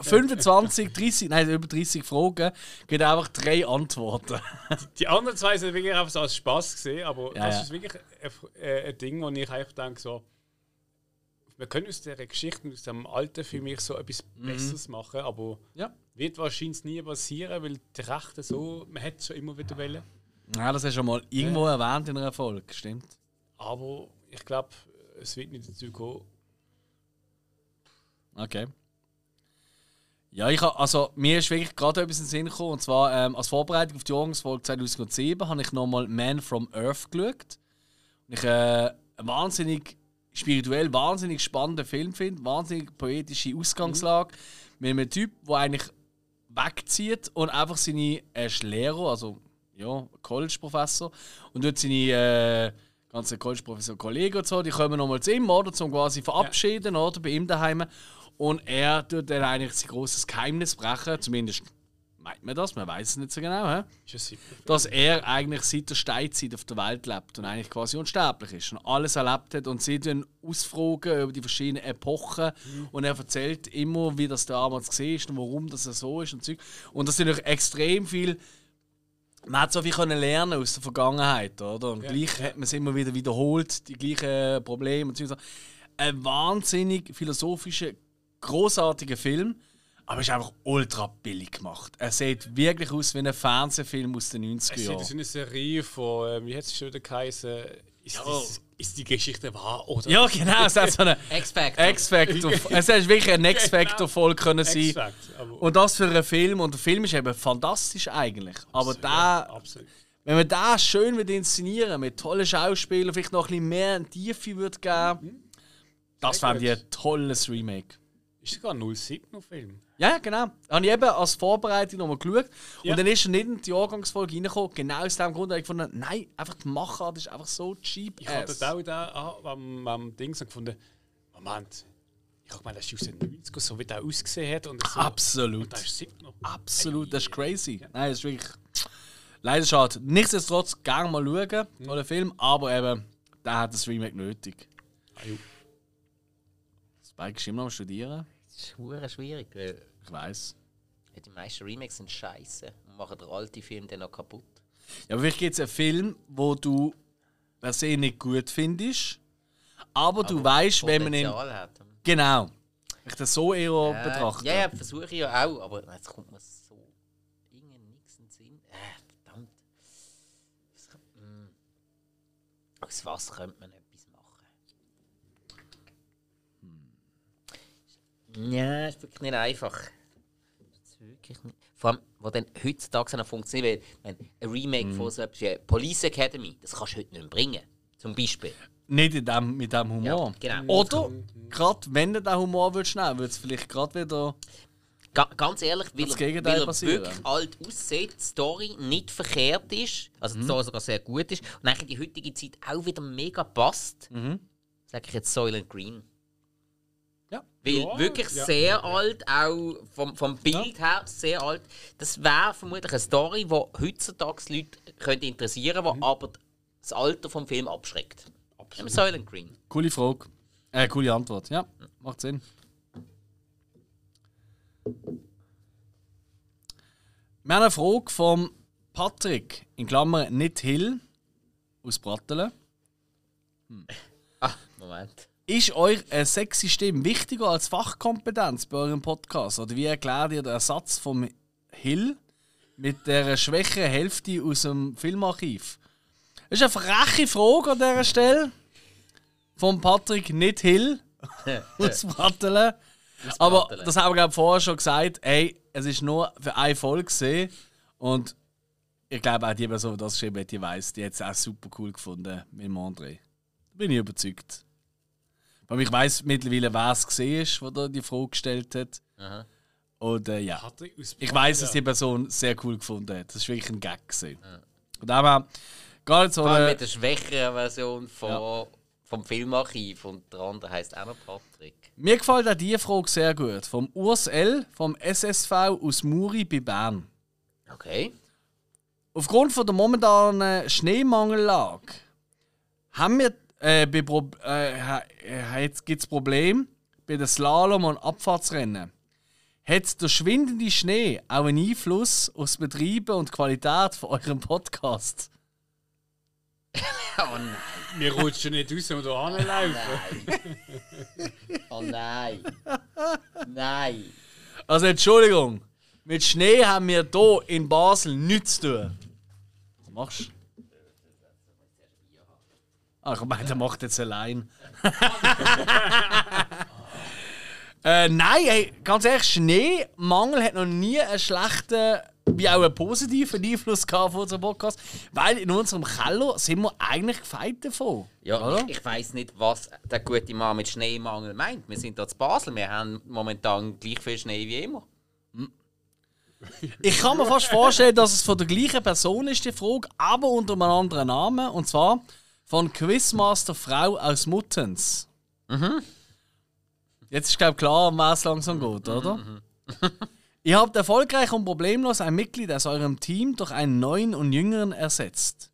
25, 30, nein, über 30 Fragen, gibt einfach drei Antworten. Die anderen zwei sind wirklich einfach so als Spaß gesehen, aber Ja, das ja. ist wirklich ein, äh, ein Ding, wo ich einfach denke, so, wir können aus dieser Geschichte, aus dem alten Film ich so etwas Besseres machen, aber Mhm. Ja. wird wahrscheinlich nie passieren, weil die Rechte so, man hätte schon immer wieder wollen. Ja, das hast du schon mal irgendwo erwähnt in einer Folge, stimmt. Aber ich glaube, es wird nicht dazu kommen. Okay. Ja, ich hab, also mir ist wirklich gerade etwas in den Sinn gekommen. Und zwar ähm, als Vorbereitung auf die Jahresfolge 2007 habe ich nochmal Man from Earth geschaut. Und ich äh, einen wahnsinnig spirituell, wahnsinnig spannenden Film finde. Wahnsinnig poetische Ausgangslage. Mit einem Typ, der eigentlich wegzieht und einfach seine er ist Lehrer, also ja, College-Professor, und dort seine äh, ganzen College-Professor-Kollegen und so, die kommen nochmal zu ihm, oder, zum quasi verabschieden, oder, bei ihm daheim. Und er tut dann eigentlich sein großes Geheimnis brechen, zumindest meint man das, man weiß es nicht so genau, sieben. dass er eigentlich seit der Steinzeit auf der Welt lebt und eigentlich quasi unsterblich ist und alles erlebt hat und sie dann ausfragen über die verschiedenen Epochen und er erzählt immer, wie das damals gesehen ist und warum das so ist und Zeug. Und das sind natürlich extrem viel man hat so viel können lernen aus der Vergangenheit, oder? Und Ja, gleich hat man es immer wieder wiederholt, die gleichen Probleme und so. Ein wahnsinnig philosophischer, großartiger Film, aber ist einfach ultra billig gemacht. Er sieht wirklich aus wie ein Fernsehfilm aus den 90er Es ist Jahren. eine Serie von, äh, wie hat es schon wieder geheißen? Ist, Ja. ist, ist die Geschichte wahr? Oder Ja, genau, es hat so eine X-Factor. X-Factor. Es hätte wirklich eine X-Factor-Folge können sein. Und das für einen Film. Und der Film ist eben fantastisch eigentlich. Aber ja, der, absolut. wenn man das schön würde inszenieren mit tollen Schauspielern, vielleicht noch ein bisschen mehr Tiefe würde geben, das Sehr fände ich ein tolles Remake. Ist sogar ein 07er Film. Ja, genau. Habe ich eben als Vorbereitung nochmal geschaut. Ja. Und dann ist er nicht in die Jahrgangsfolge reingekommen. Genau aus dem Grund habe ich gefunden, nein, einfach die Machart ist einfach so cheap. Ich habe dort auch da am, am Ding so gefunden, Moment, ich habe gemeint, das ist aus den 90ern, so wie der ausgesehen hat. Und so. Absolut. Und das ist 7er. Absolut, das ist crazy. Nein, das ist wirklich. Leider schade. Nichtsdestotrotz gerne mal schauen, toller Film, aber eben, der hat das Remake nötig. Ah. Spike ist immer noch am Studieren. Das ist hure schwierig, weil Ich weiß. die meisten Remakes sind scheiße und machen den alten Film dann noch kaputt. Ja, aber vielleicht gibt es einen Film, wo du per se nicht gut findest, aber, du weißt, wenn man ihn. Potenzial hat. Genau. Ich das so eher betrachte. Ja, ja, versuche ich ja auch, aber jetzt kommt mir so irgendwie nichts in den Sinn. Äh, verdammt. Was mm. Aus was könnte man etwas machen? Hm. Ja, ist wirklich nicht einfach. Wirklich nicht. Vor allem, wo dann heutzutage noch funktioniert, weil ein Remake von so etwas wie Police Academy, das kannst du heute nicht mehr bringen. Zum Beispiel. Nicht in dem, mit dem Humor. Ja, genau. Oder, gerade wenn du den Humor willst nehmen, würde es vielleicht gerade wieder. Ga ganz ehrlich, weil, Das er, weil er passieren. wirklich alt aussieht, die Story nicht verkehrt ist, also Mhm. die Story sogar sehr gut ist und eigentlich in die heutige Zeit auch wieder mega passt, Mhm. sage ich jetzt Soylent Green. Ja. Weil Ja, wirklich ja. sehr alt, auch vom, vom Bild her sehr alt. Das wäre vermutlich eine Story, die heutzutage die Leute könnte interessieren könnte, die aber das Alter vom Film abschreckt. Absolut. Soylent Green. Coole Frage. Äh, coole Antwort. Ja, macht Sinn. Wir haben eine Frage vom Patrick, in Klammern nicht Hill, aus Brattelen. Ah, Moment. Ist euch eine sexy Stimme wichtiger als Fachkompetenz bei eurem Podcast? Oder wie erklärt ihr den Ersatz vom Hill mit der schwächeren Hälfte aus dem Filmarchiv? Das ist eine freche Frage an dieser Stelle. Von Patrick nicht Hill aus Brattelen. Aber das haben wir vorher schon gesagt. Ey, es ist nur für eine Folge gesehen. Und ich glaube auch die Person, die das geschrieben hat, die weiß, die hat es auch super cool gefunden mit dem André. Da bin ich überzeugt. Weil ich weiß mittlerweile, wer es gesehen ist, der die Frage gestellt hat. Aha. Und äh, ja, ich weiß, dass die Person sehr cool gefunden hat. Das war wirklich ein Gag. Gewesen. Und aber gar nicht so Vor allem eine, mit der schwächeren Version von, vom Filmarchiv und der andere heisst auch noch Patrick. Mir gefällt auch diese Frage sehr gut. Vom Urs L. vom SSV aus Muri bei Bern. Okay. Aufgrund von der momentanen Schneemangellage haben wir äh, bei Pro äh, äh, jetzt gibt's Problem bei den Slalom- und Abfahrtsrennen. Hat der schwindende Schnee auch einen Einfluss auf das Betreiben und die Qualität von eurem Podcast? Oh nein. Wir rutschen nicht raus, wenn wir hier anlaufen. Oh nein. Nein. Also Entschuldigung, mit Schnee haben wir hier in Basel nichts zu tun. Was machst du? Ach, ich meine, der macht jetzt allein. äh, nein, ey, ganz ehrlich, Schneemangel hat noch nie einen schlechten, wie auch einen positiven Einfluss gehabt auf unseren Podcast. Weil in unserem Keller sind wir eigentlich gefeit davon. Ja, oder? ich, ich weiß nicht, was der gute Mann mit Schneemangel meint. Wir sind hier zu Basel, wir haben momentan gleich viel Schnee wie immer. Ich kann mir fast vorstellen, dass es von der gleichen Person ist, die Frage, aber unter einem anderen Namen. Und zwar von Quizmaster Frau aus Muttens. Jetzt ist, glaube ich, klar, um was es langsam geht, oder? Ihr habt erfolgreich und problemlos ein Mitglied aus eurem Team durch einen neuen und jüngeren ersetzt.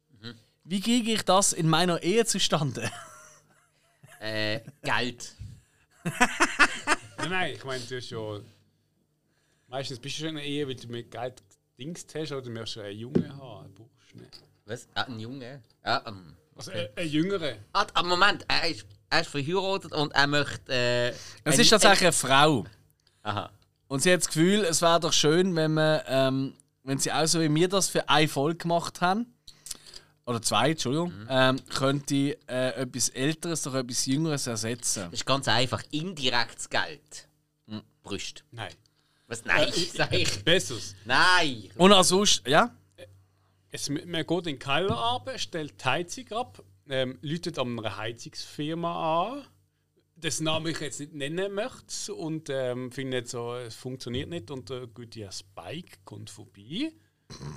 Wie kriege ich das in meiner Ehe zustande? Äh, Geld. Nein, nein, ich meine, du hast ja. Meistens bist du schon in einer Ehe, weil du mit Geld gedingst hast, oder du möchtest einen Jungen haben, einen Burschen. Was? Ah, ein Junge? Ja, ähm. Also äh, einen Jüngeren. Ah, ah, Moment, er ist, er ist verheiratet und er möchte. Äh, Es ein- ist tatsächlich eine Frau. Aha. Und sie hat das Gefühl, es wäre doch schön, wenn, man, ähm, wenn sie auch so wie wir das für eine Folge gemacht haben, oder zwei, Entschuldigung, ähm, könnte äh, etwas Älteres durch etwas Jüngeres ersetzen. Das ist ganz einfach. Indirektes Geld. Hm. Brüst. Nein. Was? Nein, sag ich. Besseres. Nein. Und ansonsten, ja? Es, man geht in den Keller runter, stellt die Heizung ab, ähm, läutet an einer Heizungsfirma an, dessen Namen ich jetzt nicht nennen möchte und ähm, findet so, es funktioniert nicht und der gute Spike kommt vorbei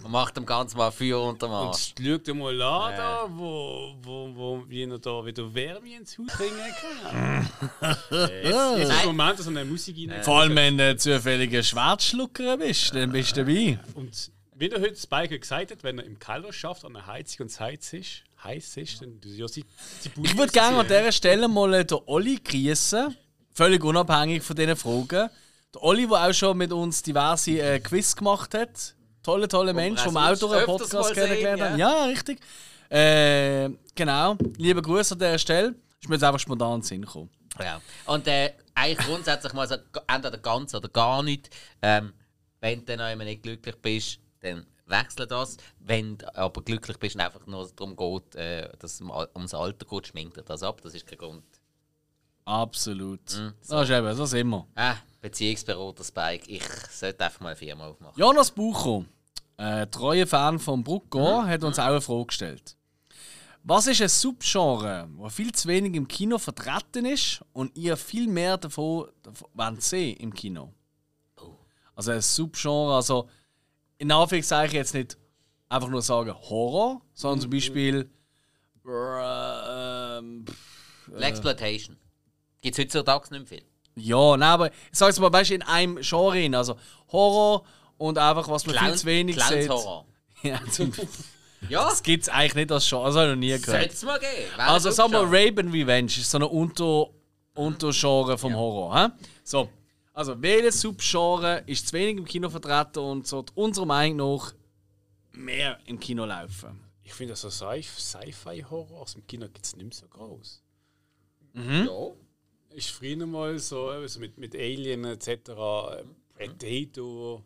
Man macht dem Ganzen mal Feuer unter und Arsch. schaut mal an, da, wo, wo, wo wie er da wieder Wärme ins Haus bringen kann. Jetzt ist der Moment, dass er eine Musik rein Vor allem, wenn du zufälliger Schwarzschlucker bist, dann bist du dabei. Und wie der heute Spike gesagt hat, wenn er im Keller schafft, an der Heizung und es heiß ist, heiß ist, dann er ja sie, sie Ich würde gerne an dieser Stelle mal den Olli grüßen, völlig unabhängig von diesen Fragen. Der Olli, der auch schon mit uns diverse äh, Quiz gemacht hat. Toller, toller Mensch, vom auch auch durch einen Podcast kennengelernt haben. ja. Ja, richtig. Äh, genau. Liebe Grüße an dieser Stelle. Ist mir jetzt einfach spontan in den Sinn gekommen. Ja. Und äh, eigentlich grundsätzlich mal so, entweder ganz oder gar nicht. Ähm, wenn du dann noch immer nicht glücklich bist, dann wechsle das. Wenn du aber glücklich bist und einfach nur darum geht, äh, dass es um ums Alter geht, schminkt er das ab. Das ist kein Grund. Absolut. Mhm, Das ist eben, das immer. Ah, Beziehungsberater Spike, ich sollte einfach mal eine Firma aufmachen. Jonas Bucher, äh, treuer Fan von Brucko, Mhm. hat uns auch eine Frage gestellt. Was ist ein Subgenre, das viel zu wenig im Kino vertreten ist und ihr viel mehr davon, davon wollt sehen im Kino? Oh. Also ein Subgenre, also in Anführungszeichen jetzt nicht einfach nur sagen Horror, sondern zum Beispiel äh, ähm, Exploitation. Gibt es heutzutage nicht mehr viel. ja, nein, aber ich sag's mal, weißt du, in einem Genre, also Horror und einfach was man viel Clown- zu wenig Clowns sieht. Horror. Ja, zum, Ja, das gibt's eigentlich nicht als Genre, das habe ich noch nie sollte gehört. es mal. Wäre Also sagen wir. Raven Revenge ist so eine Unter Untergenre vom Horror. Hä? So, also welches Subgenre ist zu wenig im Kino vertreten und sollte unserer Meinung nach mehr im Kino laufen? Ich finde, so Sci- Sci-Fi-Horror aus dem Kino gibt es nicht mehr so groß. Ja. Ist früher mal so, eben so mit, mit Alien etc., Predator.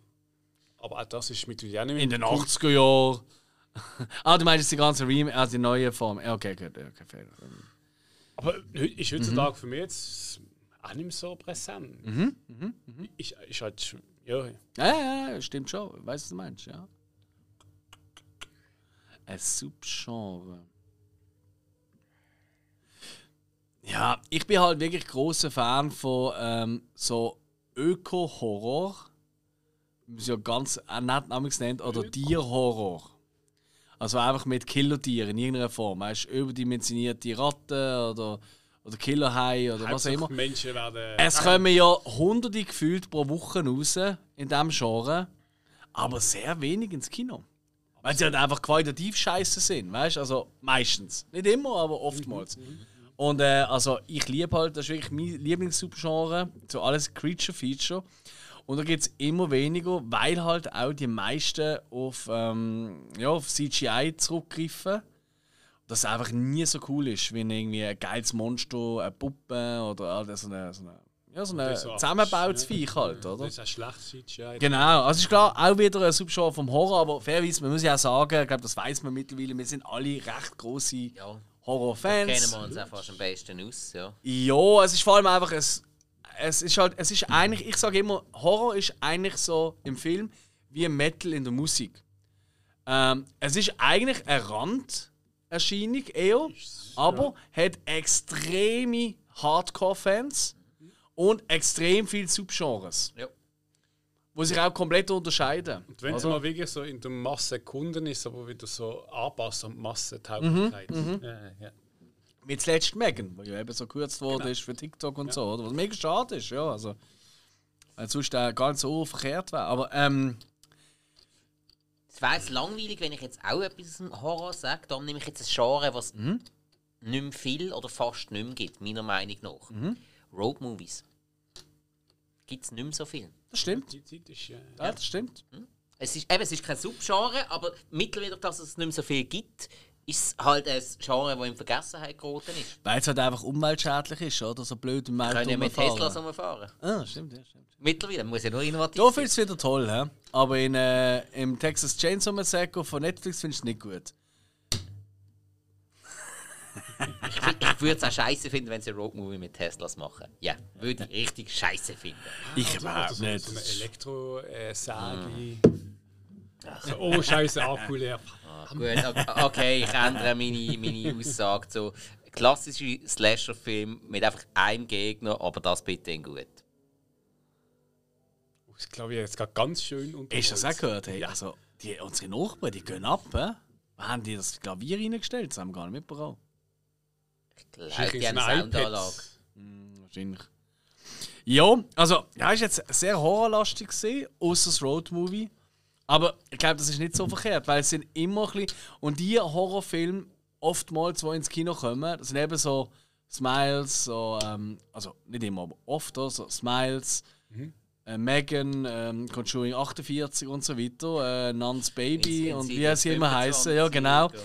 Aber auch das ist mittlerweile auch nicht mehr In den Kult. 80er Jahren. ah, du meinst die ganze Remake, also die neue Form. Ja, okay, gut, okay, fair. Aber ist heutzutage für mich jetzt auch nicht so präsent. Ist, ist halt, sch- ja, Ja, ja, ja, stimmt schon. Ich weiß, was du meinst, ja. Ein Subgenre. Ja, ich bin halt wirklich großer Fan von ähm, so Öko-Horror. Wie man es ja ganz äh, nett namens nennt, oder Tierhorror. Also einfach mit Killertieren in irgendeiner Form. Weißt du, überdimensionierte Ratten oder, oder Killerhaie oder was auch immer. Menschen werden. Es kommen ja hunderte gefühlt pro Woche raus in diesem Genre, aber sehr wenig ins Kino. Weil sie halt einfach qualitativ scheiße sind, weißt du? Also meistens. Nicht immer, aber oftmals. Und äh, also ich liebe halt, das ist wirklich mein Lieblingssubgenre, so alles Creature-Feature. Und da gibt es immer weniger, weil halt auch die meisten auf, ähm, ja, auf CGI zurückgreifen. Dass es einfach nie so cool ist, wie irgendwie ein geiles Monster, eine Puppe oder so eine, so eine, ja, so eine Das ist so zusammengebautes abgesch- Viech halt, oder? Das ist ein schlechtes CGI. Genau, also ist klar, auch wieder ein Subgenre vom Horror, aber fairerweise, man muss ja auch sagen, ich glaube, das weiß man mittlerweile, wir sind alle recht große Ja, kennen Horrorfans. wir uns auch fast am besten aus. Ja. Ja, es ist vor allem einfach, es, es ist halt, es ist eigentlich, ich sage immer, Horror ist eigentlich so im Film wie Metal in der Musik. Ähm, es ist eigentlich eine Randerscheinung eher, aber hat extreme Hardcore-Fans und extrem viele Subgenres, Ja. wo sich auch komplett unterscheiden. Und wenn es oder? mal wirklich so in der Masse Kunden ist, aber wieder so anpasst an die Massentauglichkeit. Mhm, Ja, ja. Wie zuletzt Megan, weil ja eben so gekürzt worden Genau. ist für TikTok und so, oder? Was mega schade ist, ja. Also, sonst äh, gar nicht so verkehrt wäre. Aber ähm, Es wäre jetzt langweilig, wenn ich jetzt auch etwas aus dem Horror sage. Darum nehme ich jetzt ein Genre, was Mhm. nicht mehr viel oder fast nicht mehr gibt, meiner Meinung nach. Mhm. Road-Movies. Gibt es nicht mehr so viel. das stimmt. Die Zeit ist. Äh, Ja, das stimmt. Es ist, eben, es ist kein Subgenre, aber mittlerweile, dass es nicht mehr so viel gibt, ist es halt ein Genre, das in Vergessenheit geraten ist. Weil es halt einfach umweltschädlich ist, oder? So blöd im Auto Können ja mit. Teslas rumfahren. Ah, stimmt, ja, stimmt. Mittlerweile, muss ja nur innovativ Da finde ich es wieder toll, hä? aber in, äh, im Texas Chainsaw Massacre von Netflix finde ich es nicht gut. Ich würde es auch scheiße finden, wenn sie Roadmovie mit Teslas machen. Ja, würde ich richtig scheiße finden. Ich überhaupt so, nicht. so eine Elektro-Sage. Mhm. So, oh, Scheiße, Akku leer. Gut, okay, ich ändere meine, meine Aussage zu klassische Slasher-Film mit einfach einem Gegner, aber das bitte in gut. Das glaube ich jetzt gerade ganz schön unter Hast du das auch gehört? Hey? Also, die, unsere Nachbarn, die gehen ab. Hä? Wo haben die das Klavier reingestellt? Das haben wir gar nicht mitbekommen. Ich glaube, Wahrscheinlich die haben ein eine. Soundanlage. Wahrscheinlich. Ja, also, ja, ist jetzt sehr horrorlastig gesehen, außer das Road-Movie. Aber ich glaube, das ist nicht so verkehrt, weil es sind immer ein bisschen. Und die Horrorfilme, oftmals, die ins Kino kommen, das sind eben so Smiles, so, ähm, also nicht immer, aber oft auch so Smiles, äh, Megan, ähm, Conjuring 48 und so weiter, äh, Nuns Baby und wie sie immer heißen, ja, genau. und, ja.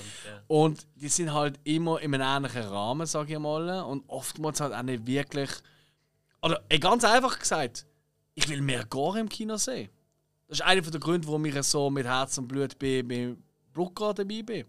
Und die sind halt immer in einem ähnlichen Rahmen, sage ich mal. Und oftmals halt auch nicht wirklich. Oder ey, ganz einfach gesagt, ich will mehr Gore im Kino sehen. Das ist einer der Gründe, warum ich so mit Herz und Blut bei, bei Brooker dabei bin.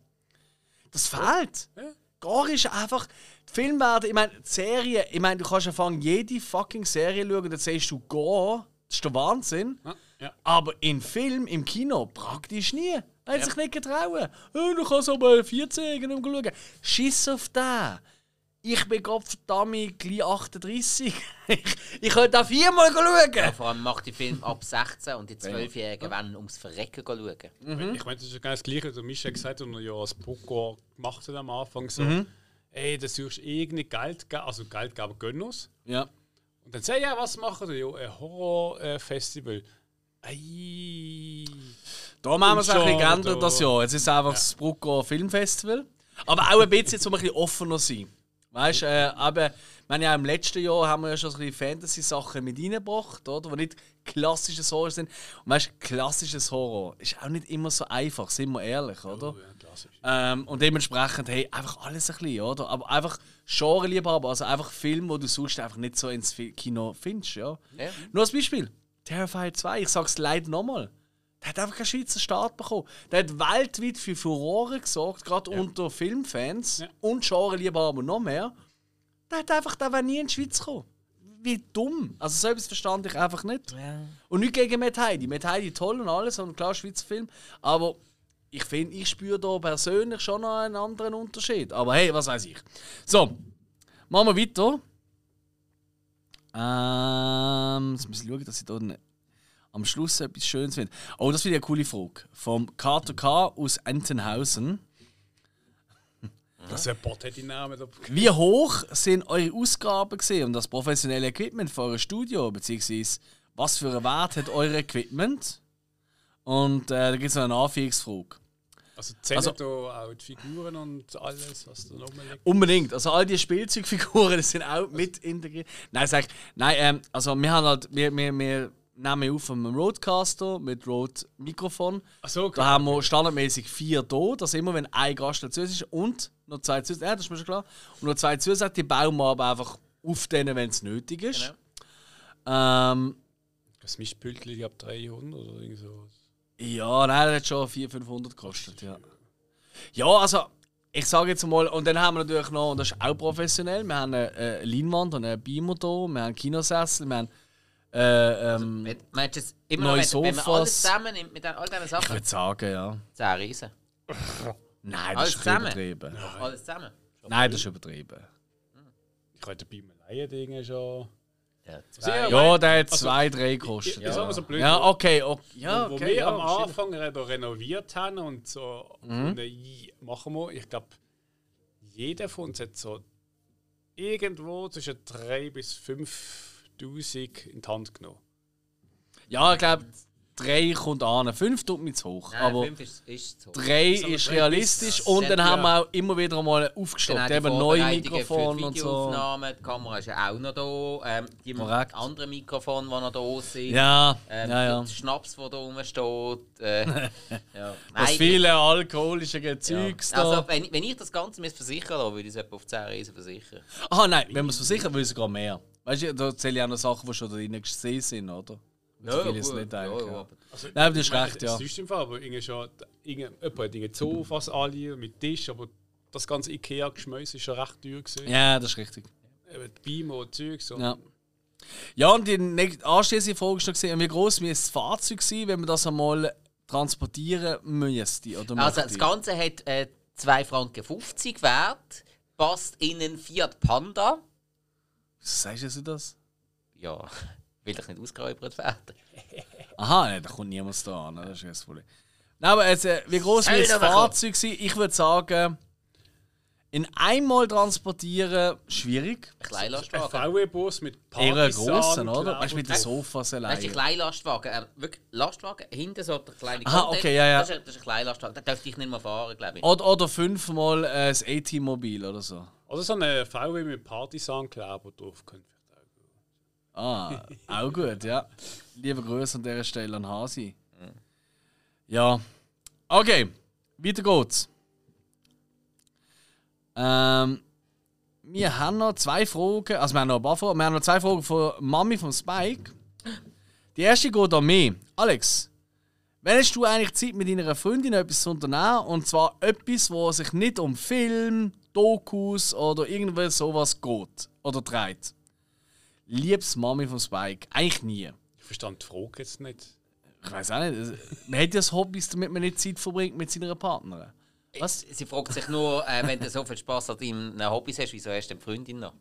Das fehlt. Ja. Gar ist einfach. Die Filme werden, ich meine, die Serien, ich meine, du kannst anfangen, jede fucking Serie schauen und dann siehst du gar. Das ist der Wahnsinn. Ja, ja. Aber in Film, im Kino, praktisch nie. Er hat sich nicht getrauen. Oh, du kannst aber 14-Jährigen nicht mehr schauen. Schiss auf den. Ich bin Gott verdammt gleich 38. ich, ich könnte auch viermal schauen. Ja, vor allem macht die Film ab 16 und die 12-Jährigen wollen ums Verrecken schauen. Ich meine, das ist ja genau das Gleiche, was Michel gesagt hat, er ja als Poker gemacht hat am Anfang. So, Mhm. ey, das suchst irgendwie Geld, ge- also Geld geben gönnen uns. Ja. Und dann sag ich, ja, was machen wir? Ja, ein Horrorfestival. Ei. Da haben wir es ein bisschen geändert da- das Jahr. Jetzt ist es einfach das Brucker Filmfestival. Aber auch ein bisschen, um ein bisschen offener sein. Weißt du, äh, aber ich meine, ja, im letzten Jahr haben wir ja schon so ein bisschen Fantasy-Sachen mit reingebracht, oder? Die nicht klassisches Horror sind. Und weißt du, klassisches Horror ist auch nicht immer so einfach, sind wir ehrlich, oder? Oh, ja, klassisch. Ähm, und dementsprechend, hey, einfach alles ein bisschen, oder? Aber einfach Genre-Liebhaber, also einfach Filme, wo du sonst einfach nicht so ins Kino findest, ja. Ja. Nur als Beispiel: Terrifier 2, ich sag's leider nochmal. Der hat einfach keinen Schweizer Start bekommen. Der hat weltweit für Furore gesorgt, gerade unter Filmfans Ja. und Genre-Liebhaber noch mehr. Der hat einfach, der nie in die Schweiz gekommen. Wie dumm. Also so etwas verstand ich einfach nicht. Und nicht gegen Matt Heidi. Matt Heidi toll und alles, und klar Schweizer Film. Aber ich finde, ich spüre da persönlich schon noch einen anderen Unterschied. Aber hey, was weiß ich. So, machen wir weiter. Ähm, jetzt muss ich schauen, dass ich da am Schluss etwas Schönes finde. Oh, das finde ich eine coole Frage. Vom Carter K. aus Entenhausen. Das ist ein Bot, hat Namen. Wie hoch sind eure Ausgaben gesehen und das professionelle Equipment für euer Studio? Beziehungsweise, was für einen Wert hat euer Equipment? Und äh, da gibt es noch eine Anführungsfrage. Also zählen Also- da auch die Figuren und alles, was da noch liegt. Unbedingt. Also all die Spielzeugfiguren die sind auch mit integriert. Nein, sag ich, nein, ähm, also wir haben halt, wir, wir, wir nehmen auf einem Roadcaster mit Rode Mikrofon. Ach so, Da haben wir standardmäßig vier da, dass immer wenn ein Gast dazu ist und noch zwei zusätzlich, ja, das ist mir schon klar, und noch zwei zusätzlich, die bauen wir aber einfach auf denen, wenn es nötig ist. Ähm, Das Mischpültchen ab 300 oder irgend so. Ja, nein, das hat schon 400, 500 gekostet, ja. Ja, also, ich sage jetzt mal, und dann haben wir natürlich noch, und das ist auch professionell, wir haben eine, eine Leinwand und einen Beamer da, wir haben einen Kinosessel, wir haben, äh, ähm, Wenn- Meinst du, es immer Neue noch, wenn, wenn man Sofas. alles zusammennimmt mit den- all diesen ich Sachen? würde sagen, ja. 10 Riesen. Nein, das Alles ist zusammen? übertrieben. Alles zusammen? Nein, das ist übertrieben. Ich hatte bei mir Laien-Dinge schon. Ja, Also. Ja, der hat Also, zwei, drei gekostet. ich- ich ja. mal so blöd, ja, wo- okay, okay. Ja, wo okay, wir ja, am. Anfang renoviert haben und so Mhm. und, äh, machen wir, ich glaube, jeder von uns hat so irgendwo zwischen 3.000 bis 5.000 in die Hand genommen. Ja, ich glaube, drei kommt an. Fünf tut mir zu hoch. Nein, aber fünf ist, ist drei Sagen wir ist drei realistisch. Und dann Ja. haben wir auch immer wieder mal aufgestockt. die Eben neue Mikrofone und so. Die Kamera ist ja auch noch da. Ähm, die Korrekt. anderen Mikrofone, die noch da sind. Ja, Ähm, ja, ja. Der Schnaps, der da rumsteht. Äh, ja. Das Nein, viele alkoholische ja. Gezeugs da. Also, wenn, wenn ich das Ganze versichern lasse, würde ich es etwa auf 10 Riesen versichern. Aha, nein, wenn wir es versichern, will ich sogar mehr. Weißt du, da zähle ich auch noch Sachen, die schon da drin gesehen sind, oder? So viel ist gut, nicht eigentlich. Ja. aber- Also, Nein, aber das ist ich recht, ja. Es ist im Fall, aber irgendwie schon, irgend- jemand hat irgendwie Sofas alle mit Tisch, aber das ganze Ikea-Geschmäus ist schon recht teuer gewesen. ja, das ist richtig. Eben die Beamer und Zeugs. und- Ja. Ja, und die anschließende Frage ist noch, gewesen, wie groß müsste das Fahrzeug sein, wenn man das einmal transportieren müsste? Oder Also, das Ganze hat äh, 2,50 Franken wert, passt in einen Fiat Panda. Sagst du das? Ja, will ich nicht ausgeräubert werden. Aha, nein, da kommt niemand da an, ne? das ist das Problem. Nein, aber jetzt, äh, wie groß wird das Fahrzeug sein? Ich würde sagen, in einmal transportieren, schwierig. Ein Ein Kleinlastwagen. VW-Bus mit Eher einen Partisan, grossen, oder? Weißt du, mit den Sofas Das ist ein allein. Kleinlastwagen. Äh, wirklich Lastwagen. Hinten so der kleine Aha, okay, ja, ja. Das ist, ein- das ist ein Kleinlastwagen. Da dürfte ich nicht mehr fahren, glaube ich. Oder, oder fünfmal äh, das A-Team-Mobil oder so. Oder so eine VW mit Partisan-Kleber drauf. könnte vielleicht auch. Ah, auch gut, ja. Liebe Grüße an dieser Stelle an Hasi. Ja. Okay, weiter geht's. Ähm, wir haben noch zwei Fragen, also wir haben noch ein paar Fragen. Wir haben noch zwei Fragen von Mami von Spike. Die erste geht an mich. Alex, Wann hast du eigentlich Zeit mit deiner Freundin etwas zu unternehmen? Und zwar etwas, wo sich nicht um Film, Dokus oder irgendwas sowas geht oder dreht. Liebes Mami von Spike, eigentlich nie. Ich verstand die Frage jetzt nicht. Ich weiß auch nicht. Man hat ja das Hobbys, damit man nicht Zeit verbringt mit seiner Partnerin. Was? Sie fragt sich nur, äh, wenn du so viel Spaß an deinen Hobbys hast, wieso hast du eine Freundin noch?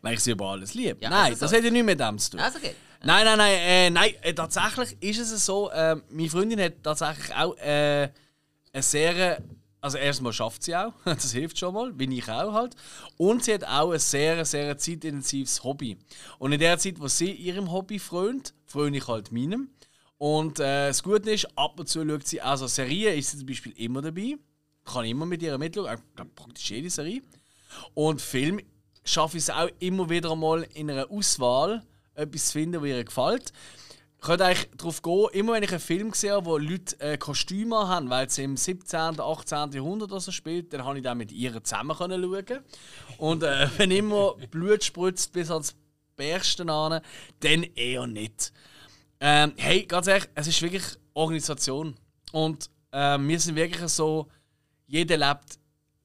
Weil ich sie über alles liebe. Ja, nein, also das so. hat ja nichts mit dem zu tun. Also geht. Nein, nein, nein, äh, nein, äh, tatsächlich ist es so, äh, meine Freundin hat tatsächlich auch äh, eine sehr, also erstmal schafft sie auch, das hilft schon mal, wie ich auch halt, und sie hat auch ein sehr, sehr zeitintensives Hobby. Und in der Zeit, wo sie ihrem Hobby frönt, fröne ich halt meinem. Und äh, das Gute ist, ab und zu schaut sie, also Serien ist sie zum Beispiel immer dabei, kann immer mit ihr mitschauen, glaube praktisch jede Serie. Und Film schaffe ich es auch immer wieder einmal in einer Auswahl, etwas zu finden, was ihr gefällt. Könnte eigentlich darauf gehen, immer wenn ich einen Film sehe, wo Leute äh, Kostüme haben, weil es im 17., 18. Jahrhundert oder so spielt, dann habe ich dann mit ihr zusammen können schauen. Und äh, wenn immer Blut spritzt bis ans Bersten an, dann eher nicht. Ähm, hey, ganz ehrlich, es ist wirklich Organisation. Und äh, wir sind wirklich so, jeder lebt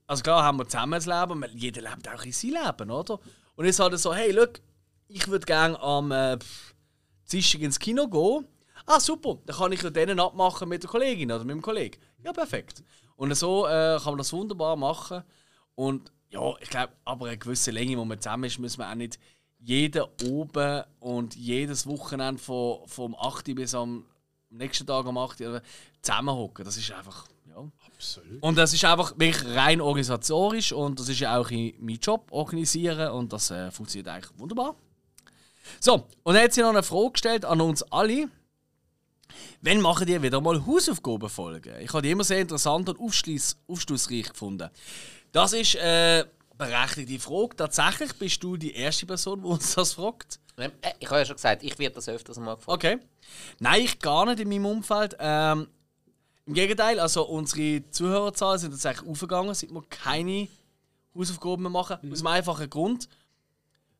also klar haben wir zusammen das Leben, aber jeder lebt auch in sein Leben, oder? Und jetzt halt so, hey, look, ich würde gerne am äh, Dienstag ins Kino gehen. Ah, super, dann kann ich ja denen abmachen mit der Kollegin oder mit dem Kollegen. Ja, perfekt. Und so äh, kann man das wunderbar machen. Und ja, ich glaube, aber eine gewisse Länge, wo man zusammen ist, müssen wir auch nicht jeden oben und jedes Wochenende von, vom 8. bis am nächsten Tag am 8. Uhr zusammenhocken. Das ist einfach, ja. Absolut. Und das ist einfach wirklich rein organisatorisch und das ist ja auch in mein Job organisieren und das äh, funktioniert eigentlich wunderbar. So, und dann hat sie noch eine Frage gestellt an uns alle. Wann machen die wieder mal Hausaufgabenfolgen? Ich habe die immer sehr interessant und aufschluss- aufschlussreich gefunden. Das ist eine berechtigte Frage. Tatsächlich bist du die erste Person, die uns das fragt. Äh, Ich habe ja schon gesagt, ich werde das öfters mal gefragt. Okay. Nein, ich gar nicht in meinem Umfeld. Ähm, Im Gegenteil, also unsere Zuhörerzahlen sind tatsächlich aufgegangen, seit wir keine Hausaufgaben mehr machen. Aus einem einfachen Grund.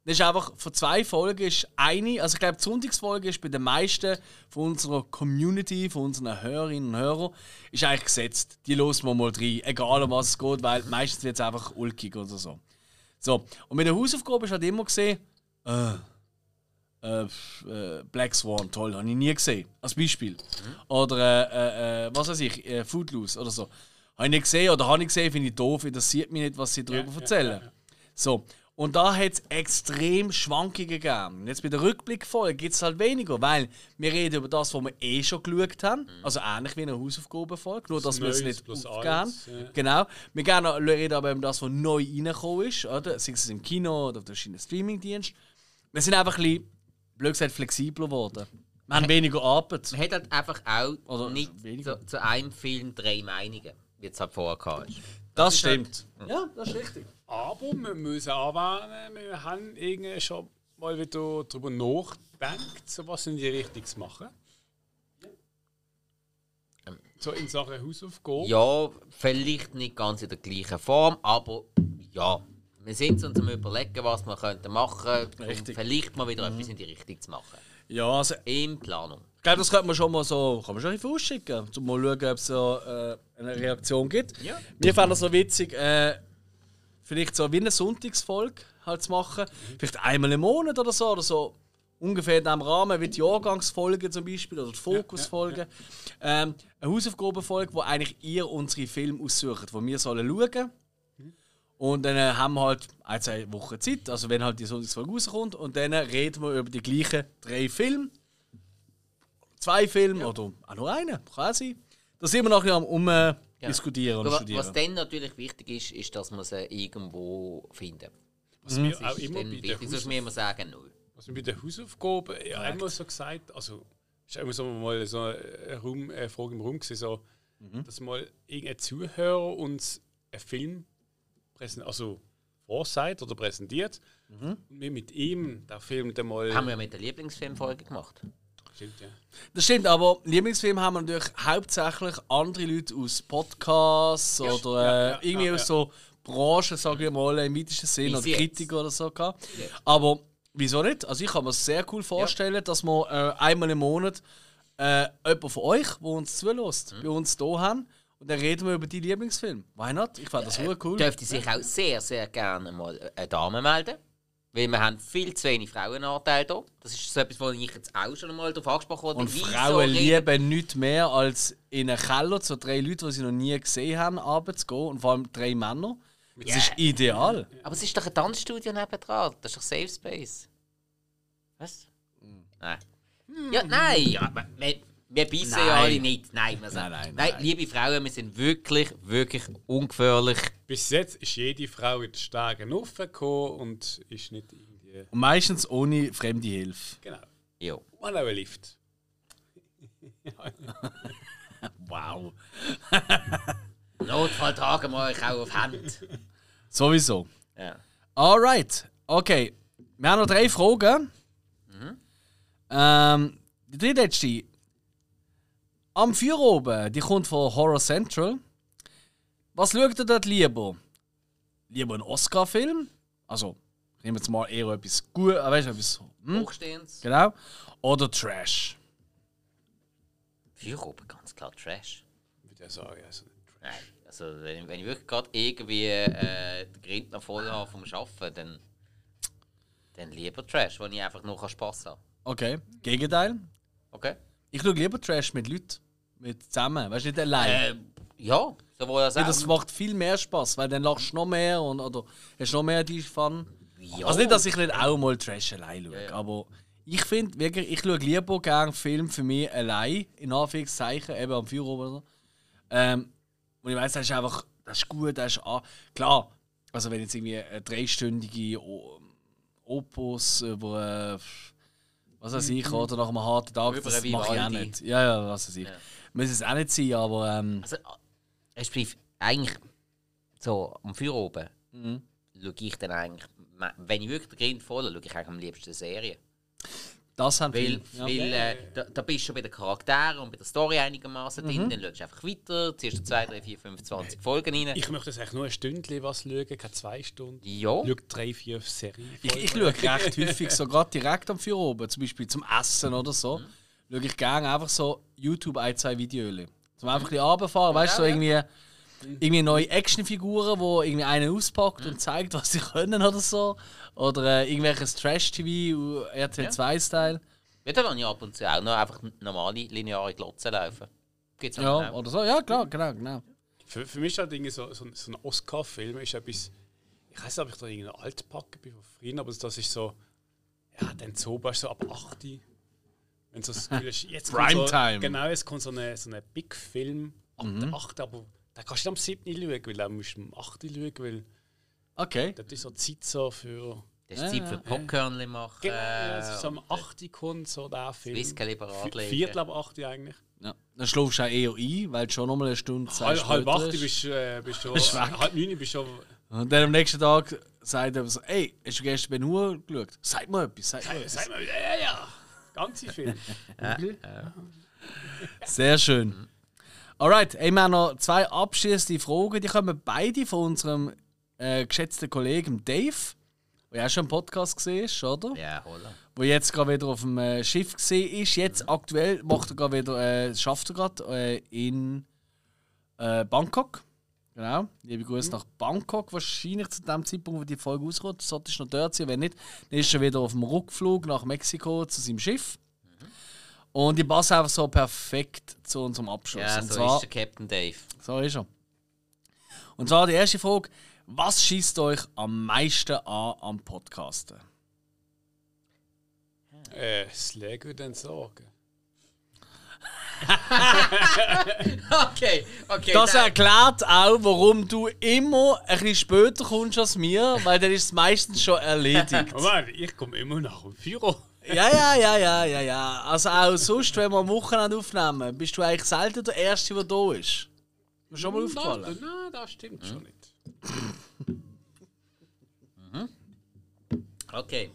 Das ist einfach, von zwei Folgen ist eine, also ich glaube, die Sonntagsfolge ist bei den meisten von unserer Community, von unseren Hörerinnen und Hörern, ist eigentlich gesetzt. Die losen wir mal rein, egal um was es geht, weil meistens wird es einfach ulkig oder so. So, und mit der Hausaufgabe ist halt immer gesehen, äh, äh, äh, Black Swan, toll, habe ich nie gesehen. Als Beispiel. Oder äh, äh, äh, was weiß ich, äh, Footloose oder so. Habe ich nicht gesehen oder habe ich gesehen, finde ich doof, interessiert mich nicht, was sie darüber ja, erzählen. ja, ja. So. Und da hat es extrem Schwankungen gegeben. Jetzt bei der Rückblickfolge gibt es halt weniger, weil wir reden über das, was wir eh schon geschaut haben. Also ähnlich wie in einer Hausaufgabenfolge, nur dass wir es nicht aufgeben. ja. Genau. Wir gerne reden aber über das, was neu reingekommen ist, oder? sei es im Kino oder auf verschiedenen Streamingdiensten. Wir sind einfach ein bisschen, blöd gesagt, flexibler geworden. Wir haben weniger Arbeit. Man hat halt einfach auch Oder nicht zu, zu einem Film drei Meinungen, wie es halt vorher ist. Das ist halt- stimmt. Ja, das ist richtig. Aber wir müssen anwarnen, wir haben irgendwie schon mal wieder darüber nachgedacht, so was in die Richtung zu machen. So in Sachen Hausaufgaben. Ja, vielleicht nicht ganz in der gleichen Form, aber ja. Wir sind uns am überlegen, was wir könnten machen um Richtig. vielleicht mal wieder etwas in die Richtung zu machen. Ja, also In Planung. Ich glaube, das könnte man schon mal so, kann man schon ein bisschen vorausschicken, um mal schauen, ob es so äh, eine Reaktion gibt. Ja. Wir fanden es so witzig, äh, vielleicht so wie eine Sonntagsfolge halt zu machen. Vielleicht einmal im Monat oder so, oder so ungefähr in diesem Rahmen, wie die Jahrgangsfolgen zum Beispiel oder die Fokusfolgen. Ähm, eine Hausaufgabenfolge, wo eigentlich ihr unsere Filme aussucht, die wir sollen schauen und dann äh, haben wir halt ein, zwei Wochen Zeit, also wenn halt die Sonntagsfolge rauskommt, und dann reden wir über die gleichen drei Filme zwei Filme oder auch nur einen, kann auch sein. Da sind wir nachher am um, äh, diskutieren und Aber studieren. was dann natürlich wichtig ist, ist, dass wir sie irgendwo finden. Was wir Das auch ist immer bei der, wichtig, sonst Haus müssen wir sagen, null. was wir bei der Hausaufgaben ja immer so gesagt, also ist immer so mal so eine, Raum, eine Frage im Raum gewesen, so, dass mal irgendein Zuhörer uns einen Film präsent, also vorsagt oder präsentiert und wir mit ihm den Film dann mal Haben wir mit der Lieblingsfilmfolge gemacht. Stimmt, ja. Das stimmt, aber Lieblingsfilm haben wir natürlich hauptsächlich andere Leute aus Podcasts oder äh, ja, ja, irgendwie ja, aus so Branchen, sage ich mal, im weitesten Sinn, oder. Kritiker oder so gehabt. Aber wieso nicht? Also ich kann mir sehr cool vorstellen, dass man äh, einmal im Monat äh, jemand von euch, der uns zulässt, bei uns hier haben. Und dann reden wir über die Lieblingsfilme. Why not? Ich fand das super cool. Dürfte sich auch sehr, sehr gerne mal eine Dame melden. Weil wir haben viel zu wenig Frauenanteil hier. Das ist so etwas, wo ich jetzt auch schon mal darauf angesprochen habe. Und Frauen reden- lieben nichts mehr, als in einen Keller zu drei Leuten, die sie noch nie gesehen haben, abends zu gehen. Und vor allem drei Männer. Das ist ideal. Aber es ist doch ein Tanzstudio nebendran. Das ist doch Safe Space. Was? Hm. Nein. Ja, nein, ja, aber wir, beißen ja alle nicht. Nein, wir sagen, Nein, nein, nein, nein. liebe Frauen, wir sind wirklich, wirklich ungefährlich. Bis jetzt ist jede Frau in die Stege raufgekommen und ist nicht irgendwie. Und meistens ohne fremde Hilfe. Genau. Ja. Und auch ein Lift. Wow. Notfall tragen wir euch auch auf Hand. Sowieso. Ja. Alright. Okay. Wir haben noch drei Fragen. Ähm, die drittletzte. Am Feuer oben, die kommt von Horror Central. Was schaut ihr dort lieber? Lieber einen Oscar-Film? Also, nehmen wir jetzt mal eher etwas gut, äh, weißt du, etwas. Hm? Hochstehendes. Genau. Oder Trash. Für oben ganz klar Trash. Würde ich sagen. Also, Nein. Also, wenn, wenn ich wirklich gerade irgendwie äh, den Grind noch voll habe vom Arbeiten, dann, dann lieber Trash, wo ich einfach nur Spass haben Okay. Gegenteil. Okay? Ich schaue lieber Trash mit Leuten. Mit zusammen. Weißt du, nicht allein. Äh, ja, als Weil auch. das macht viel mehr Spaß, weil dann lachst du noch mehr und, oder hast noch mehr die Fun. Ja. Also nicht, dass ich nicht auch mal Trash allein schaue, Ja, ja. aber ich finde wirklich, ich schaue lieber gerne Film für mich allein, in Anführungszeichen, eben am Feuer oder so. Ähm, und ich weiß, das ist einfach, das ist gut, das ist an. Klar, also wenn jetzt irgendwie eine dreistündige O- Opus, äh, wo äh, was weiß ich, oder nach einem harten Tag, Über das mache ich auch nicht. Ja, ja, was weiß ich. Ja. Muss es auch nicht sein, aber ähm, Also, respektive, eigentlich so am Feuer oben Mhm. schaue ich dann eigentlich, wenn ich wirklich den Grind voll habe, schaue ich eigentlich am liebsten Serien. das haben Weil, viele. Weil äh, da, da bist du schon bei den Charakteren und bei der Story einigermaßen Mhm. drin, dann schaust du einfach weiter, ziehst du 2, 3, 4, 5, 20 Folgen rein. ich möchte jetzt eigentlich nur ein Stündchen was schauen, keine zwei Stunden. ja, Ich schaue drei, vier Serien. Ich, ich schaue recht häufig so gerade direkt am Feuer oben, zum Beispiel zum Essen oder so, schaue ich gerne einfach so YouTube ein, zwei Videos. Zum einfach ein bisschen runterfahren, weißt du, so Ja, irgendwie, irgendwie neue Actionfiguren, wo irgendwie einen auspackt und zeigt, was sie können oder so. Oder äh, irgendwelches Trash-TV, RTL 2-Style. ja, da lasse ich ab und zu auch noch einfach normale lineare Glotzen laufen. Gibt's Ja, auch. oder so. Ja, klar, genau, genau. Für, für mich ist halt irgendwie so, so, so ein Oscar-Film ist etwas. Ich weiß nicht, ob ich da irgendeine Altpacke bin von früher, aber das ist so. Ja, dann so ist so ab 8. Wenn so das Gefühl jetzt kommt so, Primetime. Genau, es kommt so eine, so eine Big-Film ab der 8. Aber da kannst du nicht am 7. schauen, weil da musst du am 8. schauen, weil Okay. das ist so Zeit so für. Das ist Zeit für Popcorn machen. Genau, ja, es ist so äh, am 8. kommt so der Film. Whisky parat legen. Viertel ab 8. eigentlich. Ja. Dann schläfst du auch eher ein, weil du schon nochmal eine Stunde Zeit Halb, halb später 8 ist. bist du äh, bist schon. Halb 9 bist du schon. Und dann am nächsten Tag sagt er so, ey, hast du gestern Ben Hur geschaut? Sag mal etwas, sag mal etwas. Sag mal, ja, ja, ja. Ganze Film. Sehr schön. Alright, wir haben noch zwei abschließende Fragen. Die kommen beide von unserem äh, geschätzten Kollegen Dave, der ja auch schon im Podcast gesehen ist, oder? Ja, holla. Wo jetzt gerade wieder auf dem äh, Schiff gesehen ist. Jetzt aktuell macht er gerade wieder, äh, schafft er gerade äh, in äh, Bangkok. Genau. Liebe Grüße nach Bangkok. Wahrscheinlich zu dem Zeitpunkt, wo die Folge rauskommt. Sollte ich noch dort sein. Wenn nicht, dann ist er wieder auf dem Rückflug nach Mexiko zu seinem Schiff. Und die passen einfach so perfekt zu unserem Abschluss. Ja, Und so zwar, ist der Captain Dave. so ist er. Und zwar die erste Frage: Was schießt euch am meisten an am Podcasten? Äh, das Lego dann sagen. Okay, okay. Das da- erklärt auch, warum du immer ein bisschen später kommst als mir, weil dann ist es meistens schon erledigt. Moment, ich komme immer nach dem Büro. ja, ja, ja, ja, ja, ja. Also auch sonst, wenn wir am Wochenende aufnehmen, bist du eigentlich selten der Erste, der da ist. Ist mir schon mal aufgefallen. Nein, nein, das stimmt schon nicht. Okay.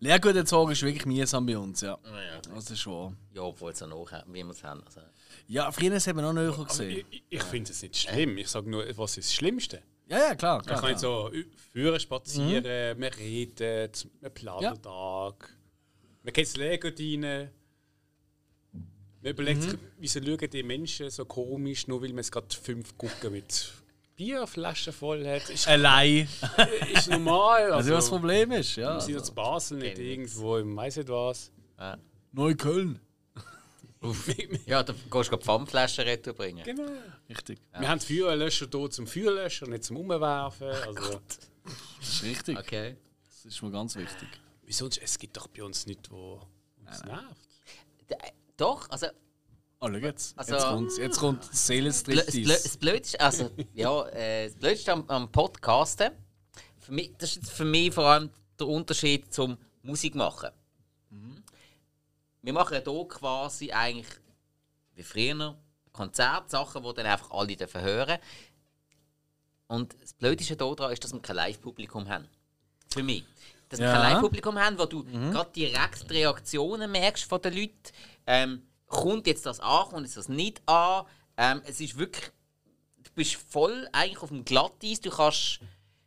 Lehrgut erzogen ist wirklich mühsam bei uns, ja. Ja, ja. Das ist wahr. Ja, obwohl es ja noch, wie wir es haben. Also, Ja, früher haben wir noch näher Aber gesehen. ich ich finde es nicht schlimm. Ich sage nur, was ist das Schlimmste? Ja, ja, klar. Man klar, kann jetzt klar. so führen, spazieren, wir reden, wir planen Ja. den Tag. Wir gehen ins Lego rein. Man überlegt sich, wieso schauen die Menschen so komisch, nur weil man es gerade fünf gucken mit Bierflaschen voll hat. Ist, Allein. ist normal. Also, Also, was das Problem ist, ja. wir sind jetzt in Basel, nicht irgendwo im weiss nicht was. Neukölln. Ja, da gehst du gerade Pfandflaschen retour bringen. Genau. Richtig. Wir haben Feuerlöscher hier zum Feuerlöschen, nicht zum Umwerfen. Also, Das ist richtig. Okay. Das ist mir ganz wichtig. wie sonst? Es gibt doch bei uns nichts, wo uns nervt. Doch, also Oh, schau jetzt. Also- jetzt kommt jetzt das, Seelenstriptease. Das Blödste, also, ja, äh, das Blödste am, am Podcasten, für mich, das ist jetzt für mich vor allem der Unterschied zum Musik machen. Wir machen ja hier quasi eigentlich wie früher Konzertsachen, die dann einfach alle dürfen hören. Und das Blödste daran ist, dass wir kein Live-Publikum haben. Für mich. Dass wir Ja. kein Live-Publikum haben, wo du gerade direkt die Reaktionen merkst von den Leuten. Ähm, kommt jetzt das an, kommt jetzt das nicht an? Ähm, es ist wirklich. Du bist voll eigentlich auf dem Glatteis. Du kannst.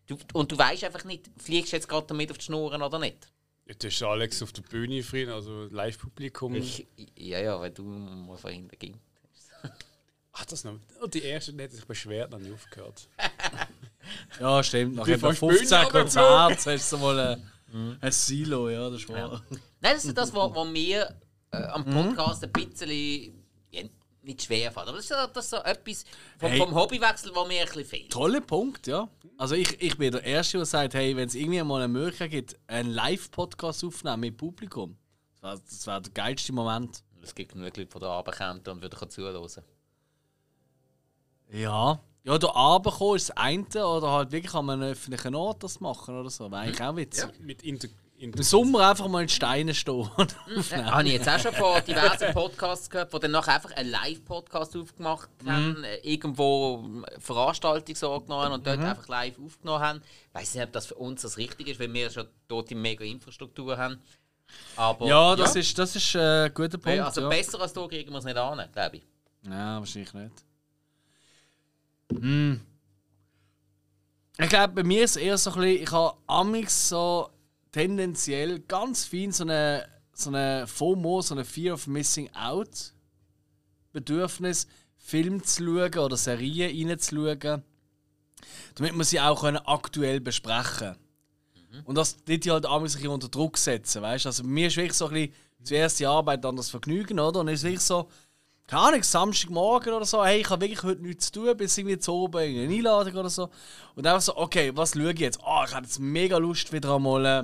Du, und du weißt einfach nicht, fliegst du jetzt gerade damit auf die Schnurren oder nicht. Jetzt ist Alex auf der Bühne früher, also Live-Publikum. Ich, ja, ja, weil du mal von hinten ging. Ach, das noch. Und die erste die hat sich beschwert, noch nicht aufgehört. Ja, stimmt. Nach etwa von Spülen 15 runtergeflogen. Konzerten hast du mal ein, ein Silo, ja, das ist wahr. Nein, das ist das, was, was mir äh, am Podcast ein bisschen. Ja, nicht schwer fällt. Aber das ist, so- das ist so etwas vom, Hey. vom Hobbywechsel, was mir ein bisschen fehlt. Toller Punkt, ja. Also ich, ich bin der Erste, der sagt, hey, wenn es irgendwie mal eine Möglichkeit gibt, einen Live-Podcast aufzunehmen mit Publikum, das wäre das wär der geilste Moment. Es gibt genug Leute, die da runterkommen und würden zuhören. Ja. Ja, da runterkommen ist das eine, oder halt wirklich an einem öffentlichen Ort das machen oder so. Wäre eigentlich auch witzig. Mit Inter Im Sommer einfach mal in Steine stehen und Ja, aufnehmen. habe ich jetzt auch schon von diversen Podcasts gehört, die dann nachher einfach einen Live-Podcast aufgemacht haben, äh, irgendwo eine Veranstaltung so angenommen haben und dort einfach live aufgenommen haben. Ich weiß nicht, ob das für uns das Richtige ist, weil wir schon dort die mega Infrastruktur haben. Aber Ja, das ist, das ist äh, ein guter Punkt. ja, also ja. besser als du kriegen wir es nicht an, glaube ich. Ja, wahrscheinlich nicht. Hm. Ich glaube, bei mir ist es eher so ein bisschen, ich habe amix so tendenziell ganz fein so eine, so eine FOMO, so eine Fear of Missing Out Bedürfnis, Film zu schauen oder Serien reinzuschauen, damit man sie auch können aktuell besprechen Und das tut die halt ein bisschen unter Druck setzen, weißt Also mir ist wirklich so ein bisschen zuerst die Arbeit, dann das Vergnügen, oder? Und es ist wirklich so, keine Ahnung, Samstagmorgen oder so, hey, ich habe wirklich heute nichts zu tun, bis irgendwie zu oben in eine Einladung oder so. Und einfach so, okay, was schaue ich jetzt? Ah, ich habe jetzt mega Lust, wieder einmal äh,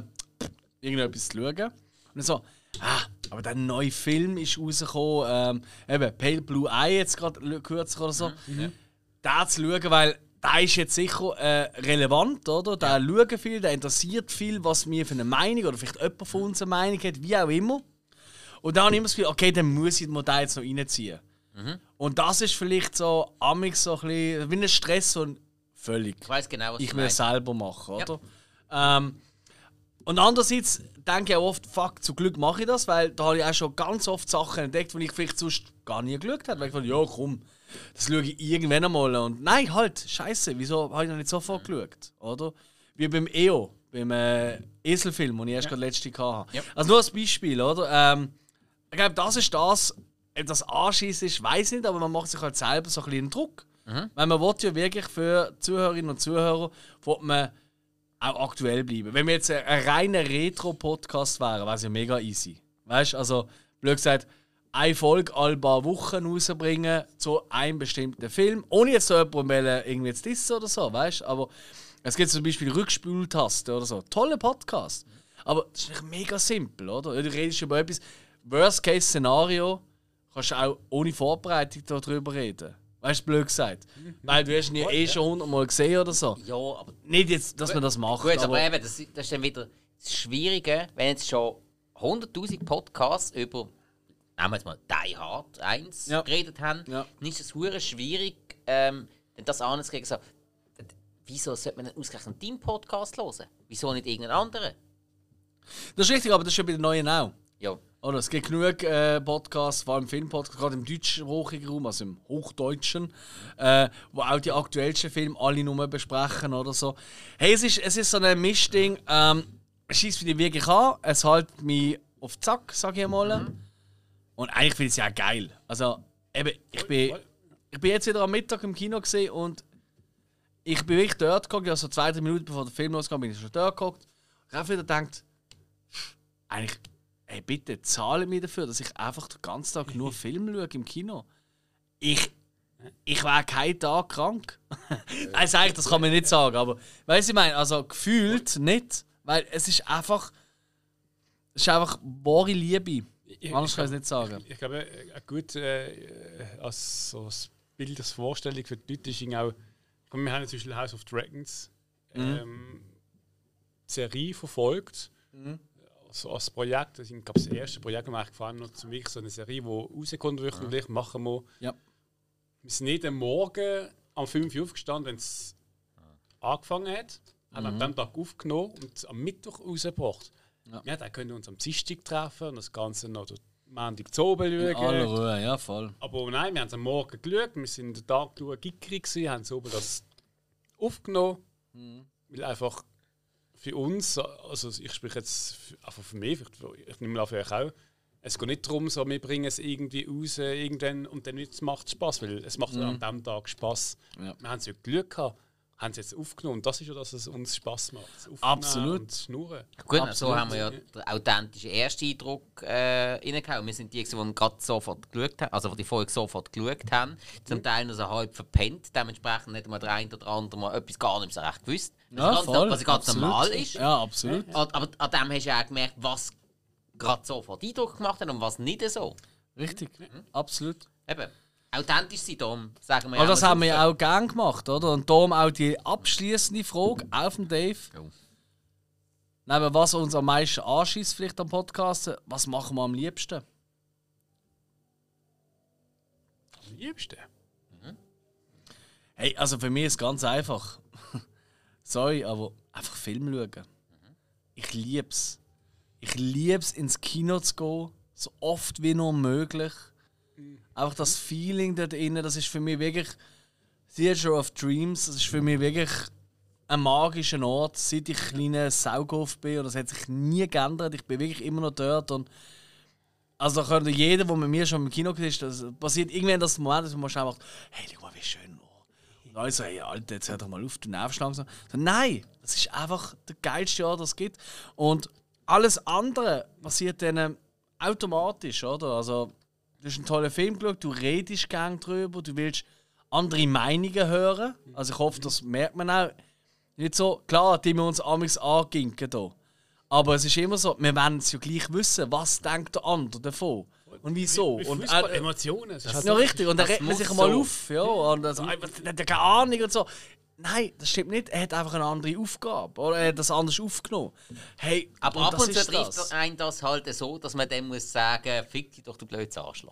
irgendetwas zu schauen. Und dann so, ah, aber der neue Film ist rausgekommen, ähm, eben Pale Blue Eye jetzt gerade kürzlich oder so. Den zu schauen, weil der ist jetzt sicher äh, relevant, oder? Der schaut viel, der interessiert viel, was mir für eine Meinung oder vielleicht jemand von uns eine Meinung hat, wie auch immer. Und dann habe ich immer das Gefühl, okay, dann muss ich den Modell jetzt noch reinziehen. Und das ist vielleicht so amig so ein bisschen wie ein Stress und völlig Ich weiß genau, was ich du selber machen, oder? Ähm, und andererseits denke ich auch oft, fuck, zum Glück mache ich das, weil da habe ich auch schon ganz oft Sachen entdeckt, die ich vielleicht sonst gar nie geschaut habe. Weil ich dachte, ja komm, das schaue ich irgendwann einmal. Und nein, halt, scheiße, wieso habe ich noch nicht sofort geschaut, oder? Wie beim EO, beim äh, Eselfilm, den ich erst gerade letzte hatte. Ja. Also nur als Beispiel, oder? Ähm, ich glaube, das ist das, ob das Anschießen ist, weiß ich nicht, aber man macht sich halt selber so ein bisschen Druck. Weil man will ja wirklich für Zuhörerinnen und Zuhörer will man auch aktuell bleiben. Wenn wir jetzt ein, ein reiner Retro-Podcast wären, wäre es ja mega easy. Weißt du, also, blöd gesagt, eine Folge alle paar Wochen rausbringen zu einem bestimmten Film, ohne jetzt so jemanden irgendwie zu dissen oder so, weißt du? Aber es gibt zum Beispiel Rückspultaste oder so. Tolle Podcast. Aber das ist nicht mega simpel, oder? Du redest über etwas, Worst-Case-Szenario, kannst du auch ohne Vorbereitung darüber reden. Weißt du, blöd gesagt. Weil du hast ihn ja eh schon hundertmal gesehen oder so. Ja, aber Nicht jetzt, dass man das macht. Gut, aber, aber eben, das, das ist dann wieder das Schwierige, wenn jetzt schon 100.000 Podcasts über, nehmen wir jetzt mal Die Hard 1 Ja. geredet haben, Ja. dann ist es hure schwierig, ähm, das anzukriegen. So, wieso sollte man ausgerechnet deinen Podcast hören? Wieso nicht irgendeinen anderen? Das ist richtig, aber das ist ja bei den neuen auch. Ja, Oder es gibt genug äh, Podcasts, vor allem Filmpodcasts, gerade im deutschsprachigen Raum, also im Hochdeutschen, äh, wo auch die aktuellsten Filme alle nur besprechen oder so. Hey, es ist, es ist so ein Mischding. Ähm, es schießt mich wirklich an, es hält mich auf Zack, sag ich mal. Und eigentlich finde ich es ja geil. Also, eben, ich bin, ich bin jetzt wieder am Mittag im Kino gesehen und ich bin wirklich dort geguckt, also zwei, drei Minuten bevor der Film losging, bin ich schon dort geguckt. Ich habe wieder gedacht, eigentlich, ey, bitte zahle mir dafür, dass ich einfach den ganzen Tag nur Film schaue im Kino. Ich, ich wäre keinen Tag krank. also eigentlich, das kann man nicht sagen, aber weißt du, ich meine, also gefühlt nicht, weil es ist einfach, es ist einfach wahre Liebe. Anders kann ich es nicht sagen. Ich glaube, ein gut äh, als so als Bild, als Vorstellung für die Leute ist auch, wir haben zum Beispiel House of Dragons ähm, Serie verfolgt. Also als Projekt, das glaube das erste Projekt, das eigentlich gefallen hat, zum wirklich so eine Serie, die rauskommt wöchentlich, machen wir. Ja. Wir sind jeden Morgen am 5 Uhr aufgestanden, wenn es angefangen hat, haben am dem Tag aufgenommen und am Mittwoch rausgebracht. Ja. Ja. dann können wir uns am Dienstag treffen und das Ganze noch den Montag zu oben In schauen. aller Ruhe, ja, voll. Aber nein, wir haben es am Morgen geschaut, wir sind den Tag durch gickerig gewesen, haben so oben das aufgenommen. Weil einfach für uns, also ich spreche jetzt einfach für mich, ich nehme an für euch auch, es geht nicht darum, so, wir bringen es irgendwie raus irgendwann und dann macht es Spaß, weil es macht an diesem Tag Spaß. Ja. Wir haben es ja Glück gehabt, haben es jetzt aufgenommen und das ist ja, dass es uns Spaß macht. Absolut. Schnurren. Gut, Absolut. so haben wir ja den authentischen ersten Eindruck äh, reingehauen. Wir sind die, die gerade sofort geschaut haben, also die die Folge sofort geschaut haben. Zum Teil noch so halb verpennt, dementsprechend nicht mal der eine oder andere mal etwas gar nicht so recht gewusst. Was Ja, ganz, voll. was ganz absolut. normal ist. Ja, absolut. Aber aber an dem hast du ja auch gemerkt, was gerade sofort Eindruck gemacht hat und was nicht so. Richtig, absolut. Eben, authentisch sein, darum sagen wir Aber das haben wir ja auch gern gemacht, oder? Und darum auch die abschließende Frage auf den Dave. Jo. Neben was uns am meisten anschießt, vielleicht am Podcast, was machen wir am liebsten? Am liebsten. Hey, also für mich ist es ganz einfach. Sorry, aber einfach Film schauen. Ich lieb's. Ich lieb's ins Kino zu gehen, so oft wie nur möglich. Einfach das Feeling dort innen, das ist für mich wirklich Theater of Dreams. Das ist für mich wirklich ein magischer Ort, seit ich kleiner Saugauf bin. Und das hat sich nie geändert. Ich bin wirklich immer noch dort. Und also da könnte jeder, der mit mir schon im Kino ist, das passiert irgendwann das Moment, wo man schnell macht, hey, schau mal, wie schön. Und alle so, hey, Alter, jetzt hör doch mal auf, du nervst langsam. So, nein, das ist einfach der geilste Ort, das es gibt. Und alles andere passiert dann automatisch, oder? Also, du hast einen tollen Film geschaut, du redest gern drüber, du willst andere Meinungen hören. Also ich hoffe, das merkt man auch. Nicht so, klar, die wir uns amigs anginken hier. Aber es ist immer so, wir wollen es ja gleich wissen, was denkt der andere davon. Und wieso. Wie Und Fußball, er, Emotionen. Es ist halt ja, richtig. Und dann das regt man sich mal so. auf. Ja, und also, der hat ja keine Ahnung und so. Nein, das stimmt nicht. Er hat einfach eine andere Aufgabe. Oder er hat das anders aufgenommen. Hey, Aber und ab das und zu ist trifft das. ein das halt so, dass man dann muss sagen, fick dich doch, du blödes Arschloch.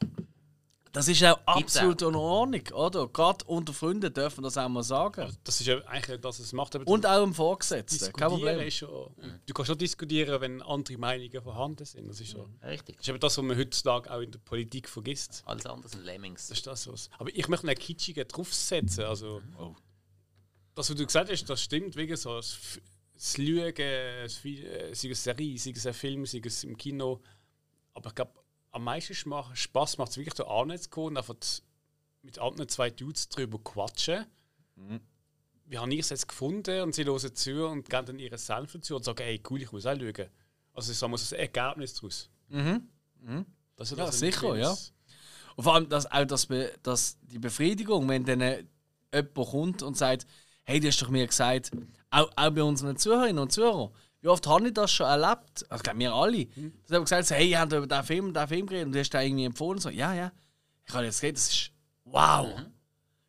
Das ist auch Gibt's absolut in Ordnung, oder? Gerade unter Freunden dürfen wir das auch mal sagen. Das ist ja eigentlich das, was es macht. Aber Und auch im Vorgesetzten. Kein Problem. ist schon, Du kannst schon diskutieren, wenn andere Meinungen vorhanden sind. Das ist, so. Richtig. das ist eben das, was man heutzutage auch in der Politik vergisst. Alles andere sind Lemmings. Das ist das, was. Aber ich möchte einen kitschigen draufsetzen. Also, Das, was du gesagt hast, das stimmt. Wegen so das, das Lügen, das äh, sei es eine Serie, sei es ein Film, sei es im Kino. Aber ich glaube, am meisten Spaß macht es wirklich, da anzukommen und einfach mit anderen zwei Dudes drüber quatschen. Wie habe ich es jetzt gefunden? Und sie hören zu und geben dann ihre Senf dazu und sagen, hey, cool, ich muss auch schauen. Also ich mal, so ein Ergebnis daraus. Mhm. Das ist Ja, das, was sicher, ich ja. Und vor allem das, auch das, Be- das, die Befriedigung, wenn dann jemand kommt und sagt, hey, du hast doch mir gesagt, auch, auch bei unseren Zuhörerinnen und Zuhörern, wie oft habe ich das schon erlebt? Also, glaube, wir alle. Mhm. Sie haben gesagt, hey, ihr habt über diesen Film, diesen Film geredet und du hast den irgendwie empfohlen. So, ja, ja. Ich habe jetzt geredet, das ist wow. Mhm.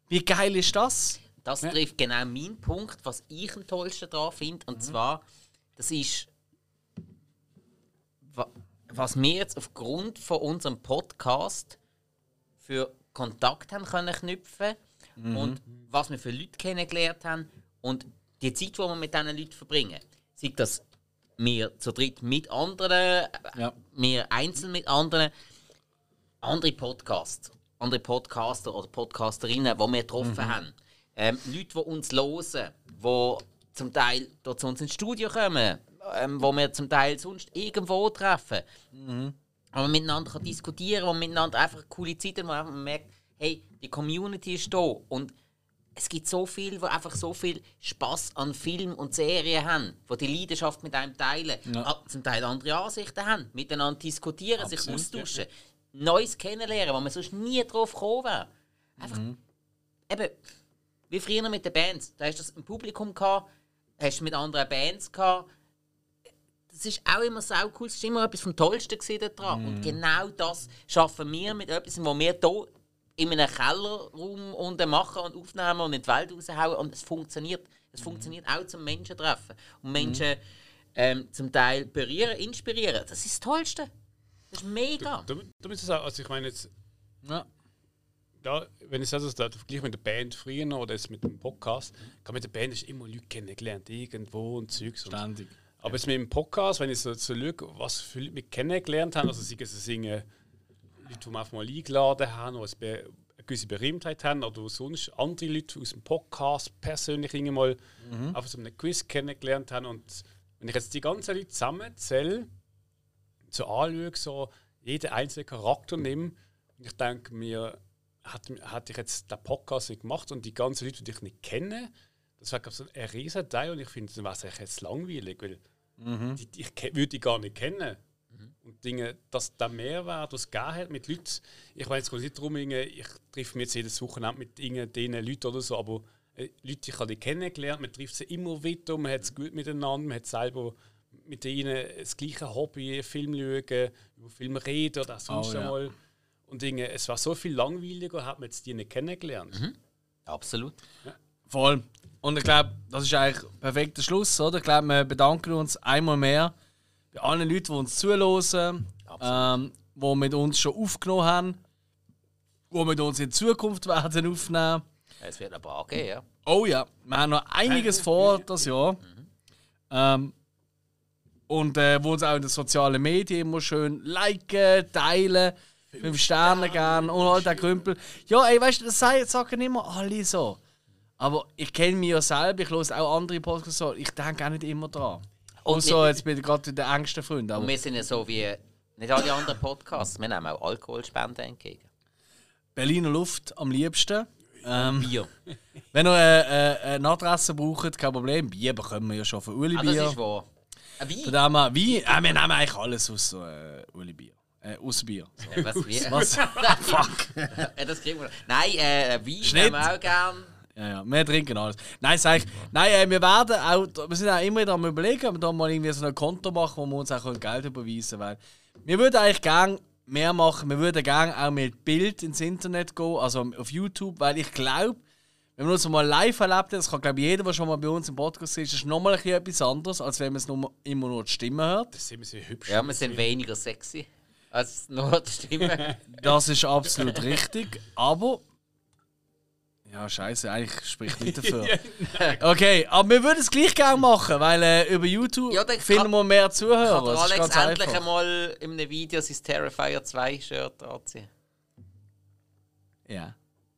Wie geil ist das? Das trifft genau meinen Punkt, was ich am tollsten daran finde. Und zwar, das ist, wa- was wir jetzt aufgrund von unserem Podcast für Kontakt haben können knüpfen und was wir für Leute kennengelernt haben und die Zeit, die wir mit diesen Leuten verbringen. Sei das wir zu dritt mit anderen, Ja. wir einzeln mit anderen, andere Podcasts, andere Podcaster oder Podcasterinnen, die wir getroffen haben. Ähm, Leute, die uns hören, die zum Teil dort zu uns ins Studio kommen, ähm, wo wir zum Teil sonst irgendwo treffen. wo man miteinander kann diskutieren wo man miteinander einfach coole Zeiten, wo man merkt, hey, die Community ist da und es gibt so viele, die einfach so viel Spaß an Film und Serien haben, die die Leidenschaft mit einem teilen, ja. zum Teil andere Ansichten haben, miteinander diskutieren, Absolut, sich austauschen, ja. Neues kennenlernen, wo man sonst nie drauf gekommen wäre. Einfach, mhm. eben, wie früher mit den Bands. Da hast du das im Publikum gehabt, hast du mit anderen Bands gehabt. Das ist auch immer so cool. Das war immer etwas vom Tollsten daran. Mm. Und genau das schaffen wir mit etwas, wo wir hier in einem Kellerraum unten machen und aufnehmen und in die Welt raushauen. Und es funktioniert. Es mm. funktioniert auch zum Menschen treffen. Und Menschen mm. ähm, zum Teil berühren, inspirieren. Das ist das Tollste. Das ist mega. Du, du, du musst sagen, also ich meine jetzt. Ja da, wenn ich also da vergleiche mit der Band früher oder jetzt mit dem Podcast, kann mit der Band ist immer Leute kennengelernt, irgendwo und Zeugs. Ständig. Aber ja. jetzt mit dem Podcast, wenn ich so, so schaue, was für Leute kennengelernt haben, also sie singen Leute, die mal eingeladen haben, die eine gewisse Berühmtheit haben, oder sonst andere Leute aus dem Podcast persönlich mal mhm. einfach so einen Quiz kennengelernt haben. Und wenn ich jetzt die ganzen Leute zusammenzähle, so anschaue, so jeden einzelnen Charakter nehme, und ich denke mir, hat, hat ich jetzt den Podcast gemacht und die ganzen Leute, die ich nicht kenne, das war so ein riesen Teil und ich finde, das wäre jetzt langweilig, weil mhm. die, die, ich würde die gar nicht kennen. Und Dinge, dass der Mehrwert, das gegeben hat mit Leuten, ich weiß jetzt nicht darum, ich treffe mich jetzt jedes Wochenende mit diesen Leuten oder so, aber äh, Leute, ich habe die kennengelernt, man trifft sie immer wieder, man hat es gut miteinander, man hat selber mit ihnen das gleiche Hobby, Film schauen, über Film reden oder sonst oh, ja. einmal. Und Dinge, es war so viel langweiliger, hat man jetzt die nicht kennengelernt. Mhm. Absolut. Ja. Voll. Und ich glaube, das ist eigentlich ein perfekter Schluss, oder? Ich glaube, wir bedanken uns einmal mehr bei allen Leuten, die uns zuhören, ähm, die mit uns schon aufgenommen haben, die mit uns in Zukunft werden aufnehmen. Es wird ein paar geben, ja. Oh ja, wir haben noch einiges vor das Jahr. Mhm. Ähm, und äh, wo uns auch in den sozialen Medien immer schön liken, teilen. Fünf Sterne gern und all der Krümpel. Ja, ey, weißt du, das sagen immer alle so. Aber ich kenne mich ja selber, ich höre auch andere Podcasts so. Ich denke auch nicht immer dran. Und so, jetzt bin ich gerade der engste Freund. Aber. Und wir sind ja so wie nicht alle anderen Podcasts, wir nehmen auch Alkoholspenden entgegen. Berliner Luft am liebsten. Ähm, Bier. Wenn ihr äh, äh, eine Adresse braucht, kein Problem. Bier bekommen wir ja schon von Uli Bier. Ah, das ist wahr. Ein Wein? Von dem Wein. Äh, wir nehmen eigentlich alles aus so, äh, Uli Bier. Äh, aus Bier. So. Was? was? Fuck. das kriegen wir. Nein, äh, Wein nehmen wir auch gern. Ja, ja, wir trinken alles. Nein, sag ich, nein, äh, wir werden auch, wir sind auch immer wieder am überlegen, ob wir da mal irgendwie so ein Konto machen, wo wir uns auch Geld überweisen können. Wir würden eigentlich gerne mehr machen, wir würden gerne auch mit Bild ins Internet gehen, also auf YouTube, weil ich glaube, wenn man uns mal live erlebt, das kann glaube jeder, der schon mal bei uns im Podcast ist, ist nochmal etwas anderes, als wenn man es nur, immer nur die Stimme hört. Das sind wir sehr hübsch. Ja, wir sind weniger sexy als nur die Stimme. das ist absolut richtig, aber. Ja, scheiße, eigentlich spricht nicht dafür. okay, aber wir würden es gleich gerne machen, weil äh, über YouTube ja, finden wir mehr Zuhörer. Kann Alex endlich einfach. einmal in einem Video sein Terrifier 2 Shirt anziehen? Ja.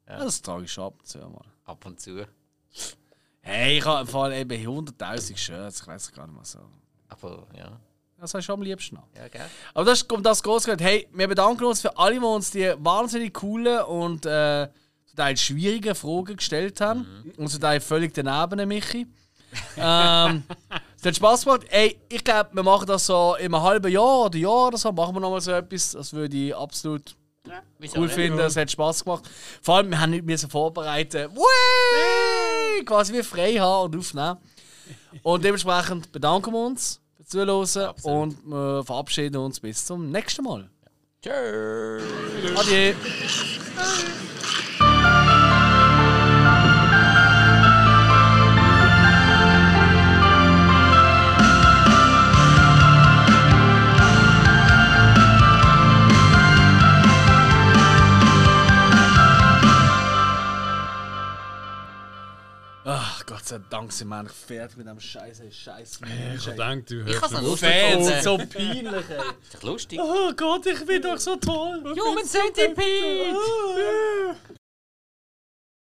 ja. Das trage ich schon ab und zu mal. Ab und zu. Hey, ich habe im Fall eben 100.000 Shirts, ich weiß gar nicht mehr so. Aber ja. Das hast du am liebsten noch. Ja, gell? Aber das ist um das groß Hey, wir bedanken uns für alle, die uns die wahnsinnig coolen und äh, zum schwierigen Fragen gestellt haben. Mhm. Und zum Teil völlig daneben, Michi. ähm, es hat Spaß gemacht. Ey, ich glaube, wir machen das so in einem halben Jahr oder Jahr oder so. Machen wir nochmal so etwas. Das würde ich absolut ja, cool finden. Es hat Spaß gemacht. Vor allem, wir haben nicht so vorbereitet. Whee! Quasi wie frei haben und aufnehmen. Und dementsprechend bedanken wir uns zuhören und wir verabschieden uns bis zum nächsten Mal. Tschüss. Adieu. Ach, Gott sei Dank sind wir eigentlich fertig mit dem Scheiß, Scheiß. Ich denke, du hörst Ich so Fans so peinlich, ey. Ist doch lustig. Oh Gott, ich bin doch so toll. Human Centipede!